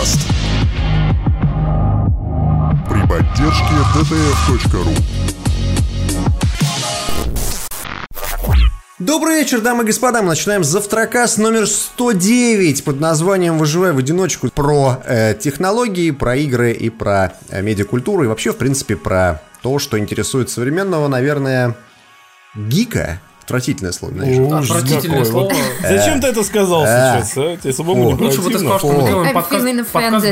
подкаст. При поддержке dtf.ru Добрый вечер, дамы и господа. Мы начинаем завтракас номер 109 под названием «Выживай в одиночку» про э, технологии, про игры и про э, медиакультуру и вообще, в принципе, про то, что интересует современного, наверное, гика. Отвратительное слово, знаешь. Отвратительное слово. Зачем ты это сказал Э. сейчас, а? Тебе самому не Лучше бы ты сказал, что мы делаем подкаст,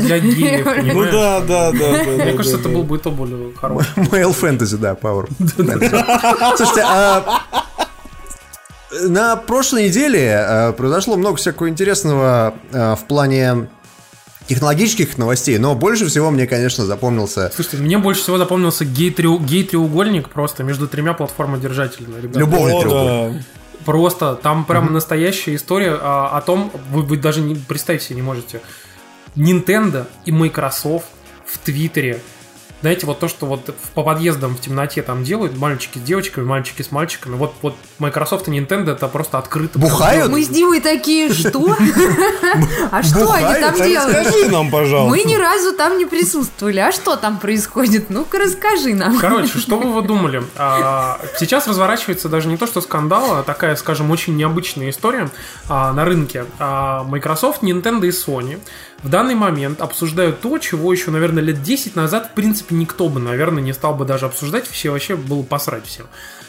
для геев, Ну да, да, да. да, Мне кажется, это был бы то более хороший. Male Fantasy, да, Power. Слушайте, а на прошлой неделе э, произошло много всякого интересного э, в плане технологических новостей, но больше всего мне, конечно, запомнился Слушайте, мне больше всего запомнился гей-треу- гей-треугольник просто между тремя платформодержателями. ребята. любовный О, треугольник. да. Просто там прям настоящая история а, о том, вы, вы даже не, представить себе не можете. Nintendo и Microsoft в Твиттере. Знаете, вот то, что вот по подъездам в темноте там делают мальчики с девочками, мальчики с мальчиками. Вот, вот Microsoft и Nintendo это просто открыто. Бухают? Мы с Димой такие, что? А что они там делают? Скажи нам, пожалуйста. Мы ни разу там не присутствовали. А что там происходит? Ну-ка расскажи нам. Короче, что бы вы думали? А, Сейчас разворачивается даже не то, что скандал, а такая, скажем, очень необычная история а, на рынке. А, Microsoft, Nintendo и Sony в данный момент обсуждают то, чего еще, наверное, лет 10 назад, в принципе, никто бы, наверное, не стал бы даже обсуждать, все вообще было посрать всем.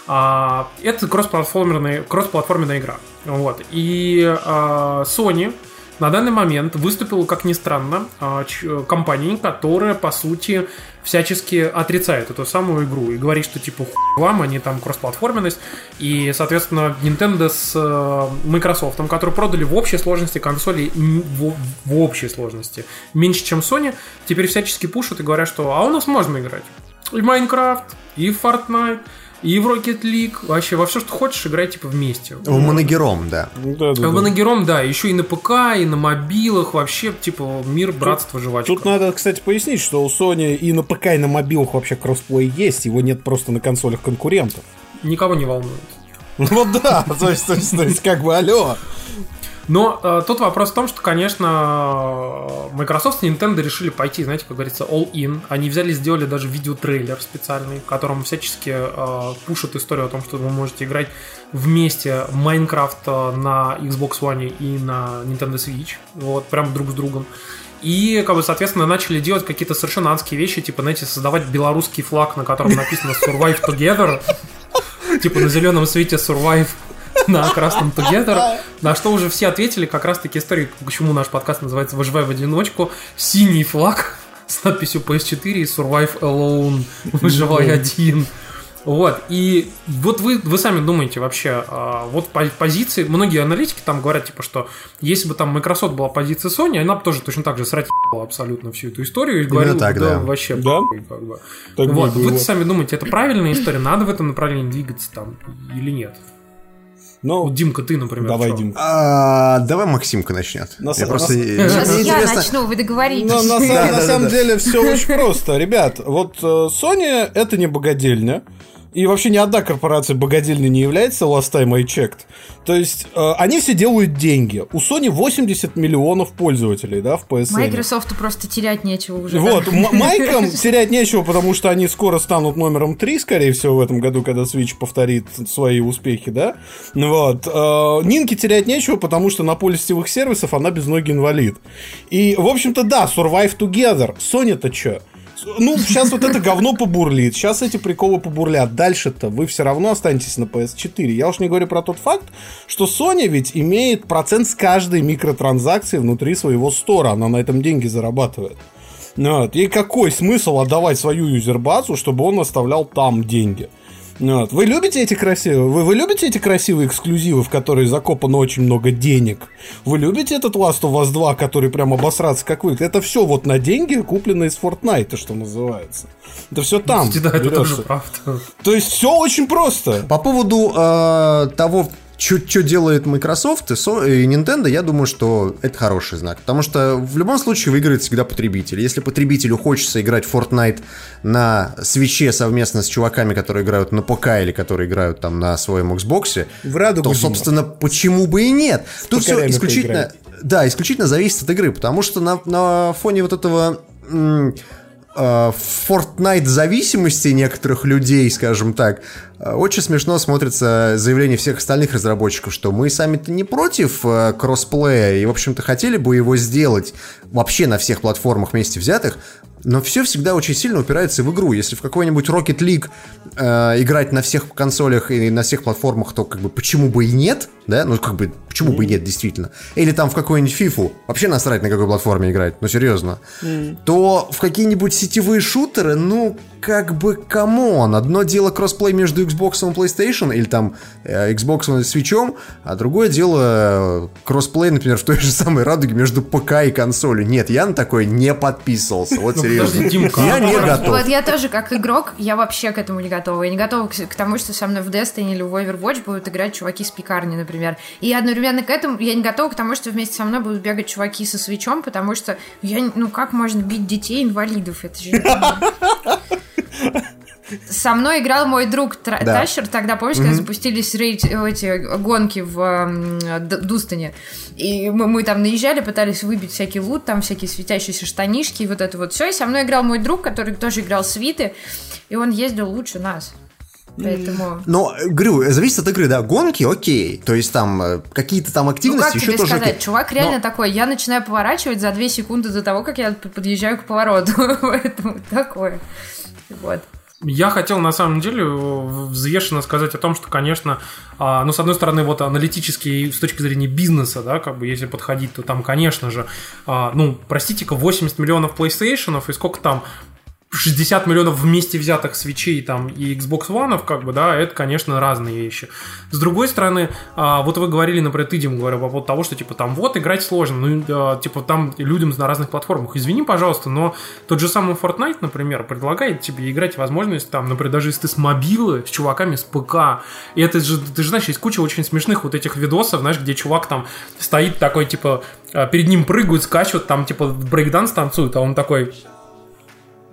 А, Это кроссплатформенная, игра. Вот. И а, Sony на данный момент выступила, как ни странно, а, компанией, которая, по сути, всячески отрицает эту самую игру и говорит, что типа хуй вам, они там кроссплатформенность. И, соответственно, Nintendo с э, Microsoft, которые продали в общей сложности консоли в, в общей сложности меньше, чем Sony, теперь всячески пушат и говорят, что а у нас можно играть. И Minecraft, и Fortnite, и в Rocket League. Вообще, во все, что хочешь, играй типа вместе. В Моногером, да. Да, да, да. Моногером, да, еще и на ПК, и на мобилах, вообще, типа, мир, братство, жвачка. Тут надо, кстати, пояснить, что у Sony и на ПК, и на мобилах вообще кроссплей есть, его нет просто на консолях конкурентов. Никого не волнует. Вот да, то есть, то есть, то есть, как бы, алло. Но э, тут вопрос в том, что, конечно, Microsoft и Nintendo решили пойти, знаете, как говорится, all-in. Они взяли, сделали даже видеотрейлер специальный, в котором всячески э, пушат историю о том, что вы можете играть вместе Майнкрафт э, на Xbox One и на Nintendo Switch, вот, прям друг с другом. И, как бы, соответственно, начали делать какие-то совершенно адские вещи, типа, знаете, создавать белорусский флаг, на котором написано Survive Together, типа на зеленом свете Survive, на красном Together, на что уже все ответили, как раз таки истории, почему наш подкаст называется «Выживай в одиночку», синий флаг с надписью PS4 и Survive Alone, выживай один. Вот, и вот вы, вы сами думаете вообще, а, вот по позиции, многие аналитики там говорят, типа, что если бы там Microsoft была позиция Sony, она бы тоже точно так же срать абсолютно всю эту историю и говорила, так, да. вообще, Да? как бы. Так вот, вы сами думаете, это правильная история, надо в этом направлении двигаться там или нет? Ну, Вот, Димка, ты, например, давай, чё? Дим. А, давай Максимка начнет. На Я просто... на- Сейчас я интересно- начну, вы договоритесь. Но на, самом- да, на да, самом да. деле все очень просто. Ребят, вот э, Sony это не богадельня. И вообще ни одна корпорация богадельной не является, last time I checked. То есть, э, они все делают деньги. У Sony 80 миллионов пользователей, да, в PSN. Microsoft просто терять нечего уже. Вот, М- Майкам терять нечего, потому что они скоро станут номером 3, скорее всего, в этом году, когда Switch повторит свои успехи, да? Вот. Э, Нинке терять нечего, потому что на поле сетевых сервисов она без ноги инвалид. И, в общем-то, да, Survive Together. Sony-то чё? Ну, сейчас вот это говно побурлит, сейчас эти приколы побурлят. Дальше-то вы все равно останетесь на PS4. Я уж не говорю про тот факт, что Sony ведь имеет процент с каждой микротранзакции внутри своего стора. Она на этом деньги зарабатывает. Вот. И какой смысл отдавать свою юзербазу, чтобы он оставлял там деньги? Ну Вот. Вы любите эти красивые? Вы, вы любите эти красивые эксклюзивы, в которые закопано очень много денег? Вы любите этот Last of Us 2, который прям обосраться как вы? Это все вот на деньги, купленные из Fortnite, что называется. Это все там. Да, это тоже правда. То есть все очень просто. По поводу э, того, что делает Microsoft и, Nintendo, я думаю, что это хороший знак. Потому что в любом случае выиграет всегда потребитель. Если потребителю хочется играть в Fortnite на свече совместно с чуваками, которые играют на ПК или которые играют там на своем Xbox, В радугу, то, собственно, почему бы и нет? Тут все исключительно... да, исключительно зависит от игры, потому что на, на фоне вот этого Fortnite зависимости некоторых людей, скажем так, э, очень смешно смотрится заявление всех остальных разработчиков, что мы сами-то не против э, кроссплея и, в общем-то, хотели бы его сделать вообще на всех платформах вместе взятых, но все всегда очень сильно упирается в игру. Если в какой-нибудь Rocket League э, играть на всех консолях и на всех платформах, то как бы почему бы и нет, да? Ну как бы почему бы и нет, действительно. Или там в какую-нибудь FIFA, вообще насрать на какой платформе играть, ну серьезно. То в какие-нибудь сетевые шутеры, ну как бы come on. Одно дело кроссплей между Xbox и PlayStation, или там э, Xbox и Switch, а другое дело э, кроссплей, например, в той же самой радуге между ПК и консолью. Нет, я на такое не подписывался. Вот серьезно. Я не а- готов. Вот я тоже, как игрок, я вообще к этому не готова. Я не готова к, тому, что со мной в Destiny или в Overwatch будут играть чуваки с пекарни, например. И одновременно к этому я не готова к тому, что вместе со мной будут бегать чуваки со свечом, потому что я, не- ну как можно бить детей инвалидов? Это же... Со мной играл мой друг Тра- Да. Тащер, тогда, помнишь, когда запустились рейд, эти гонки в Д- Дустоне, и мы, мы там наезжали, пытались выбить всякий лут, там всякие светящиеся штанишки и вот это вот все, и со мной играл мой друг, который тоже играл свиты, и он ездил лучше нас. Поэтому... Но, э, говорю, зависит от игры, да. Гонки, окей. То есть там э, какие-то там Ну, как активности еще тебе тоже сказать, окей. чувак реально Но- такой, я начинаю поворачивать за 2 секунды до того, как я подъезжаю к повороту. Поэтому такое. Вот. Я хотел на самом деле взвешенно сказать о том, что, конечно, а, ну, с одной стороны, вот аналитически с точки зрения бизнеса, да, как бы если подходить, то там, конечно же, а, ну, простите-ка, 80 миллионов PlayStation и сколько там 60 миллионов вместе взятых свечей там и Xbox One, как бы, да, это, конечно, разные вещи. С другой стороны, а, вот вы говорили, например, ты, Дим, говорил по поводу того, что, типа, там, вот, играть сложно, ну, а, типа, там людям на разных платформах. Извини, пожалуйста, но тот же самый Fortnite, например, предлагает тебе играть возможность, там, например, даже если ты с мобилы, с чуваками с ПК, и это же, ты же знаешь, есть куча очень смешных вот этих видосов, знаешь, где чувак там стоит такой, типа, а, перед ним прыгают, скачут, там, типа, брейкданс танцуют, а он такой,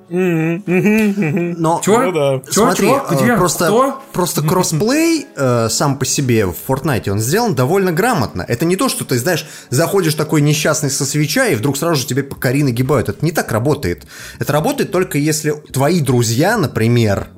Но? Ну да. Смотри, э, просто, Кто? просто кроссплей э, сам по себе в Fortnite, он сделан довольно грамотно. Это не то, что ты, знаешь, заходишь такой несчастный со свича, и вдруг сразу же тебе по коре нагибают. Это не так работает. Это работает только если твои друзья, например,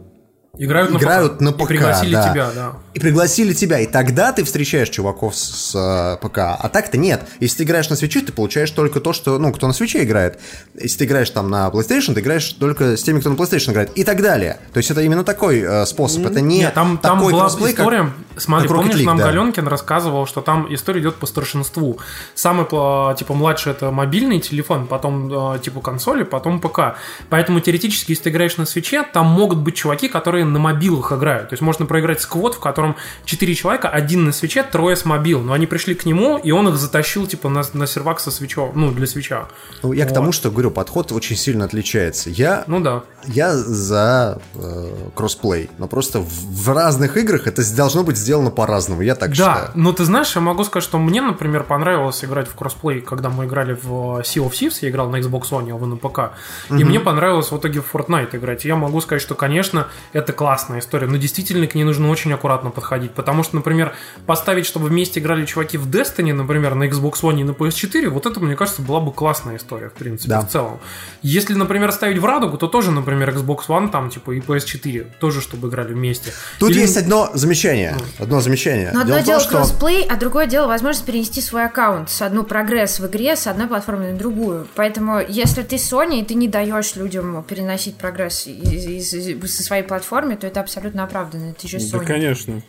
Играют, играют на И ПК, пригласили да. тебя, да. и пригласили тебя, и тогда ты встречаешь чуваков с, с, э, ПК. А так-то нет. Если ты играешь на свиче, ты получаешь только то, что, ну, кто на свиче играет. Если ты играешь там на PlayStation, ты играешь только с теми, кто на PlayStation играет. И так далее. То есть это именно такой э, способ. Это не Нет, там, там такой была кроссплей, история. Смотри, как Rocket помнишь, League, нам да. Галенкин рассказывал, что там история идет по старшинству. Самый типа младший это мобильный телефон, потом э, типа консоли, потом ПК. Поэтому теоретически, если ты играешь на свиче, там могут быть чуваки, которые на мобилах играют. То есть можно проиграть squad, в котором 4 человека, один на свиче, трое с мобил. Но они пришли к нему, и он их затащил типа на, на сервак со свичом, ну, для свича. Ну, я к Вот. тому, что говорю, подход очень сильно отличается. Я, Ну да. я за э, кроссплей, но просто в, в разных играх это должно быть сделано по-разному. Я так Да, считаю. но ты знаешь, я могу сказать, что мне, например, понравилось играть в кроссплей, когда мы играли в Sea of Thieves, я играл на Xbox One, а вы на ПК, и мне понравилось в итоге в Fortnite играть. И я могу сказать, что, конечно, это классная история, но действительно к ней нужно очень аккуратно подходить, потому что, например, поставить, чтобы вместе играли чуваки в Destiny, например, на Xbox One и на PS4, вот это, мне кажется, была бы классная история, в принципе, Да. в целом. Если, например, ставить в радугу, то тоже, например, Xbox One, там, типа, и PS4, тоже, чтобы играли вместе. Тут Или- есть одно замечание. Одно замечание. Но Дело одно дело том, что... кроссплей, а другое дело возможность перенести свой аккаунт с одну прогресс в игре с одной платформы на другую. Поэтому, если ты Sony и ты не даешь людям переносить прогресс из- из- из- со своей платформы, то это абсолютно оправданно. Же Да, Sony. конечно.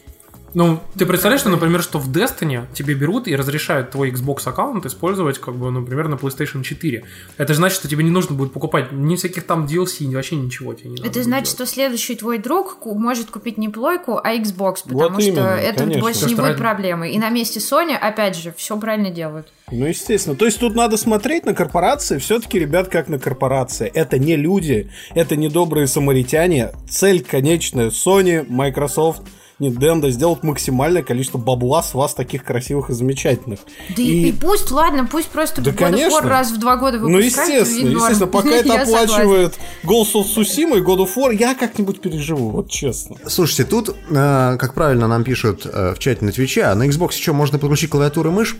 Ну, ты представляешь, что, например, что в Destiny тебе берут и разрешают твой Xbox аккаунт использовать, как бы, например, на PlayStation 4. Это же значит, что тебе не нужно будет покупать ни всяких там DLC, ни вообще ничего тебе не надо. Это значит, делать. что следующий твой друг может купить не плойку, а Xbox, потому Вот что это конечно. больше Потому не будет ради- проблемы. И на месте Sony, опять же, все правильно делают. Ну, естественно. То есть тут надо смотреть на корпорации, все-таки, ребят, как на корпорации. Это не люди, это не добрые самаритяне. Цель конечная Sony, Microsoft, Nintendo сделать максимальное количество бабла с вас таких красивых и замечательных. Да и, и пусть, ладно, пусть просто Да, God of War конечно. раз в два года Ну, выпускают. естественно, и норм. естественно, пока это оплачивает Ghost of Tsushima и God of War, я как-нибудь переживу, вот честно. Слушайте, тут, э, как правильно нам пишут э, в чате на Твиче, а на Xbox еще можно подключить клавиатуру и мышь?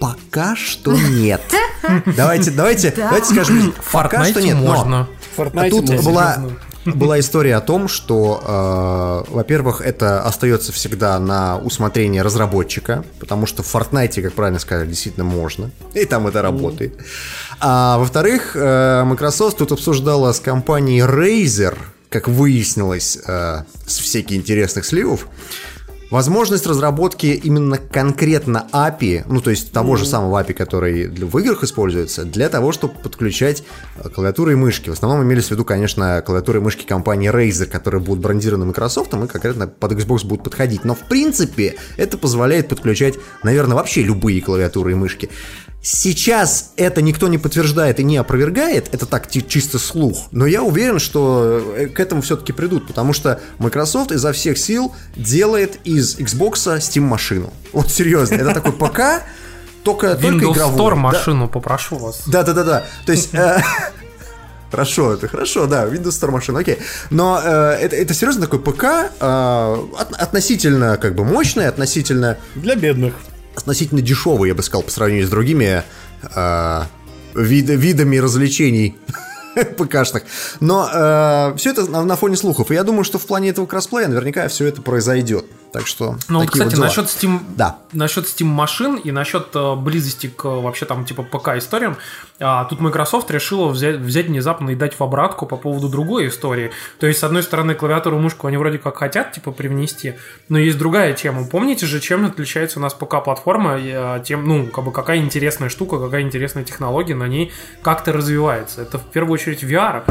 Пока что нет. Давайте, давайте, давайте скажем, пока что нет. но- можно. А тут была, была история о том, что, э, во-первых, это остается всегда на усмотрение разработчика, потому что в Fortnite, как правильно сказали, действительно можно, и там это работает. А во-вторых, э, Microsoft тут обсуждала с компанией Razer, как выяснилось, э, с всяких интересных сливов, Возможность разработки именно конкретно API, ну то есть того же самого API, который в играх используется, для того, чтобы подключать э, клавиатуры и мышки. В основном имелись в виду, конечно, клавиатуры и мышки компании Razer, которые будут брендированы Microsoft и конкретно под Xbox будут подходить. Но в принципе это позволяет подключать, наверное, вообще любые клавиатуры и мышки. Сейчас это никто не подтверждает и не опровергает, это так чисто слух, но я уверен, что э, к этому все-таки придут, потому что Microsoft изо всех сил делает из Xbox Steam машину. Вот серьезно, это такой ПК, только, только Windows игровой. Store Да. машину, попрошу вас. Да, да, да, да. То есть. э, Хорошо, это хорошо, да, Windows Store машина, окей. Но э, это, это серьезно такой ПК, э, от- относительно как бы мощный, относительно Для бедных. Относительно дешевый, я бы сказал, по сравнению с другими э, вид- видами развлечений ПКшных. Но все это на, на фоне слухов. И я думаю, что в плане этого кроссплея наверняка все это произойдет. Так что. Ну, вот, кстати, дела. насчет Steam, Да. насчет Steam машин и насчет э, близости к э, вообще там типа ПК историям, а, тут Microsoft решила взять, взять внезапно и дать в обратку по поводу другой истории. То есть, с одной стороны, клавиатуру и мышку они вроде как хотят типа привнести, но есть другая тема. Помните же, чем отличается у нас ПК-платформа, и, а, тем, ну, как бы какая интересная штука, какая интересная технология на ней как-то развивается. Это в первую очередь VR.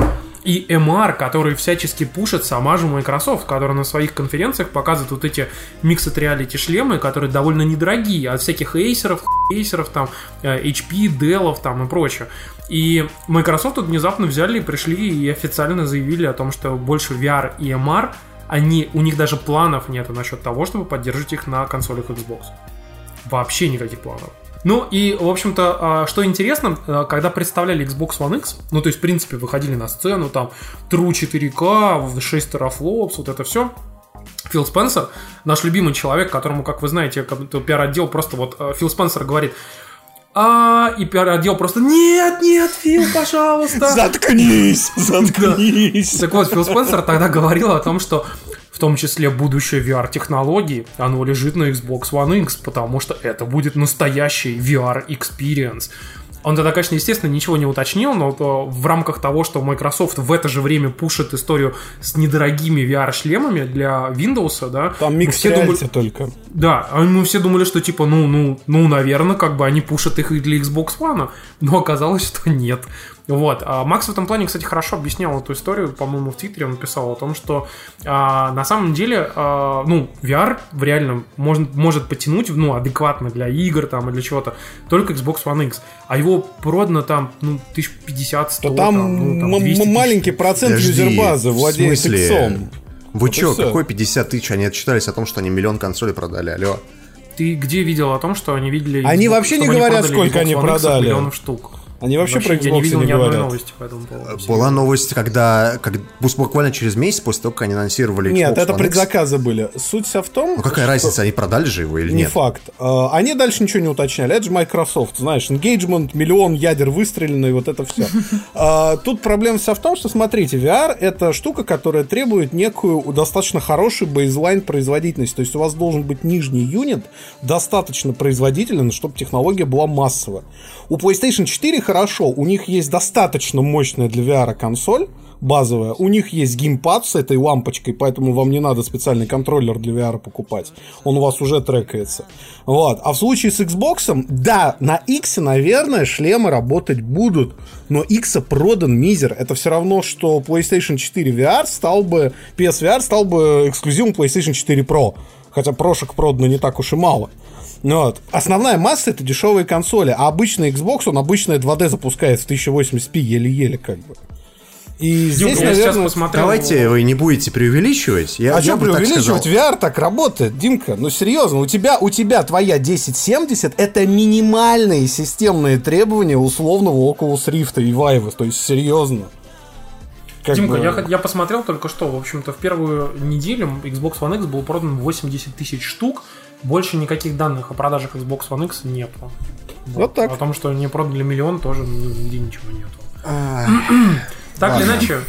И MR, который всячески пушит сама же Microsoft, которая на своих конференциях показывает вот эти Mixed Reality шлемы, которые довольно недорогие, от всяких эйсеров, эйсеров, там, э, HP, Dell там и прочее. И Microsoft тут внезапно взяли и пришли и официально заявили о том, что больше VR и MR, они, у них даже планов нет насчет того, чтобы поддерживать их на консолях Xbox. Вообще никаких планов. Ну и, в общем-то, а, что интересно, а, когда представляли Xbox One X, ну то есть, в принципе, выходили на сцену, там, True 4K, 6 терафлопс, вот это все, Фил Спенсер, наш любимый человек, которому, как вы знаете, пиар-отдел просто вот э, Фил Спенсер говорит, а, и пиар-отдел просто, нет, нет, Фил, пожалуйста. Заткнись! Заткнись! Так вот, Фил Спенсер тогда говорил о том, что в том числе будущее VR-технологий, оно лежит на Xbox One X, потому что это будет настоящий VR-experience. Он тогда, конечно, естественно, ничего не уточнил, но то в рамках того, что Microsoft в это же время пушит историю с недорогими VR-шлемами для Windows, да, Там микс все думали- только. да, а мы все думали, что типа, ну, ну, ну, наверное, как бы они пушат их и для Xbox One, но оказалось, что нет. Вот. А Макс в этом плане, кстати, хорошо объяснял эту историю, по-моему, в Твиттере он писал о том, что а, на самом деле, а, ну, VR в реальном может, может потянуть, ну, адекватно для игр там и для чего-то, только Xbox One X. А его продано там, ну, 1050, 100, То там, ну, там м- 200 тысяч. маленький процент Подожди, юзербазы в владеет смысле? иксом. Вы Вот чё, какой 50 тысяч? Они отчитались о том, что они миллион консолей продали, алло. Ты где видел о том, что они видели... Они Xbox- вообще не говорят, сколько Xbox они продали. миллионов штук. Они вообще, про я не Xbox видел не ни одной говорят. новости по этому поводу. Была новость, когда, как, буквально через месяц после того, как они анонсировали Xbox Нет, это One X. предзаказы были. Суть вся в том, Ну какая что- разница, они продали же его или Не нет? факт. А, Они дальше ничего не уточняли. Это же Microsoft, знаешь, engagement, миллион ядер выстрелено, и вот это все. Тут проблема вся в том, что, смотрите, VR — это штука, которая требует некую достаточно хороший бейзлайн производительности. То есть у вас должен быть нижний юнит достаточно производителен, чтобы технология была массовая. У PlayStation 4 хорошо, у них есть достаточно мощная для VR консоль, базовая. У них есть геймпад с этой лампочкой, поэтому вам не надо специальный контроллер для VR покупать. Он у вас уже трекается. Вот. А в случае с Xbox, да, на X, наверное, шлемы работать будут, но X продан мизер. Это все равно, что PlayStation 4 VR стал бы, PSVR стал бы эксклюзивом PlayStation 4 Pro. Хотя прошек продано не так уж и мало. Ну Вот. Основная масса это дешевые консоли, а обычный Xbox, он обычное 2D запускает в 1080p еле-еле как бы. И здесь, я сейчас наверное, посмотрел... Давайте вы не будете преувеличивать. Я, а я что так преувеличивать? сказал. VR так работает, Димка. Ну серьезно, у тебя, у тебя твоя 1070 это минимальные системные требования условного Oculus Rift и Vive. То есть серьезно. Как Димка, бы- я, я посмотрел только что, в общем-то, в первую неделю Xbox One X был продан 80 тысяч штук, больше никаких данных о продажах Xbox One X нету. Вот так. О том, что не продали миллион, тоже нигде ничего нету. Так или иначе,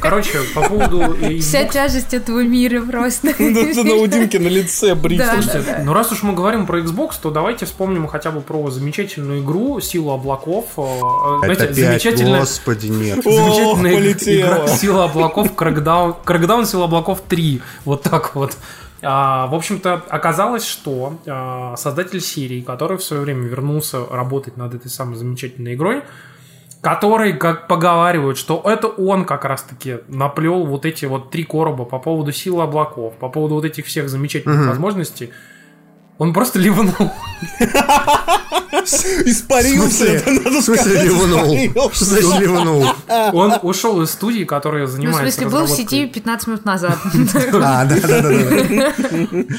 короче, по поводу э, Вся тяжесть этого мира просто. Это на Удинке на лице брить. Слушайте, ну раз уж мы говорим про Xbox, то давайте вспомним хотя бы про замечательную игру «Силу облаков». Это замечательная, господи, нет. замечательная игра «Сила облаков», Crackdown «Сила облаков 3». Вот так вот. А, в общем-то, оказалось, что а, создатель серии, который в свое время вернулся работать над этой самой замечательной игрой, который, как поговаривают, что это он как раз-таки наплел вот эти вот три короба по поводу силы облаков, по поводу вот этих всех замечательных возможностей, он просто ливнул. Испарился, это надо В смысле ливнул? Что значит ливнул? Он ушел из студии, которая Ну, в занимается смысле, был в сети 15 минут назад. А, да, да, да, да.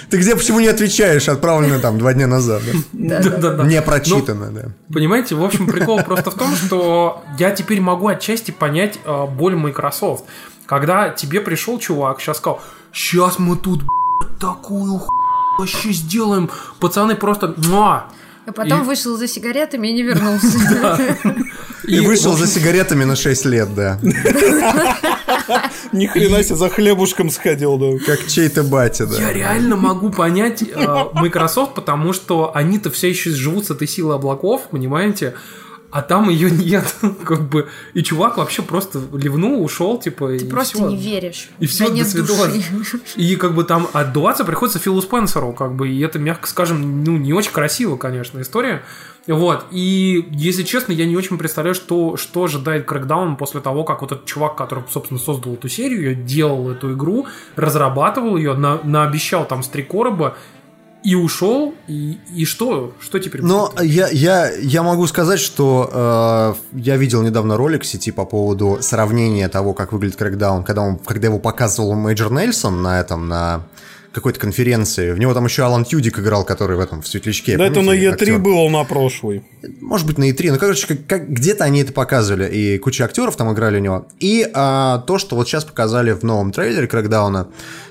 Ты где почему не отвечаешь? Отправлено там два дня назад. да? Да-да-да. Не прочитано, да. Понимаете, в общем, прикол просто в том, что я теперь могу отчасти понять э, боль Microsoft. Когда тебе пришел чувак, сейчас сказал, сейчас мы тут такую ху вообще сделаем. Пацаны просто... муа». А потом И- вышел за сигаретами и не вернулся. И вышел за сигаретами на 6 лет, да. Ни хрена себе за хлебушком сходил, да. Как чей-то батя, Я да. реально могу понять э, Microsoft, потому что они-то все еще живут с этой силой облаков, понимаете? А там ее нет, как бы. И чувак вообще просто ливнул, ушел, типа. Ты и просто всё. не веришь. И все, Да до свидания. И как бы там отдуваться приходится Филу Спенсеру, как бы, и это, мягко скажем, ну, не очень красиво, конечно, история. Вот, и, если честно, я не очень представляю, что, что ожидает Crackdown после того, как вот этот чувак, который, собственно, создал эту серию, делал эту игру, разрабатывал ее, на, наобещал там с три короба, и ушел, и, и что? Что теперь Но будет? я, я, я могу сказать, что э, я видел недавно ролик в сети по поводу сравнения того, как выглядит Crackdown, когда, он, когда его показывал Major Nelson на этом, на какой-то конференции. В него там еще Алан Тюдик играл, который в этом, в Светлячке. Да это на помните, Е3 актер? было на прошлый. Может быть, на E3. Ну, короче, как, как- где-то они это показывали, и куча актеров там играли у него. И а, то, что вот сейчас показали в новом трейлере Крэкдауна,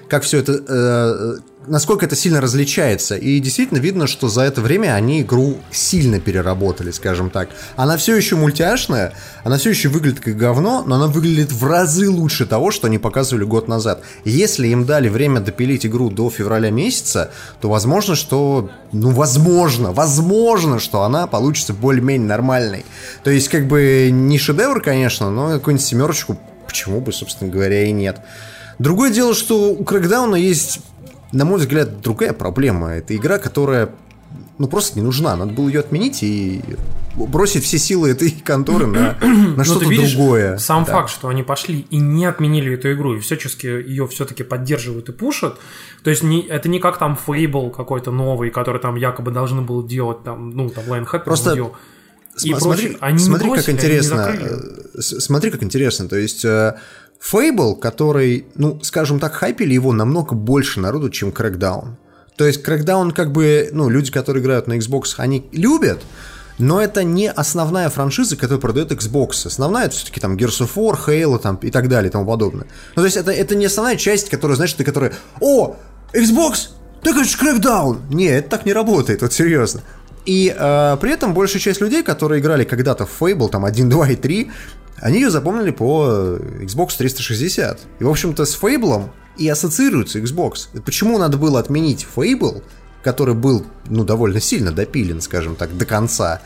как все это... э, насколько это сильно различается. И действительно видно, что за это время они игру сильно переработали, скажем так. Она все еще мультяшная, она все еще выглядит как говно, но она выглядит в разы лучше того, что они показывали год назад. Если им дали время допилить игру до февраля месяца, то возможно, что... Ну, возможно, возможно, что она получится более-менее нормальной. То есть, как бы, не шедевр, конечно, но какую-нибудь семерочку, почему бы, собственно говоря, и нет. Другое дело, что у Крэкдауна есть, на мой взгляд, другая проблема. Это игра, которая ну просто не нужна. Надо было ее отменить и бросить все силы этой конторы на, на Ну, что-то другое. Сам Да. факт, что они пошли и не отменили эту игру, и всячески ее все-таки поддерживают и пушат. То есть не, это не как там Fable какой-то новый, который там якобы должны было делать, там, ну, там Lionhead Просто делал. И См- прочее. смотри, Они не смотри, как бросили, они не интересно. закрыли. э, Смотри, как интересно. То есть Fable, который, ну, скажем так, хайпили его намного больше народу, чем Crackdown. То есть Crackdown, как бы, ну, люди, которые играют на Xbox, они любят, но это не основная франшиза, которая продает Xbox. Основная это все-таки там Gears of War, Halo там, и так далее и тому подобное. Ну, то есть это, это не основная часть, которая, знаешь, ты, которая, о, Xbox, ты говоришь Crackdown. Не, это так не работает, вот серьезно. И э, при этом большая часть людей, которые играли когда-то в Fable, там 1, 2 и 3, они ее запомнили по э, Xbox 360. И, в общем-то, с Fable и ассоциируется Xbox. Почему надо было отменить Fable, который был, ну, довольно сильно допилен, скажем так, до конца,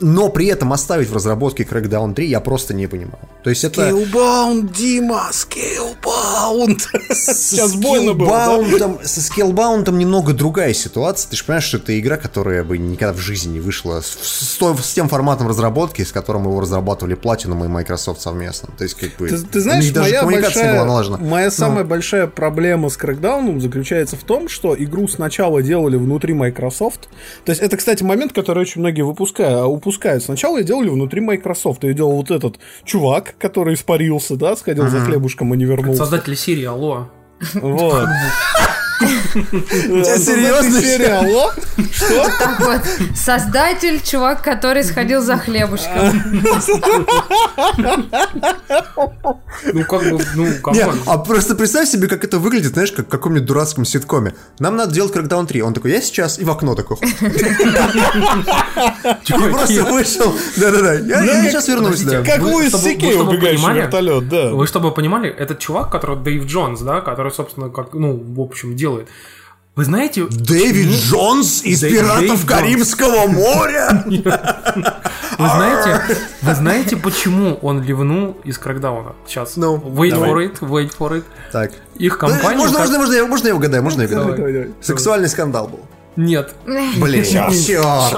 но при этом оставить в разработке Crackdown 3, я просто не понимаю. То есть это... Scalebound, Дима, Scalebound. Сейчас больно было, да? Со Scalebound немного другая ситуация. Ты же понимаешь, что это игра, которая бы никогда в жизни не вышла с, с с тем форматом разработки, с которым его разрабатывали Platinum и Microsoft совместно. То есть, как бы... Ты, ты знаешь, моя большая, была налажена. моя самая большая проблема с Crackdown заключается в том, что игру сначала делали внутри Microsoft. То есть это, кстати, момент, который очень многие выпускают, упускают. Сначала ее делали внутри Microsoft. Ее делал вот этот чувак, который испарился, да, сходил за хлебушком и не вернулся. Создатели серии Halo. Вот. тебя серьезно? Серия Halo? Что? Так вот, создатель, чувак, который сходил за хлебушком. Ну, как бы, ну, come on. а просто представь себе, как это выглядит, знаешь, как в каком-нибудь дурацком ситкоме. Нам надо делать Crackdown 3. Он такой, я сейчас, и в окно такой. И просто вышел. Да-да-да, я я сейчас вернусь, да. Как Вы- Луис чтобы- Сикей, убегающий понимали, вертолет, да. Вы чтобы понимали, этот чувак, который Дэйв Джонс, да, который, собственно, как, ну, в общем, делает. Вы знаете, Дэвид Джонс из Дэйв- «Пиратов Дэйв Карибского моря». вы знаете, вы знаете, почему он ливнул из Crackdown а? Сейчас. Ну, wait давай. for it, wait for it. Так. Их компания... Можно, как- можно, можно, я- можно я угадаю, можно я угадаю? Сексуальный скандал был. Нет. Блин, черт,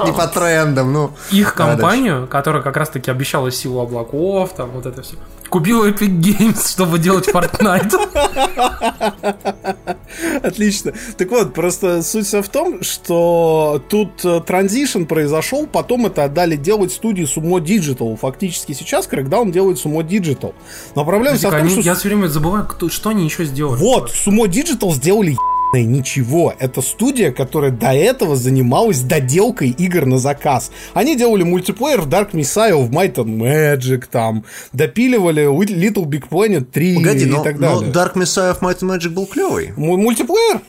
не по трендам, ну. Их компанию, которая как раз-таки обещала силу облаков, там вот это все, купил Epic Games, чтобы делать Fortnite. Отлично. Так вот, просто суть вся в том, что тут э, транзишн произошел, потом это отдали делать студии Sumo Digital. Фактически сейчас Crackdown делает Sumo Digital. Но проблема вся в том, Они- что... Я все время забываю, кто, что они еще сделали. Вот, Sumo Digital сделали ничего. Это студия, которая до этого занималась доделкой игр на заказ. Они делали мультиплеер в Dark Messiah, в Might and Magic, там, допиливали Little Big Planet 3 Погоди, и но, так но далее. Dark Messiah of Might and Magic был клевый. М- Мультиплеер?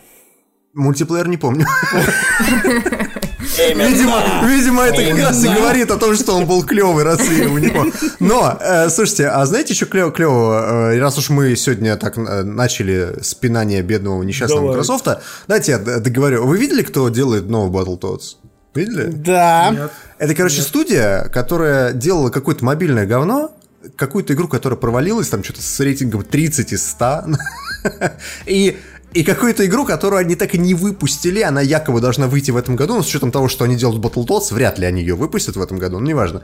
Мультиплеер не помню. Видимо, видимо, это как раз и говорит о том, что он был клевый, раз я его не помню. Но, э, слушайте, а знаете, что клево, клево, раз уж мы сегодня так э, начали спинание бедного несчастного Давай. Microsoft, давайте я договорю. Вы видели, кто делает новый Battletoads? Видели? Да. Нет. Это, короче, студия, которая делала какое-то мобильное говно, какую-то игру, которая провалилась, там что-то с рейтингом 30 из 100. И, и какую-то игру, которую они так и не выпустили, она якобы должна выйти в этом году, но с учетом того, что они делают Battletoads, вряд ли они ее выпустят в этом году, но неважно.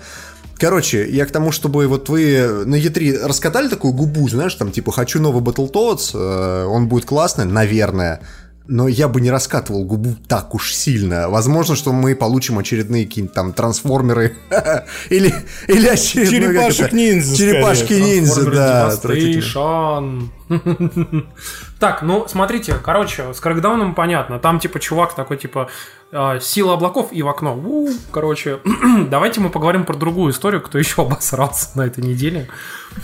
Короче, я к тому, чтобы вот вы на E3 раскатали такую губу, знаешь, там типа «хочу новый Battletoads», э, он будет классный, наверное, но я бы не раскатывал губу так уж сильно. Возможно, что мы получим очередные какие-нибудь там трансформеры или, или очередной... как это? Черепашек-ниндзя, Черепашки-ниндзя, Transformers да. Так, ну, смотрите, короче, с Крэкдауном понятно. Там, типа, чувак такой, типа, э, сила облаков и в окно. У, короче, давайте мы поговорим про другую историю, кто еще обосрался на этой неделе.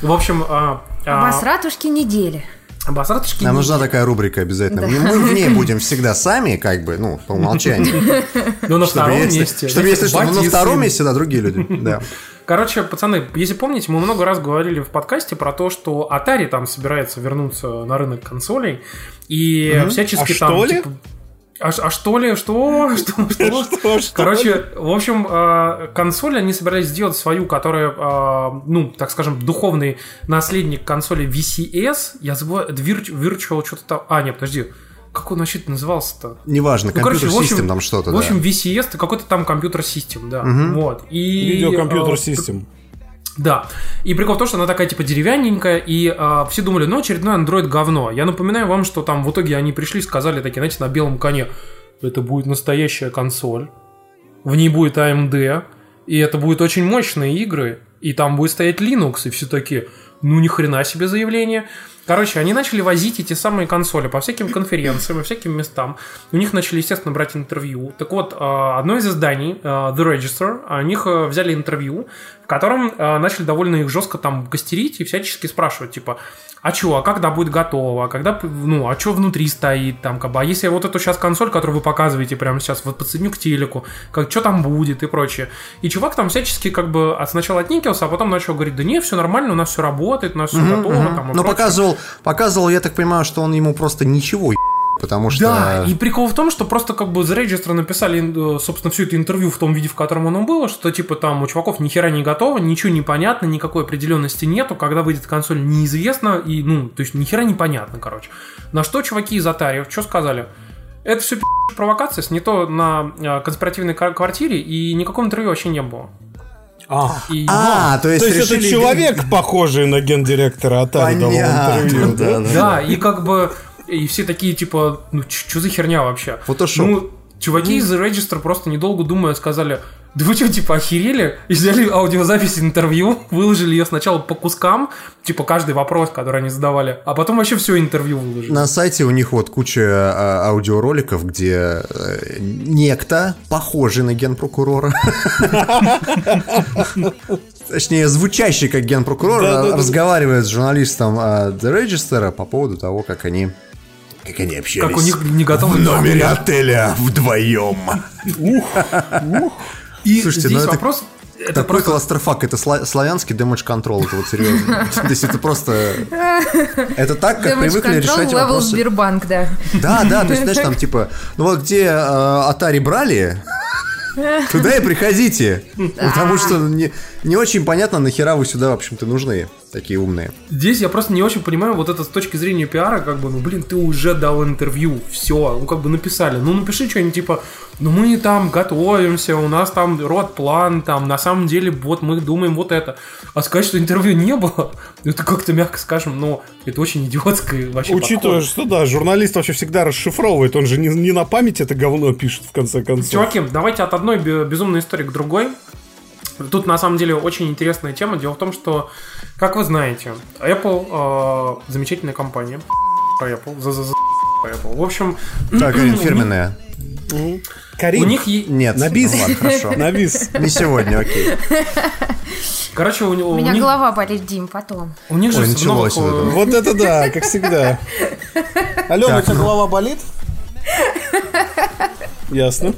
В общем, а, а, Обосратушки недели. Обосратушки Нам нужна такая рубрика обязательно. Мы, мы в ней будем всегда сами, как бы, ну, по умолчанию. Ну, на Чтобы втором если, месте. чтобы если что, Батя на втором месте, да, другие люди. Да. Короче, пацаны, если помните, мы много раз говорили в подкасте про то, что Atari там собирается вернуться на рынок консолей, и всячески А там... что ли? А, а что ли? Что? Что? Что? Что, что? Короче, в общем, э, консоль они собирались сделать свою, которая, э, ну, так скажем, духовный наследник консоли VCS. Я Virtu- Virtual что-то там... А, нет, подожди. Как он вообще назывался-то? Неважно, Ну, компьютер в общем- систем там что-то, В общем, да. VCS это какой-то там компьютер систем, да. Вот. И, Видеокомпьютер э, систем. Да. И прикол в том, что она такая типа деревянненькая, и а, все думали, ну, очередной Android говно. Я напоминаю вам, что там в итоге они пришли, сказали такие, знаете, на белом коне, это будет настоящая консоль, в ней будет AMD, и это будут очень мощные игры, и там будет стоять Linux, и все такие, ну, ни хрена себе заявление. Короче, они начали возить эти самые консоли по всяким конференциям, по всяким местам. У них начали, естественно, брать интервью. Так вот, а, одно из изданий, а, The Register, о них а, взяли интервью, в котором а, начали довольно их жестко там костерить и всячески спрашивать, типа, а чё, а когда будет готово, а когда, ну, а что внутри стоит, там, как бы, а если вот эту сейчас консоль, которую вы показываете прямо сейчас, вот подсоединю к телеку, как, что там будет и прочее. И чувак там всячески, как бы, от- сначала отникился, а потом начал говорить, да не, все нормально, у нас все работает, у нас все готово, там, и Но прочее. показывал, показывал, я так понимаю, что он ему просто ничего потому что... Да, и прикол в том, что просто как бы The Register написали, э, собственно, все это интервью в том виде, в котором оно было, что типа там у чуваков ни хера не готово, ничего не понятно, никакой определенности нету, когда выйдет консоль неизвестно, и, ну, то есть ни хера непонятно, короче. На что чуваки из Atari, что сказали? Это все провокация, снято на э, конспиративной ква- квартире, и никакого интервью вообще не было. А. И, А, то есть, То есть это решили- человек, похожий на гендиректора Atari, Понятно, интервью, да, да? да. Да, и как бы и все такие типа, ну что за херня вообще? Фотошоп. Ну, чуваки из The Register просто недолго думая сказали, да вы что, типа, охерели? И взяли аудиозапись интервью, выложили ее сначала по кускам, типа, каждый вопрос, который они задавали, а потом вообще все интервью выложили. На сайте у них вот куча а, аудиороликов, где э, некто, похожий на генпрокурора, точнее, звучащий как генпрокурор, разговаривает с журналистом а, The Register по поводу того, как они как они общались. Как у них не готовы в номере отеля вдвоем. И Слушайте, здесь ну это вопрос... Это Такой просто кластерфак, это сла- славянский damage control, это вот серьезно. То есть это просто... Это так, как привыкли решать level вопросы. Сбербанк, да. Да, да, то есть, знаешь, там типа, ну вот где э, Atari брали, туда и приходите. Потому что не, не очень понятно, нахера вы сюда, в общем-то, нужны, такие умные. Здесь я просто не очень понимаю вот это с точки зрения пиара, как бы, ну, блин, ты уже дал интервью, все, ну, как бы написали. Ну, напиши что-нибудь типа, ну, мы там готовимся, у нас там рот-план, там, на самом деле, вот мы думаем вот это. А сказать, что интервью не было, это как-то, мягко скажем, но это очень идиотское вообще Учитывая, подход. что да, журналист вообще всегда расшифровывает, он же не, не на память это говно пишет в конце концов. Чуваки, давайте от одной бе- безумной истории к другой. Тут на самом деле очень интересная тема. Дело в том, что, как вы знаете, Apple э, замечательная компания. Про Apple. За, за, за Apple. В общем, Так, фирменная. Карин, у них е- Нет, На бис. ну ладно, хорошо. навис. Не сегодня, окей. короче, у, у У меня них, голова болит, Дим, потом. у них же Ой, началось это. э, Вот это да, как всегда. Алена, у тебя голова болит? Ясно.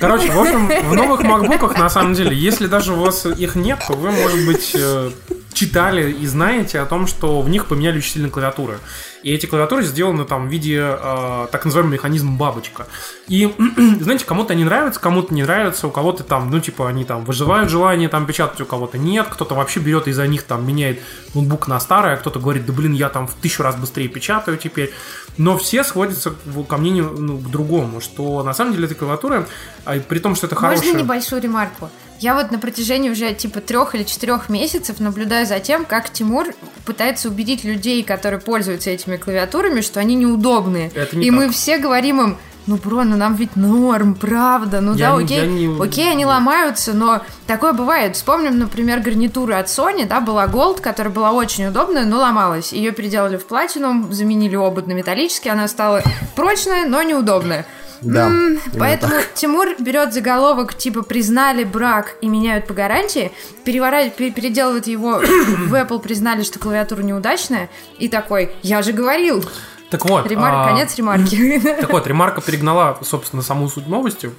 Короче, в общем, в новых макбуках, на самом деле, если даже у вас их нет, то вы, может быть, э, читали и знаете о том, что в них поменяли очень сильно клавиатуры. И эти клавиатуры сделаны там в виде э, так называемый механизм бабочка. И, знаете, кому-то они нравятся, кому-то не нравятся, у кого-то там, ну, типа, они там выживают желание там печатать, у кого-то нет, кто-то вообще берет и за них там меняет ноутбук на старый, а кто-то говорит, да блин, я там в тысячу раз быстрее печатаю теперь. Но все сходятся ко мнению ну, к другому, что на самом деле эта клавиатура, а, при том, что это хорошая... Можно небольшую ремарку? Я вот на протяжении уже типа трех или четырех месяцев наблюдаю за тем, как Тимур пытается убедить людей, которые пользуются этими клавиатурами, что они неудобные. Это не И мы так. все говорим им, ну, бро, ну нам ведь норм, правда, ну Я да, не- окей, не- окей, они ломаются, но такое бывает. Вспомним, например, гарнитуру от Sony, да, была Gold, которая была очень удобная, но ломалась. Ее переделали в Platinum, заменили обод на металлический, она стала прочная, но неудобная. Да, именно Поэтому Тимур берет заголовок типа признали брак и меняют по гарантии, перевора- пе- переделывает его в Apple признали, что клавиатура неудачная, и такой, я же говорил. Так вот, Ремар- а, Конец ремарки. Так вот, ремарка перегнала, собственно, саму суть новости.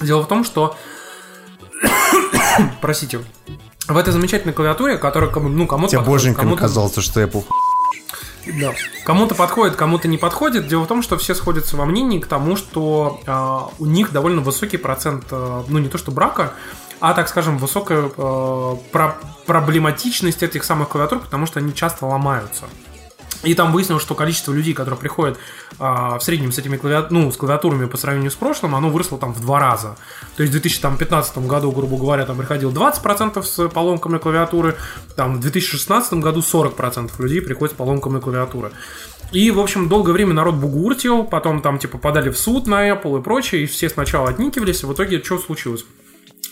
Дело в том, что... Простите. В этой замечательной клавиатуре, которая кому, ну, кому-то Тебе подходит, боженьками кому-то- казалось, что Apple да. Кому-то подходит, кому-то не подходит. Дело в том, что все сходятся во мнении к тому, что а, у них довольно высокий процент, а, ну не то что брака, а, так скажем, высокая а, про- проблематичность этих самых клавиатур, потому что они часто ломаются. И там выяснилось, что количество людей, которые приходят а, в среднем с этими клавиат... ну, с клавиатурами по сравнению с прошлым, оно выросло там в два раза. То есть в 2015 году, грубо говоря, там приходило 20% с поломками клавиатуры, там в 2016 году 40% людей приходят с поломками клавиатуры. И, в общем, долгое время народ бугуртил, потом там типа подали в суд на Apple и прочее, и все сначала отникивались, и в итоге что случилось?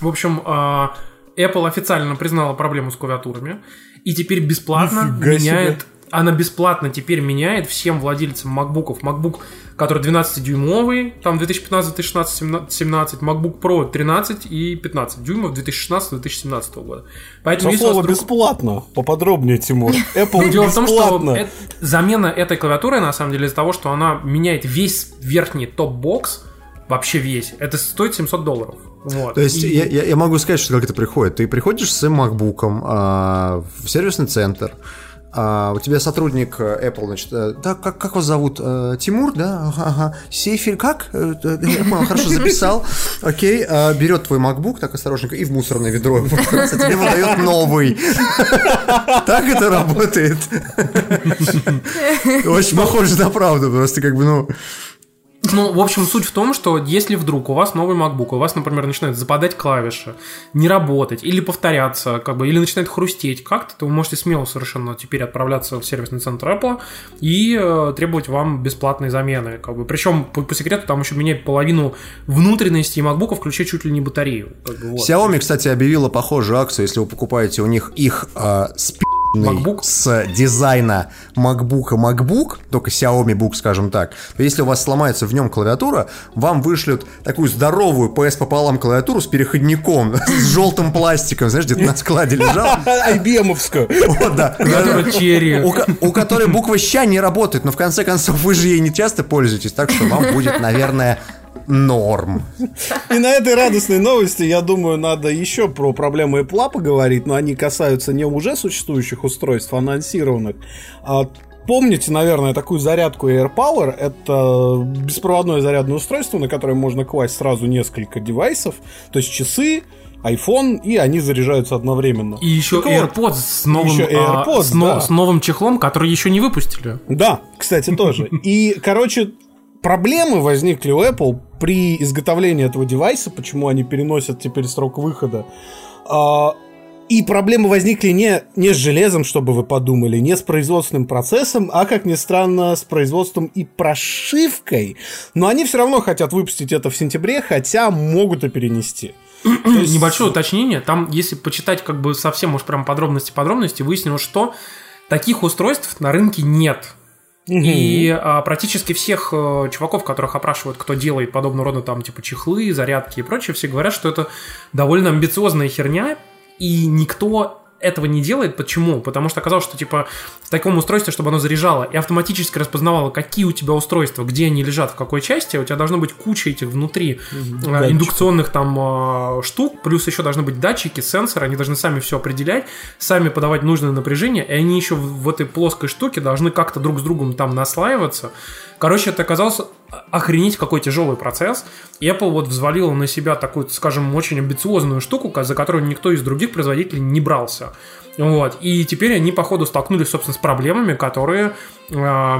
В общем, а, Apple официально признала проблему с клавиатурами, и теперь бесплатно Нифига себе. Она бесплатно теперь меняет всем владельцам MacBook'ов. MacBook, который 12-дюймовый, там 2015, 2016, 17, 17, MacBook Pro 13 и 15 дюймов 2016-2017 года. Поэтому, Со слова вдруг- бесплатно. Поподробнее, Тимур. Apple Дело в том, что бесплатно. замена этой клавиатуры, на самом деле, из-за того, что она меняет весь верхний топ-бокс, вообще весь, это стоит 700 долларов. Вот. То есть И- я, я- я могу сказать, что как это приходит. Ты приходишь с макбуком а, в сервисный центр, а, у тебя сотрудник э, Apple, значит, э, да, как, как вас зовут? Э, Тимур, да? Ага, ага. Сейфель, как? Я понял, хорошо, записал. Окей, а, берет твой MacBook, так осторожненько, и в мусорное ведро его а тебе выдает новый. Так это работает. Очень похоже на правду, просто как бы, ну... Ну, в общем, суть в том, что если вдруг у вас новый MacBook, у вас, например, начинают западать клавиши, не работать, или повторяться, как бы, или начинает хрустеть как-то, то вы можете смело совершенно теперь отправляться в сервисный центр Apple и э, требовать вам бесплатной замены. Как бы. Причем, по, по секрету, там еще менять половину внутренности MacBook, включая чуть ли не батарею. Как бы, вот. Xiaomi, кстати, объявила похожую акцию, если вы покупаете у них их э, спи- MacBook? с дизайна MacBook MacBook, только Xiaomi Book, скажем так, то если у вас сломается в нем клавиатура, вам вышлют такую здоровую PS пополам клавиатуру с переходником, с желтым пластиком, знаешь, где-то на складе лежал. IBM-овскую. Вот, да. У которой буква «ща» не работает, но в конце концов вы же ей не часто пользуетесь, так что вам будет, наверное, норм. И на этой радостной новости, я думаю, надо еще про проблемы Apple поговорить, но они касаются не уже существующих устройств, а анонсированных. А Помните, наверное, такую зарядку AirPower? Это беспроводное зарядное устройство, на которое можно класть сразу несколько девайсов, то есть часы, iPhone, и они заряжаются одновременно. И еще Так вот, AirPods с новым, еще а, AirPods, с, но- да. с новым чехлом, который еще не выпустили. Да, кстати, тоже. И, короче, проблемы возникли у Apple при изготовлении этого девайса, почему они переносят теперь срок выхода. А, И проблемы возникли не, не с железом, чтобы вы подумали, не с производственным процессом, а, как ни странно, с производством и прошивкой. Но они все равно хотят выпустить это в сентябре, хотя могут и перенести. Небольшое уточнение. Там, если почитать как бы совсем уж прям подробности-подробности, выяснилось, что таких устройств на рынке нет. И а, практически всех э, чуваков, которых опрашивают, кто делает подобного рода там типа чехлы, зарядки и прочее, все говорят, что это довольно амбициозная херня, и никто этого не делает. Почему? Потому что оказалось, что типа в таком устройстве, чтобы оно заряжало и автоматически распознавало, какие у тебя устройства, где они лежат, в какой части, у тебя должна быть куча этих внутри э, Датчиков. индукционных там э, штук, плюс еще должны быть датчики, сенсоры, они должны сами все определять, сами подавать нужное напряжение, и они еще в этой плоской штуке должны как-то друг с другом там наслаиваться. Короче, это оказался охренеть какой тяжелый процесс. Apple вот взвалила на себя такую, скажем, очень амбициозную штуку, за которую никто из других производителей не брался. Вот. И теперь они, походу, столкнулись, собственно, с проблемами, которые э,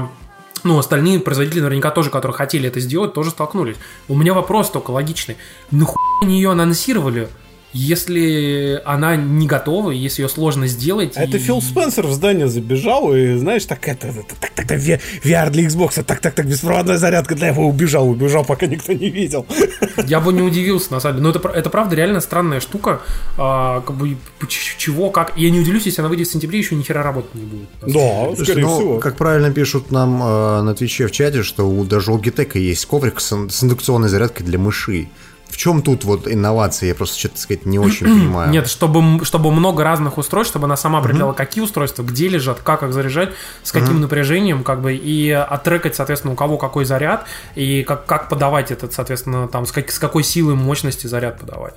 ну, остальные производители, наверняка тоже, которые хотели это сделать, тоже столкнулись. У меня вопрос только логичный. Нахуй они ее анонсировали, если она не готова, если ее сложно сделать? А Это и- Фил Спенсер в здание забежал и, знаешь, так это, это так, так, так, VR для Xbox, так, так, так, беспроводная зарядка для его убежал, убежал, пока никто не видел. Я бы не удивился, на самом деле. Но это, это правда реально странная штука. А, как бы, чего, как. Я не удивлюсь, если она выйдет в сентябре, еще ни хера работать не будет. Да, Слушай, скорее ну, всего. как правильно пишут нам э, на Твиче в чате, что у, даже у Logitech есть коврик с, с индукционной зарядкой для мыши. В чем тут вот инновация? Я просто что-то сказать не очень понимаю. Нет, чтобы, чтобы много разных устройств, чтобы она сама определяла, какие устройства, где лежат, как их заряжать, с каким напряжением, как бы, и оттрекать, соответственно, у кого какой заряд, и как, как подавать этот, соответственно, там, с, как- с какой силой мощности заряд подавать.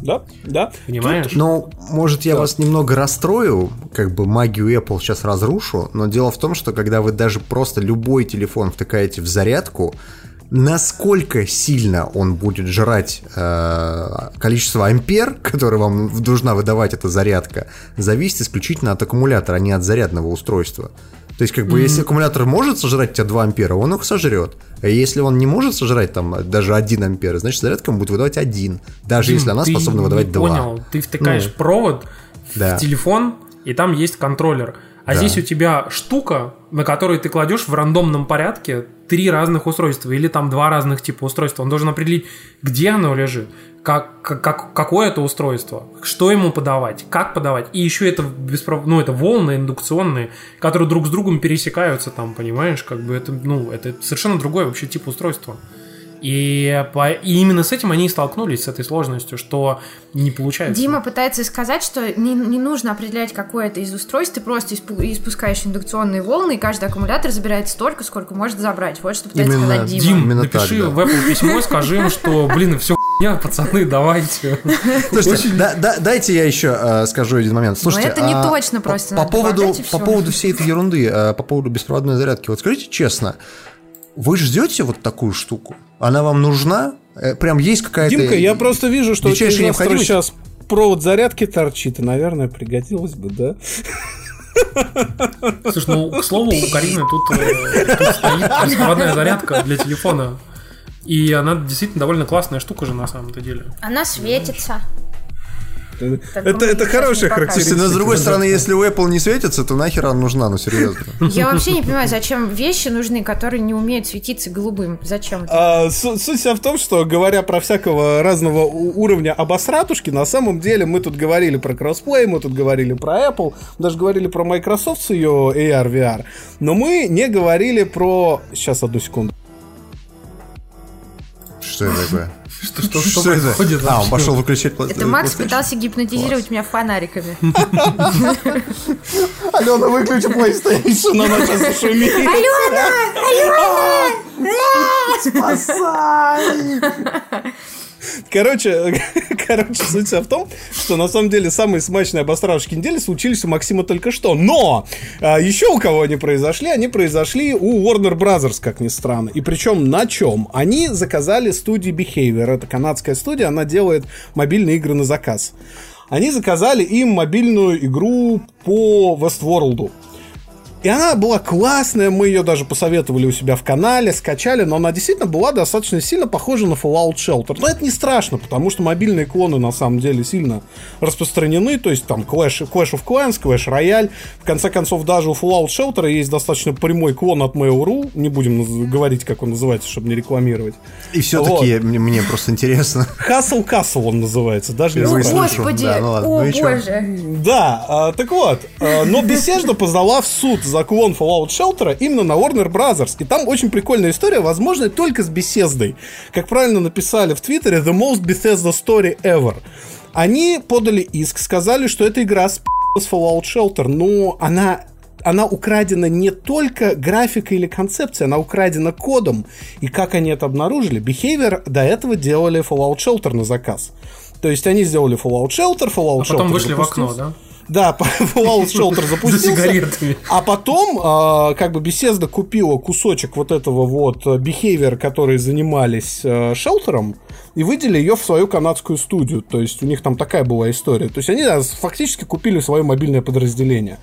Да, да. Понимаешь? Ну, может, я вас немного расстрою, как бы магию Apple сейчас разрушу, но дело в том, что когда вы даже просто любой телефон втыкаете в зарядку, насколько сильно он будет жрать э, количество ампер, которое вам должна выдавать эта зарядка, зависит исключительно от аккумулятора, а не от зарядного устройства. То есть, как бы, если аккумулятор может сожрать у тебя 2 ампера, он их сожрет. А если он не может сожрать там даже 1 ампер, значит, зарядка ему будет выдавать 1. Даже если она способна выдавать 2. понял, ты втыкаешь Ну. провод Да. в телефон, и там есть контроллер. А Да. здесь у тебя штука, на которой ты кладешь в рандомном порядке три разных устройства или там два разных типа устройства. Он должен определить, где оно лежит, как, как, как- какое это устройство, что ему подавать, как подавать. И еще это, беспров... ну, это волны индукционные, которые друг с другом пересекаются там, понимаешь? Как бы это, ну, это совершенно другой вообще тип устройства. И, по- и именно с этим они и столкнулись, с этой сложностью, что не получается. Дима пытается сказать, что не, не нужно определять какое-то из устройств, ты просто испу- испускаешь индукционные волны, и каждый аккумулятор забирает столько, сколько может забрать. Вот что пытается Именно. сказать Дима. Дим, Именно напиши так, да. в Apple письмо, скажи им, что, блин, все хуйня, пацаны, давайте. Слушайте, да- да- дайте я еще э, скажу один момент. Слушайте, это не а, точно просто, По, надо поводу, по всей этой ерунды, э, по поводу беспроводной зарядки, вот скажите честно, вы ждете вот такую штуку? Она вам нужна? Э, Прям есть какая-то... Димка, я просто вижу, что у тебя сейчас провод зарядки торчит, и, наверное, пригодилось бы, да? Слушай, ну, к слову, у Карины тут, э, тут стоит беспроводная зарядка для телефона. И она действительно довольно классная штука же на самом-то деле. Она светится. Так Это, это хорошая характеристика. Слушайте, но с другой стороны, если у Apple не светится, то нахер она нужна, ну серьезно. Я вообще не понимаю, зачем вещи нужны, которые не умеют светиться голубым. Зачем это? А, су- суть вся в том, что говоря про всякого разного уровня обосратушки, на самом деле мы тут говорили про кроссплей, мы тут говорили про Apple, даже говорили про Microsoft с ее AR, VR, но мы не говорили про... Сейчас, одну секунду. Что это такое? Что, что, что происходит А, он пошел выключать Это Макс пытался гипнотизировать меня фонариками. Алена, выключи PlayStation, она сейчас зашумит. Короче, короче, суть в том, что на самом деле самые смачные обострашки недели случились у Максима только что. Но а, еще у кого они произошли, они произошли у Warner Brothers, как ни странно. И причем на чем? Они заказали студию Behavior. Это канадская студия, она делает мобильные игры на заказ. Они заказали им мобильную игру по Westworld. И она была классная, мы ее даже посоветовали у себя в канале, скачали, но она действительно была достаточно сильно похожа на Fallout Shelter. Но это не страшно, потому что мобильные клоны на самом деле сильно распространены, то есть там Clash, Clash of Clans, Clash Royale. В конце концов, даже у Fallout Shelter есть достаточно прямой клон от Mail.ru, не будем говорить, как он называется, чтобы не рекламировать. И все-таки мне, мне просто интересно. Hustle Castle он называется, даже не Впервые знаю. Господи, Да, ну ладно, о ну боже. Да, а, так вот, а, но Bethesda позвала в суд за клон Fallout Shelter именно на Warner Brothers. И там очень прикольная история, возможно, только с Bethesda. Как правильно написали в Твиттере, the most Bethesda story ever. Они подали иск, сказали, что эта игра с с Fallout Shelter, но она она украдена не только графикой или концепцией, она украдена кодом. И как они это обнаружили? Behavior до этого делали Fallout Shelter на заказ. То есть они сделали Fallout Shelter, Fallout А потом Shelter вышли в окно, да? Да, Fallout Shelter За запустился. сигаретами. А потом, а, как бы Bethesda купила кусочек вот этого вот э, Behavior, которые занимались э, шелтером, и выделили ее в свою канадскую студию. То есть у них там такая была история. То есть они да, фактически купили свое мобильное подразделение.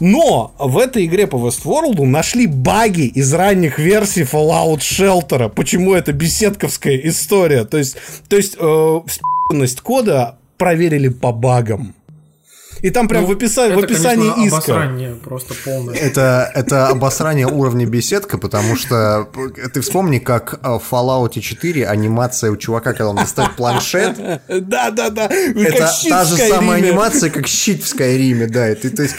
Но в этой игре по Westworld нашли баги из ранних версий Fallout Shelter. Почему это беседковская история? То есть, то есть э, кода проверили по багам. И там прям Ну, в, описа- в это, описании конечно, иска. обосрание просто полное. Это, это обосрание уровня беседка, потому что ты вспомни, как э, в Fallout 4 анимация у чувака, когда он достает планшет, Да, да, да. это та же самая анимация, как щит в Скайриме, да. И ты, то есть,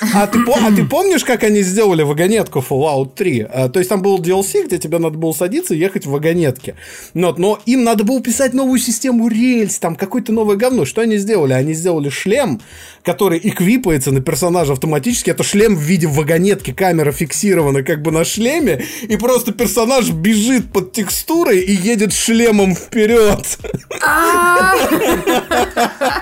А ты, а ты помнишь, как они сделали вагонетку Fallout 3? А, то есть там был DLC, где тебе надо было садиться и ехать в вагонетке. Но, вот, но им надо было писать новую систему рельс, там какое-то новое говно. Что они сделали? Они сделали шлем, который эквипается на персонажа автоматически. Это шлем в виде вагонетки, камера фиксирована как бы на шлеме, и просто персонаж бежит под текстурой и едет шлемом вперед.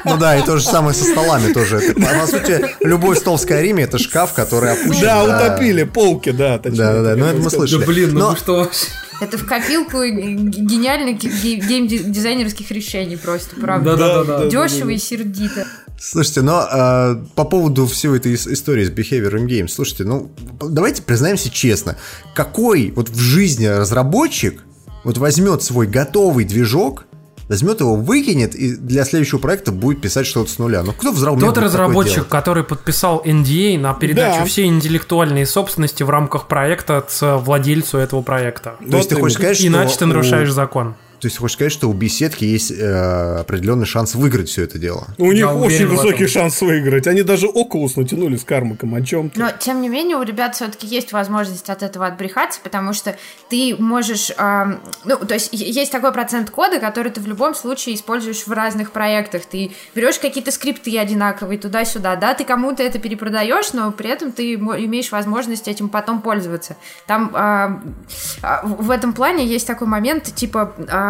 ну да, и то же самое со столами тоже. По сути, любой стол в Скайриме это шкаф, который опущен. Да, утопили полки, да. Да, да, да, ну это мы слышали. Да блин, ну Но- что вообще? Это в копилку гениальных ге- геймдизайнерских решений просто, правда. Да-да-да. Дешево и сердито. Слушайте, но э, по поводу всей этой ис- истории с Behavior in Games, слушайте, ну, давайте признаемся честно, какой вот в жизни разработчик вот возьмет свой готовый движок, возьмет его, выкинет и для следующего проекта будет писать что-то с нуля. Ну, кто в здравом уме Тот разработчик, который подписал NDA на передачу Да. всей интеллектуальной собственности в рамках проекта с владельцу этого проекта. То есть ты хочешь сказать, что... Иначе ты у- нарушаешь закон. То есть хочешь сказать, что у беседки есть э, определенный шанс выиграть все это дело? У них Я очень высокий этом. шанс выиграть. Они даже Oculus натянули с Кармаком. О чем ты? Но, тем не менее, у ребят все-таки есть возможность от этого отбрехаться, потому что ты можешь... ам, ну, то есть есть такой процент кода, который ты в любом случае используешь в разных проектах. Ты берешь какие-то скрипты одинаковые туда-сюда, да, ты кому-то это перепродаешь, но при этом ты имеешь возможность этим потом пользоваться. Там ам, а, в этом плане есть такой момент, типа... ам,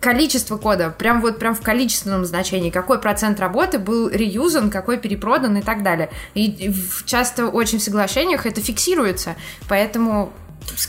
количество кода, прям вот прям в количественном значении, какой процент работы был реюзан, какой перепродан и так далее. И часто очень в соглашениях это фиксируется, поэтому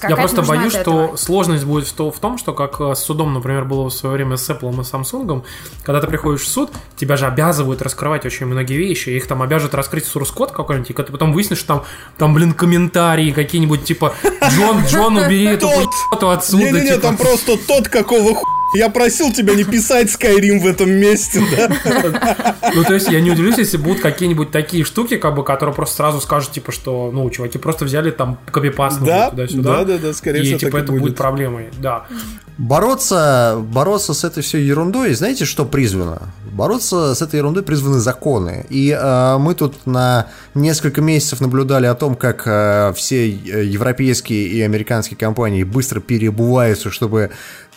Я просто боюсь, что сложность будет в, то, в том, что как э, с судом, например, было в свое время с Apple и Samsung, когда ты приходишь в суд, тебя же обязывают раскрывать очень многие вещи, их там обяжут раскрыть source код какой-нибудь, и когда ты потом выяснишь, что там, там блин, комментарии какие-нибудь, типа, Джон, Джон, убери эту хуйню отсюда. Не-не-не, типа. там просто тот, какого хуя я просил тебя не писать Skyrim в этом месте, да? Ну, то есть, я не удивлюсь, если будут какие-нибудь такие штуки, как бы, которые просто сразу скажут, типа, что, ну, чуваки просто взяли там копипаст да, туда-сюда. Да, да, да, скорее всего, И, типа, это будет. проблемой, да. Бороться, бороться с этой всей ерундой, знаете, что призвано? Бороться с этой ерундой призваны законы. И э, мы тут на несколько месяцев наблюдали о том, как э, все европейские и американские компании быстро переобуваются, чтобы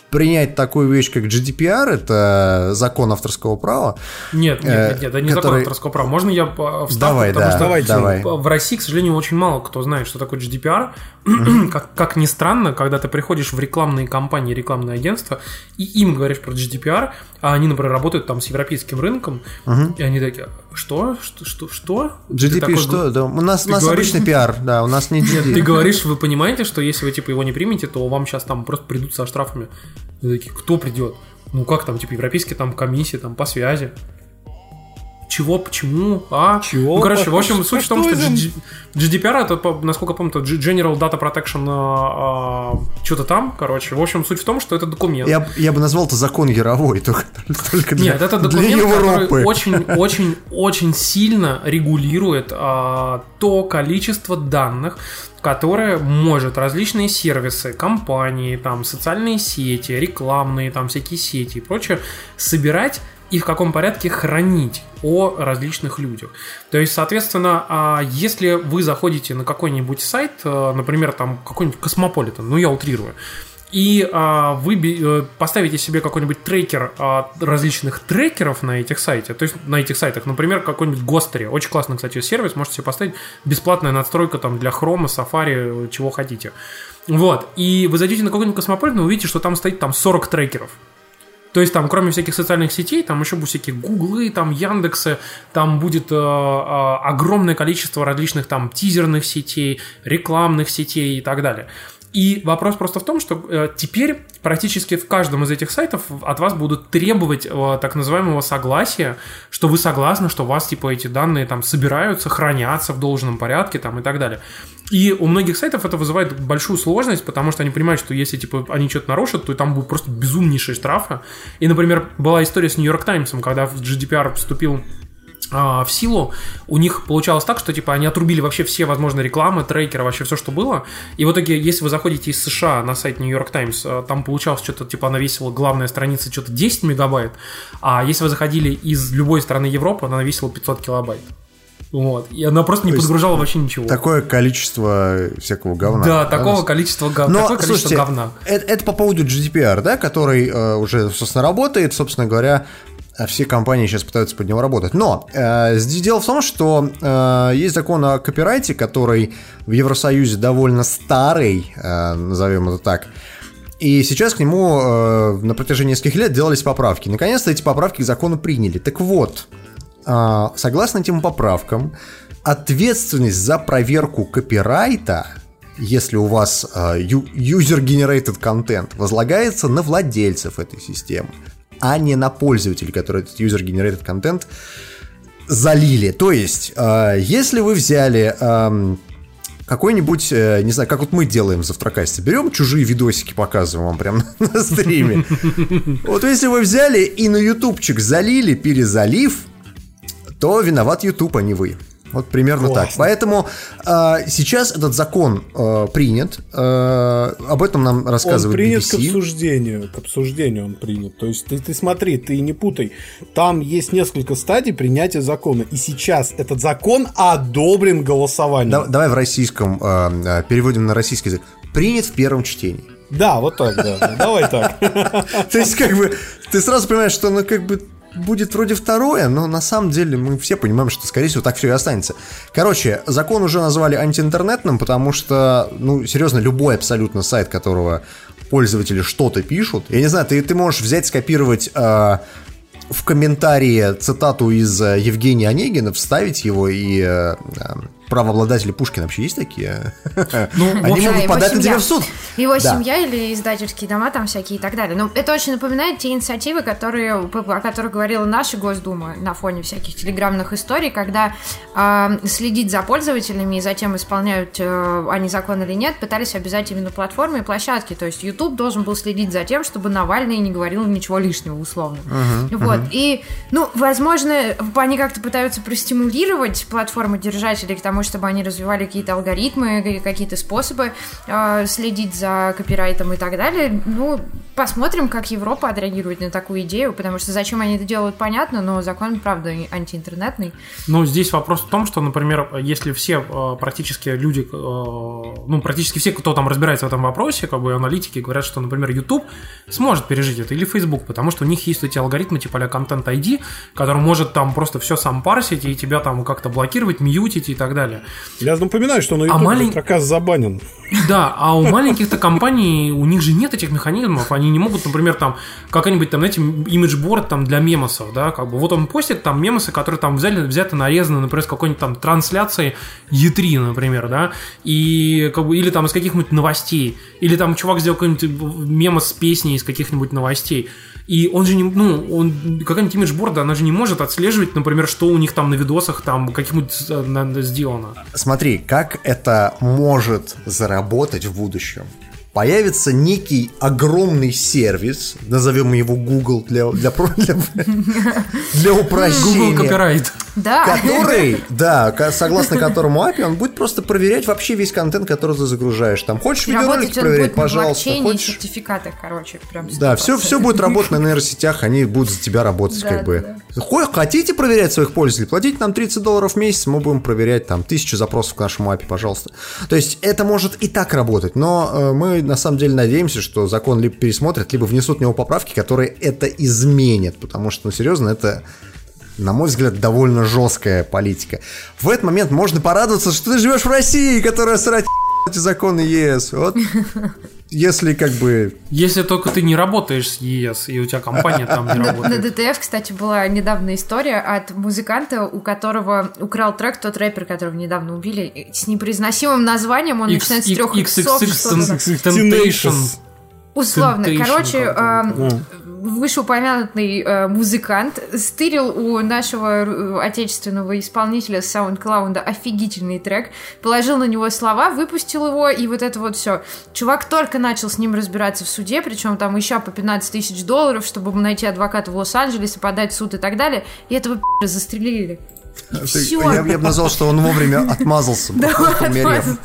принять такую вещь, как GDPR, это закон авторского права. Нет, нет, нет, нет это не который... закон авторского права. Можно я вставлю? Давай, потому да, что давайте. давай. в России, к сожалению, очень мало кто знает, что такое GDPR. как, как ни странно, когда ты приходишь в рекламные компании, рекламные агентства, и им говоришь про GDPR, а они, например, работают там с европейским рынком, и они такие, что? Что? Что? что? GDP такой, что? Да, у нас, у нас говоришь... обычный пиар, да, у нас не GDP. Ты говоришь, вы понимаете, что если вы типа его не примете, то вам сейчас там просто придут со штрафами. Вы такие, кто придет? Ну как там, типа, европейские там комиссии, там, по связи. Чего, почему, а? Чего? Ну, короче, в общем, суть в том, что GDPR, это, насколько я помню, это General Data Protection, а, а, что-то там, короче. В общем, суть в том, что это документ. Я, я бы назвал это закон Яровой, только, только для Нет, это документ, который очень-очень-очень сильно регулирует а, то количество данных, которое может различные сервисы, компании, там, социальные сети, рекламные, там, всякие сети и прочее собирать и в каком порядке хранить о различных людях. То есть, соответственно, а если вы заходите на какой-нибудь сайт, э, например, там какой-нибудь Космополитен, ну я утрирую, и а, вы э, поставите себе какой-нибудь трекер а, различных трекеров на этих сайтах, то есть на этих сайтах, например, какой-нибудь Ghostery, очень классный, кстати, сервис, можете себе поставить бесплатная надстройка там для Chrome, Safari, чего хотите. Вот, и вы зайдете на какой-нибудь Космополитен, вы увидите, что там стоит там 40 трекеров. То есть там, кроме всяких социальных сетей, там еще будут всякие Гуглы, там Яндексы, там будет э, э, огромное количество различных там тизерных сетей, рекламных сетей и так далее. И вопрос просто в том, что э, теперь практически в каждом из этих сайтов от вас будут требовать э, так называемого согласия, что вы согласны, что у вас типа эти данные там собираются, хранятся в должном порядке там и так далее. И у многих сайтов это вызывает большую сложность, потому что они понимают, что если типа они что-то нарушат, то там будут просто безумнейшие штрафы. И, например, была история с Нью-Йорк Таймсом, когда в GDPR вступил в силу, у них получалось так, что типа они отрубили вообще все возможные рекламы, трекеры, вообще все, что было. И в итоге, если вы заходите из США на сайт New York Times, а, там получалось что-то, типа она весила, главная страница, что-то 10 мегабайт, а если вы заходили из любой страны Европы, она весила 500 килобайт. Вот. И она просто не То подгружала вообще ничего. Такое количество всякого говна. Да, такого количества говна. Но, такое количество слушайте, говна. Это, это по поводу GDPR, да, который э, уже, собственно, работает. Собственно говоря, а все компании сейчас пытаются под него работать. Но э, дело в том, что э, есть закон о копирайте, который в Евросоюзе довольно старый, э, назовем это так. И сейчас к нему э, на протяжении нескольких лет делались поправки. Наконец-то эти поправки к закону приняли. Так вот, э, согласно этим поправкам, ответственность за проверку копирайта если у вас uh, user-generated контент возлагается на владельцев этой системы а не на пользователей, который этот user-generated контент залили. То есть, э, если вы взяли какой-нибудь, э, не знаю, как вот мы делаем в Завтракасте, берем чужие видосики, показываем вам прямо на стриме. Вот если вы взяли и на ютубчик залили, перезалив, то виноват YouTube, а не вы. Вот примерно Классно. так. Поэтому э, сейчас этот закон э, принят. Э, об этом нам рассказывает Он принят BBC. к обсуждению. К обсуждению он принят. То есть ты, ты смотри, ты не путай. Там есть несколько стадий принятия закона. И сейчас этот закон одобрен голосованием. Да, давай в российском э, переводим на российский язык. Принят в первом чтении. Да, вот так, да. Давай так. То есть, как бы, ты сразу понимаешь, что, ну, как бы, будет вроде второе, но на самом деле мы все понимаем, что, скорее всего, так все и останется. Короче, закон уже назвали антиинтернетным, потому что, ну, серьезно, любой абсолютно сайт, которого пользователи что-то пишут, я не знаю, ты, ты можешь взять, скопировать э, в комментарии цитату из э, Евгения Онегина, вставить его и... Э, правообладатели Пушкина вообще есть такие? Ну, Они общем, могут подать на тебя в суд. Его Да. семья или издательские дома там всякие и так далее. Но это очень напоминает те инициативы, которые, о которых говорила наша Госдума на фоне всяких телеграммных историй, когда э, следить за пользователями и затем исполняют э, они закон или нет, пытались обязать именно платформы и площадки. То есть YouTube должен был следить за тем, чтобы Навальный не говорил ничего лишнего, условно. вот. И, ну, возможно, они как-то пытаются простимулировать платформы держателей к тому, чтобы они развивали какие-то алгоритмы, ка- какие-то способы э, следить за копирайтом и так далее. Ну, посмотрим, как Европа отреагирует на такую идею, потому что зачем они это делают, понятно, но закон, правда, антиинтернетный. Ну, здесь вопрос в том, что, например, если все э, практически люди, э, ну, практически все, кто там разбирается в этом вопросе, как бы аналитики говорят, что, например, YouTube сможет пережить это, или Facebook, потому что у них есть эти алгоритмы типа а Content ID, который может там просто все сам парсить и тебя там как-то блокировать, мьютить и так далее. Я напоминаю, что на YouTube малень- Тракас забанен. Да, а у маленьких-то компаний, у них же нет этих механизмов, они не могут, например, там, какой-нибудь там, знаете, имиджборд там для мемосов, да, как бы, вот он постит там мемосы, которые там взяли, взяты, нарезаны, например, с какой-нибудь там трансляции E3, например, да, и как бы, или там из каких-нибудь новостей, или там чувак сделал какой-нибудь мемос с песней из каких-нибудь новостей, и он же не, ну, он, какая-нибудь имиджборда, она же не может отслеживать, например, что у них там на видосах там каких-нибудь э, сделано. Смотри, как это может заработать в будущем. Появится некий огромный сервис, назовем его Google для, для, для, для Google упрощения. копирайт. Да. Который, да, согласно которому API, он будет просто проверять вообще весь контент, который ты загружаешь. Там хочешь видеоролики проверять, пожалуйста. Хочешь... сертификатах, короче, прям Да, все, 100%. все будет работать на нейросетях, они будут за тебя работать, Да, как да, бы. Хо- Хотите проверять своих пользователей? Платите нам 30 долларов в месяц, мы будем проверять там тысячу запросов к нашему API, пожалуйста. То есть это может и так работать, но э, мы на самом деле надеемся, что закон либо пересмотрят, либо внесут в него поправки, которые это изменят, потому что, ну, серьезно, это на мой взгляд, довольно жесткая политика. В этот момент можно порадоваться, что ты живешь в России, которая срать эти законы ЕС. Вот если как бы Если только ты не работаешь с ЕС, и у тебя компания там не На, на работает. ДТФ, кстати, была недавно история от музыканта, у которого украл трек тот рэпер, которого недавно убили, с непроизносимым названием, он начинается с трех иксов, XXX. Temptation. Условно. Короче, э, вышеупомянутый э, музыкант стырил у нашего э, отечественного исполнителя с SoundCloud офигительный трек, положил на него слова, выпустил его, и вот это вот все. Чувак только начал с ним разбираться в суде, причем там еще по 15 тысяч долларов, чтобы найти адвоката в Лос-Анджелесе, подать в суд и так далее, и этого пи***а застрелили. Ты- Всё. Я, я бы назвал, что он вовремя отмазался, просто померев.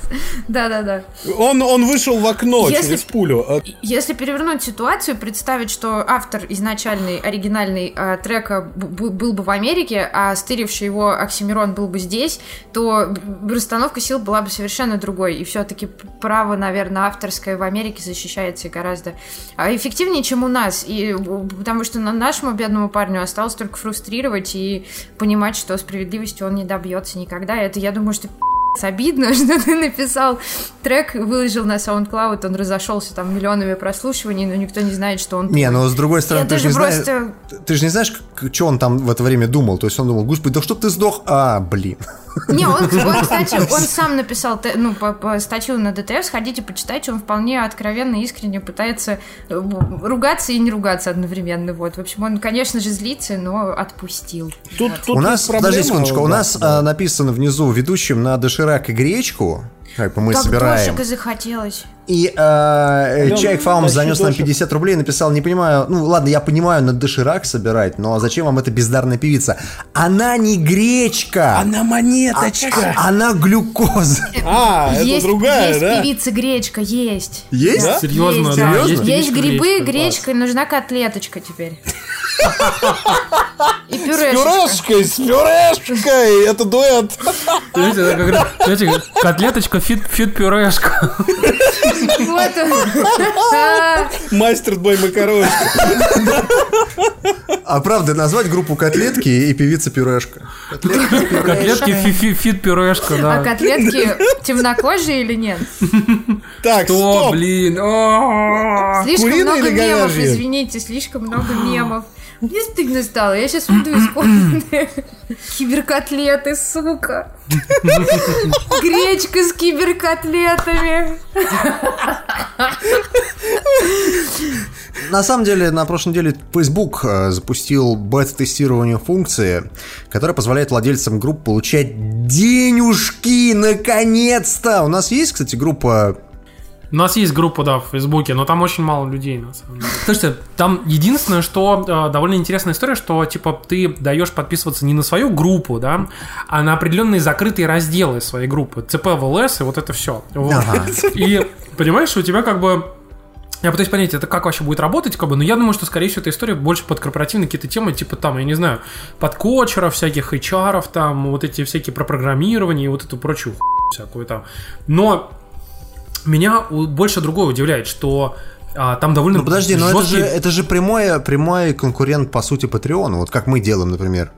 Да-да-да. Он, он вышел в окно Если- через пулю. А, Если перевернуть ситуацию, представить, что автор изначальный, оригинальный э, трека б- б- был бы в Америке, а стыривший его Оксимирон был бы здесь, то расстановка сил была бы совершенно другой. И все-таки право, наверное, авторское в Америке защищается гораздо а, эффективнее, чем у нас. И, потому что на нашему бедному парню осталось только фрустрировать и понимать, что справедливости он не добьется никогда. Это, я думаю, что обидно, что ты написал трек, выложил на SoundCloud, он разошелся там миллионами прослушиваний, но никто не знает, что он... Не, но с другой стороны, Это ты же не же знаешь, просто- ты же не знаешь, что он там в это время думал. То есть он думал, господи, да чтоб ты сдох, а, блин. Не, он, он, кстати, он сам написал ну, по, по статью на ДТФ, сходите, почитайте, он вполне откровенно, искренне пытается э, ругаться и не ругаться одновременно. Вот. В общем, он, конечно же, злится, но отпустил. Тут, тут у нас, проблема, подожди секундочку, у нас да. а, написано внизу ведущим на доширак и гречку, как бы мы так собираем. дошика захотелось. И э, Алёна, Чайк Фаум занес нам дошик. 50 рублей, написал, не понимаю, ну ладно, я понимаю, на доширак собирать, но зачем вам эта бездарная певица? Она не гречка! Она монеточка. А- она глюкоза. А, это есть, другая, есть да? певица гречка, есть. Есть? Да? Серьезно, есть, да. Серьезно? Есть певичка грибы, гречка. гречка, и нужна котлеточка теперь. И С пюрешечка. пюрешкой, с пюрешкой. Это дуэт. Знаете, это как раз- знаете, котлеточка, feat, feat пюрешка. Вот он. Мастер бой макарошка. А правда, назвать группу котлетки и певица пюрешка. Котлетки, fea- fea- feat пюрешка, А да. котлетки темнокожие или нет? Так, стоп. блин, о. Слишком много мемов, извините, слишком много мемов. Мне стыдно стало. Я сейчас выйду из комнаты. Киберкотлеты, сука. Гречка с киберкотлетами. На самом деле, на прошлой неделе Facebook э, запустил бета-тестирование функции, которая позволяет владельцам групп получать денежки, наконец-то! У нас есть, кстати, группа У нас есть группа, да, в Фейсбуке, но там очень мало людей, на самом деле. Слушайте, там единственное, что э, довольно интересная история, что, типа, ты даешь подписываться не на свою группу, да, а на определенные закрытые разделы своей группы. ЦП, ВЛС и вот это все. Ага. И, понимаешь, у тебя как бы... Я пытаюсь понять, это как вообще будет работать, как бы, но я думаю, что, скорее всего, эта история больше под корпоративные какие-то темы, типа там, я не знаю, под кочеров, всяких HR, там, вот эти всякие про программирование и вот эту прочую хуйню всякую там. Но меня больше другое удивляет, что а, там довольно Ну подожди, но это жесткий- же, это же прямой, прямой конкурент, по сути, Патреону. Вот как мы делаем, например.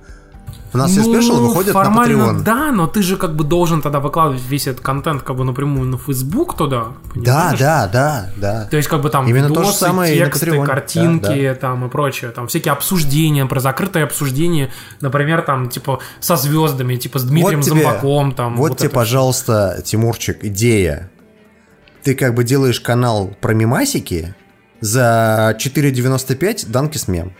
У нас все Ну, спешл выходят на Patreon. да, но ты же как бы должен тогда выкладывать весь этот контент как бы напрямую на Facebook туда. Да, понимаешь? да, да, да. То есть, как бы там Именно то же видосы, самое тексты, Patreon. картинки там и прочее, там всякие обсуждения, про закрытое обсуждение, например, там, типа, со звездами, типа, с Дмитрием вот тебе, Зомбаком, там. вот, тебе, это. пожалуйста, Тимурчик, идея. Ты как бы делаешь канал про мемасики за 4,95 данки с мем.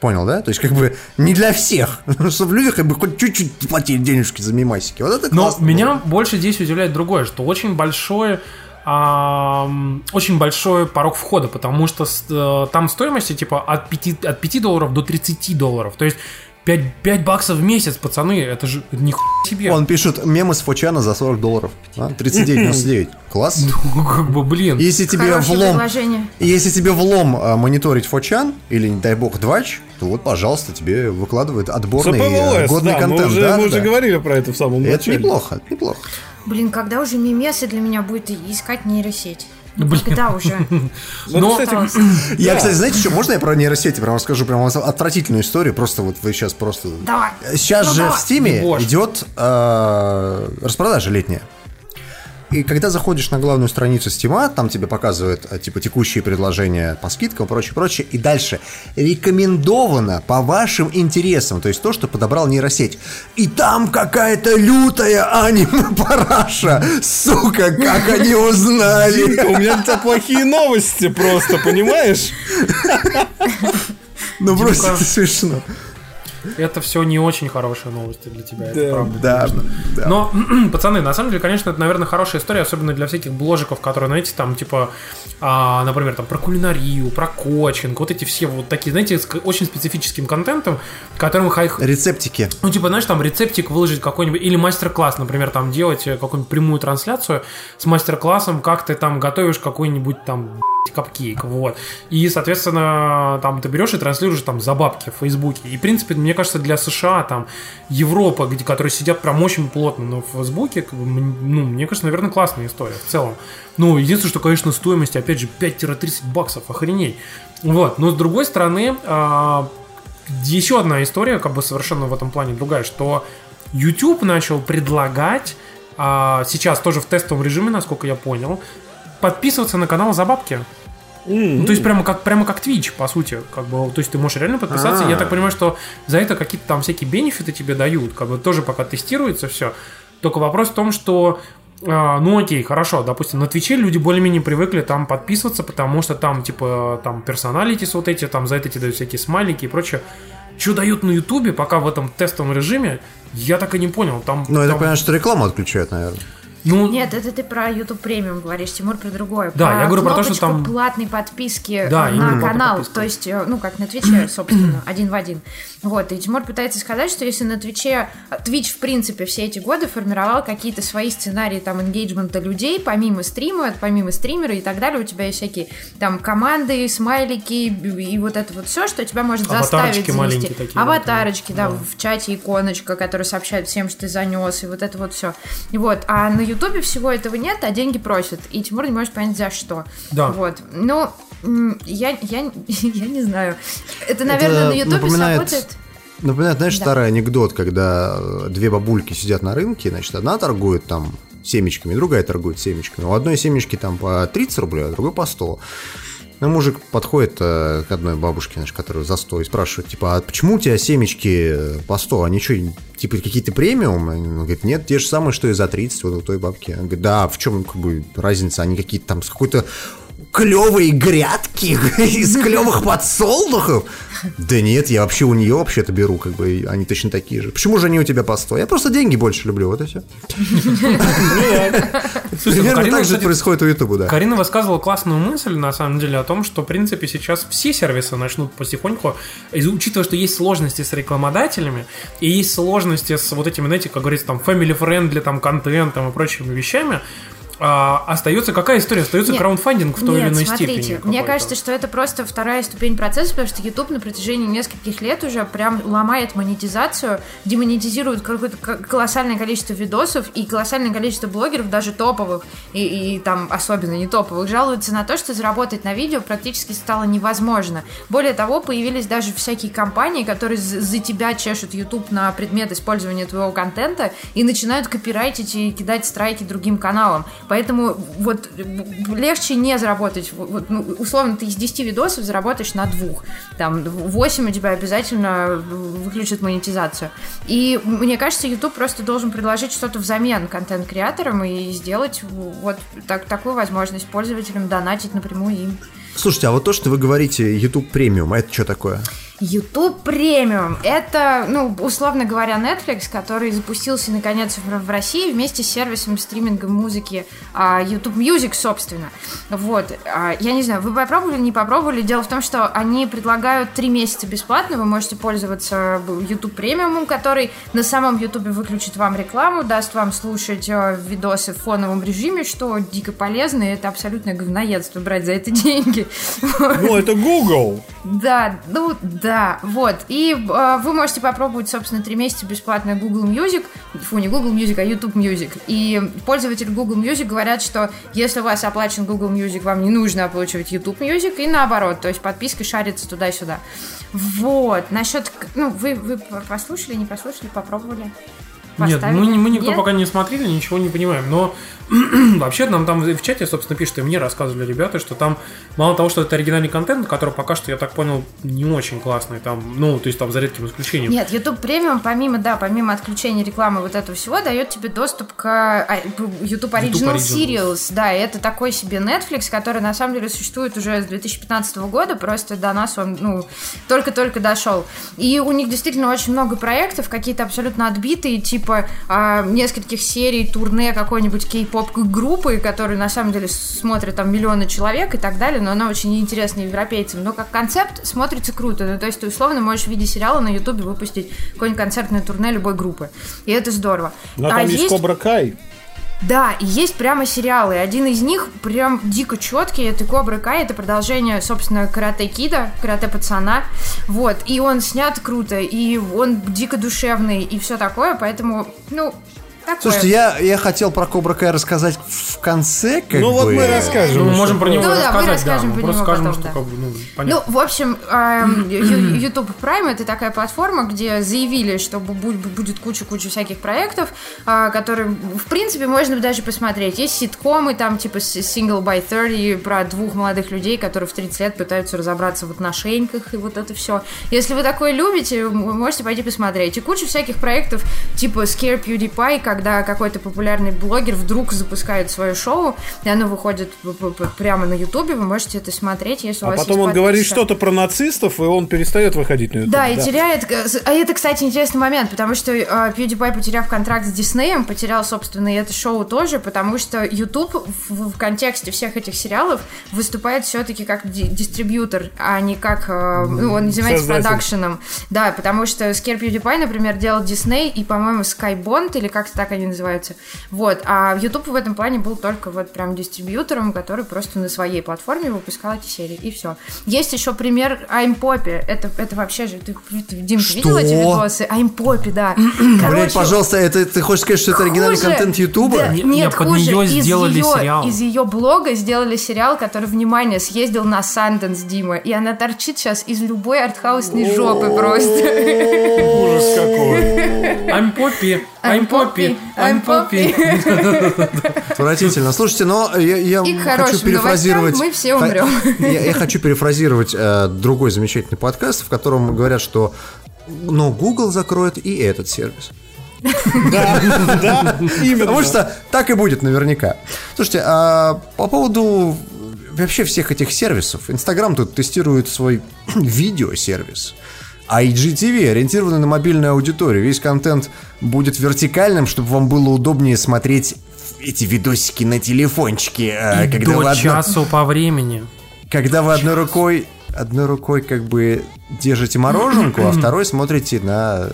Понял, да? То есть, как бы не для всех. Чтобы люди как бы хоть чуть-чуть платили денежки за мемасики. Вот это Но классно. меня больше здесь удивляет другое, что очень большое очень большой порог входа, потому что э, там стоимости типа от 5, от 5 долларов до 30 долларов. То есть 5, 5 баксов в месяц, пацаны, это же ни себе. Он пишет мемы с Фочана за 40 долларов. А? 39,99. Класс. Ну, как бы, блин. Если тебе Хорошее влом... предложение. Если тебе влом а, мониторить Фочан, или, не дай бог, Двач, то вот, пожалуйста, тебе выкладывают отборный э, ЦПВЛС, годный да, контент. мы уже, да, мы да, уже да. говорили про это в самом Это начале. неплохо, это неплохо. Блин, когда уже мемесы для меня будет искать нейросеть? Ну, Блин. Когда уже? Ну, Но- кстати. Я, кстати, знаете, что, можно я про нейросети прям расскажу прям отвратительную историю? Просто вот вы сейчас просто... Давай. Сейчас Ну, же давай. в Стиме идет э, распродажа летняя. И когда заходишь на главную страницу Стима, там тебе показывают э, типа текущие предложения по скидкам, прочее, прочее, и дальше рекомендовано по вашим интересам, то есть то, что подобрал нейросеть. И там какая-то лютая аниме-параша, сука, как они узнали. у меня плохие новости просто, понимаешь? Ну просто это смешно. Это все не очень хорошие новости для тебя, это Да, правда. Да, да. Но, пацаны, на самом деле, конечно, это, наверное, хорошая история, особенно для всяких бложиков, которые, знаете, там, типа, а, например, там, про кулинарию, про кочинг, вот эти все вот такие, знаете, с очень специфическим контентом, которым. Рецептики. Ну, типа, знаешь, там рецептик выложить какой-нибудь, или мастер-класс, например, там делать э, какую-нибудь прямую трансляцию с мастер-классом, как ты там готовишь какой-нибудь там капкейк, вот. И, соответственно, там ты берешь и транслируешь там за бабки в Фейсбуке. И, в принципе, мне кажется, для США, там, Европа, где, которые сидят прям очень плотно на Фейсбуке, как бы, м, ну, мне кажется, наверное, классная история в целом. Ну, единственное, что, конечно, стоимость, опять же, 5-30 баксов, охренеть. Вот, но с другой стороны, а, еще одна история, как бы совершенно в этом плане другая, что YouTube начал предлагать а, сейчас тоже в тестовом режиме, насколько я понял, подписываться на канал за бабки. Ну, то есть прямо как, прямо как Twitch, по сути. Как бы, то есть ты можешь реально подписаться. А. Я так понимаю, что за это какие-то там всякие бенефиты тебе дают. Как бы тоже пока тестируется все. Только вопрос в том, что а, ну окей, хорошо, допустим, на Твиче люди более-менее привыкли там подписываться, потому что там, типа, там персоналитис вот эти, там за это тебе дают всякие смайлики и прочее. Что дают на Ютубе, пока в этом тестовом режиме, я так и не понял. Там, Ну, я там- так понимаю, что рекламу отключают, наверное. Ну, Нет, это ты про YouTube премиум говоришь, Тимур про другое. Да, я говорю про то, что там- платной подписки Да, э, именно на канал. То есть, э, ну, как на Твиче, собственно, один в один. Вот, и Тимур пытается сказать, что если на Твиче... Twitch, в принципе, все эти годы формировал какие-то свои сценарии там энгейджмента людей, помимо стрима, помимо стримера и так далее, у тебя есть всякие там команды, смайлики и вот это вот все, что тебя может Аватарочки заставить маленькие занести. такие, Аватарочки, да, да. в чате иконочка, которая сообщает всем, что ты занес, и вот это вот все. Вот. А на Ютубе всего этого нет, а деньги просят. И Тимур не может понять, за что. Да. Вот. Ну, я, я, я не знаю. Это, наверное, на Ютубе напоминает- сработает. Напоминает, знаешь, Да. старый анекдот, когда э, две бабульки сидят на рынке, значит, одна торгует там семечками, другая торгует семечками. У одной семечки там по 30 рублей, а другой по 100. Ну, мужик подходит э, к одной бабушке, знаешь, которая за 100, и спрашивает, типа, а почему у тебя семечки по 100? Они что, типа, какие-то премиум? Он говорит, нет, те же самые, что и за 30 вот у той бабки. Он говорит, да, а в чем как бы разница? Они какие-то там с какой-то клевые грядки из клевых подсолнухов. Да нет, я вообще у нее вообще-то беру, как бы, они точно такие же. Почему же они у тебя по 100? Я просто деньги больше люблю, вот и все. Примерно так же происходит у Ютуба, да. Карина высказывала классную мысль, на самом деле, о том, что, в принципе, сейчас все сервисы начнут потихоньку, учитывая, что есть сложности с рекламодателями, и есть сложности с вот этими, знаете, как говорится, там, family-friendly, там, контентом и прочими вещами, а, остается какая история? Остается Нет. краундфандинг в той или Нет, иной смотрите, степени. мне кажется, что это просто вторая ступень процесса, потому что YouTube на протяжении нескольких лет уже прям ломает монетизацию, демонетизирует какое-то колоссальное количество видосов, и колоссальное количество блогеров, даже топовых, и, и там особенно не топовых, жалуются на то, что заработать на видео практически стало невозможно. Более того, появились даже всякие компании, которые за тебя чешут YouTube на предмет использования твоего контента и начинают копирайтить и кидать страйки другим каналам. Поэтому вот легче не заработать. Вот, ну, условно, ты из 10 видосов заработаешь на двух. Там 8 у тебя обязательно выключат монетизацию. И мне кажется, YouTube просто должен предложить что-то взамен контент-креаторам и сделать вот так, такую возможность пользователям донатить напрямую им. Слушайте, а вот то, что вы говорите YouTube премиум, а это что такое? YouTube премиум это, ну, условно говоря, Netflix, который запустился наконец в, России вместе с сервисом стриминга музыки а, YouTube Music, собственно. Вот. А, я не знаю, вы попробовали, не попробовали. Дело в том, что они предлагают три месяца бесплатно. Вы можете пользоваться YouTube премиумом, который на самом YouTube выключит вам рекламу, даст вам слушать э, видосы в фоновом режиме, что дико полезно, и это абсолютное говноедство брать за это деньги. Ну, это Google. Да, ну да, вот. И э, вы можете попробовать, собственно, три месяца бесплатно Google Music. Фу, не Google Music, а YouTube Music. И пользователи Google Music говорят, что если у вас оплачен Google Music, вам не нужно оплачивать YouTube Music, и наоборот, то есть подписка шарится туда-сюда. Вот. Насчет, ну, вы, вы послушали, не послушали, попробовали? Нет, мы, мы никто Нет? пока не смотрели, ничего не понимаем. Но вообще нам там в чате, собственно, пишут, и мне рассказывали ребята, что там мало того, что это оригинальный контент, который пока что, я так понял, не очень классный. Там, ну, то есть там за редким исключением. Нет, YouTube премиум, помимо, да, помимо отключения рекламы вот этого всего, дает тебе доступ к а, YouTube Original Originals. Serials. Да, и это такой себе Netflix, который на самом деле существует уже с 2015 года, просто до нас он, ну, только-только дошел. И у них действительно очень много проектов, какие-то абсолютно отбитые, типа а, нескольких серий турне какой-нибудь кей-поп группы, которые на самом деле смотрят там миллионы человек и так далее, но она очень неинтересна европейцам. Но как концепт смотрится круто. Ну, то есть ты условно можешь в виде сериала на Ютубе выпустить какое-нибудь концертное турне любой группы. И это здорово. Но А там есть Кобра Кай. Да, и есть прямо сериалы. Один из них прям дико четкий. Это Кобра Кай. Это продолжение, собственно, Карате Кида, Карате Пацана. Вот. И он снят круто, и он дико душевный, и все такое. Поэтому, ну, такое. Слушайте, я, я хотел про Кобра Кай рассказать в конце, как Ну бы. вот мы расскажем. Ну, мы можем про него Ну да, мы рассказать, да. расскажем Мы него скажем, потом, что да. как бы, ну, понятно. Ну, в общем, эм, YouTube Prime это такая платформа, где заявили, что бу- бу- будет куча-куча всяких проектов, а, которые, в принципе, можно даже посмотреть. Есть ситкомы, там, типа Single by 30, про двух молодых людей, которые в 30 лет пытаются разобраться в отношениях, и вот это все. Если вы такое любите, вы можете пойти посмотреть. И куча всяких проектов, типа Scare PewDiePie, когда какой-то популярный блогер вдруг запускает свое шоу, и оно выходит прямо на YouTube, вы можете это смотреть, если у А вас потом есть он говорит что-то про нацистов, и он перестает выходить на YouTube. Да, и теряет... э, А это, кстати, интересный момент, потому что э, PewDiePie, потеряв контракт с Диснеем, потерял, собственно, и это шоу тоже, потому что YouTube в, в контексте всех этих сериалов выступает все-таки как ди- дистрибьютор, а не как... э, ну, он не занимается Создатель. продакшеном. Да, потому что Scare PewDiePie, например, делал Дисней и, по-моему, Skybond, или как-то так они называются. Вот. А YouTube в этом плане был только вот прям дистрибьютором, который просто на своей платформе выпускал эти серии, и все. Есть еще пример I'm Poppy. Это, это вообще же... Ты, ты, Дим, ты видел Что? эти видосы? I'm Poppy, да. Короче, пожалуйста, это ты хочешь сказать, что это оригинальный хуже- контент Ютуба? Да, Не- нет, не, под хуже. неё из сделали её- сериал. Из ее блога сделали сериал, который, внимание, съездил на Санденс, Дима. И она торчит сейчас из любой артхаусной жопы просто. Ужас какой. I'm Poppy I'm Poppy, I'm Poppy. Отвратительно. Слушайте, но я, я И хочу перефразировать... мы все умрем. Я, я хочу перефразировать э, другой замечательный подкаст, в котором говорят, что но Google закроет и этот сервис. Да, да, именно. Потому что так и будет наверняка. Слушайте, а по поводу вообще всех этих сервисов. Инстаграм тут тестирует свой видеосервис. А IGTV ориентированы на мобильную аудиторию. Весь контент будет вертикальным, чтобы вам было удобнее смотреть эти видосики на телефончике. а, И когда, вы до одно- часу по времени. когда вы одной рукой одной рукой как бы держите мороженку, а второй смотрите на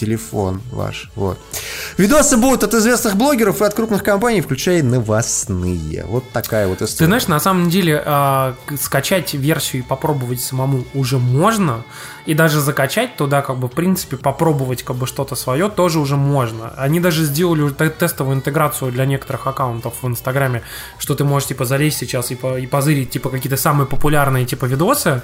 телефон ваш. Вот. Видосы будут от известных блогеров и от крупных компаний, включая новостные. Вот такая вот Ты история. знаешь, на самом деле к- скачать версию и попробовать самому уже можно, и даже закачать туда, как бы, в принципе, попробовать как бы что-то свое тоже уже можно. Они даже сделали тестовую интеграцию для некоторых аккаунтов в Инстаграме, что ты можешь, типа, залезть сейчас и, по- и позырить, типа, какие-то самые популярные, типа, видосы,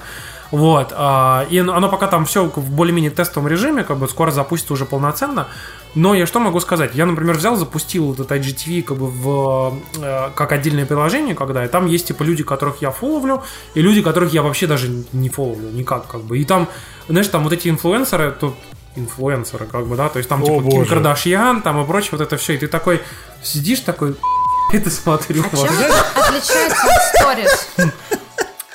вот, а, и оно пока там все в более-менее тестовом режиме, как бы скоро запустится уже полноценно. Но я что могу сказать? Я, например, взял, запустил этот IGTV как бы в, э, как отдельное приложение, когда и там есть типа люди, которых я фоловлю, и люди, которых я вообще даже не фоловлю никак, как бы. И там, знаешь, там вот эти инфлюенсеры, тут инфлюенсеры, как бы, да, то есть там О, типа Ким боже. Кардашьян, там и прочее, вот это все, и ты такой сидишь такой, это смотрю. А чем отличается от сторис?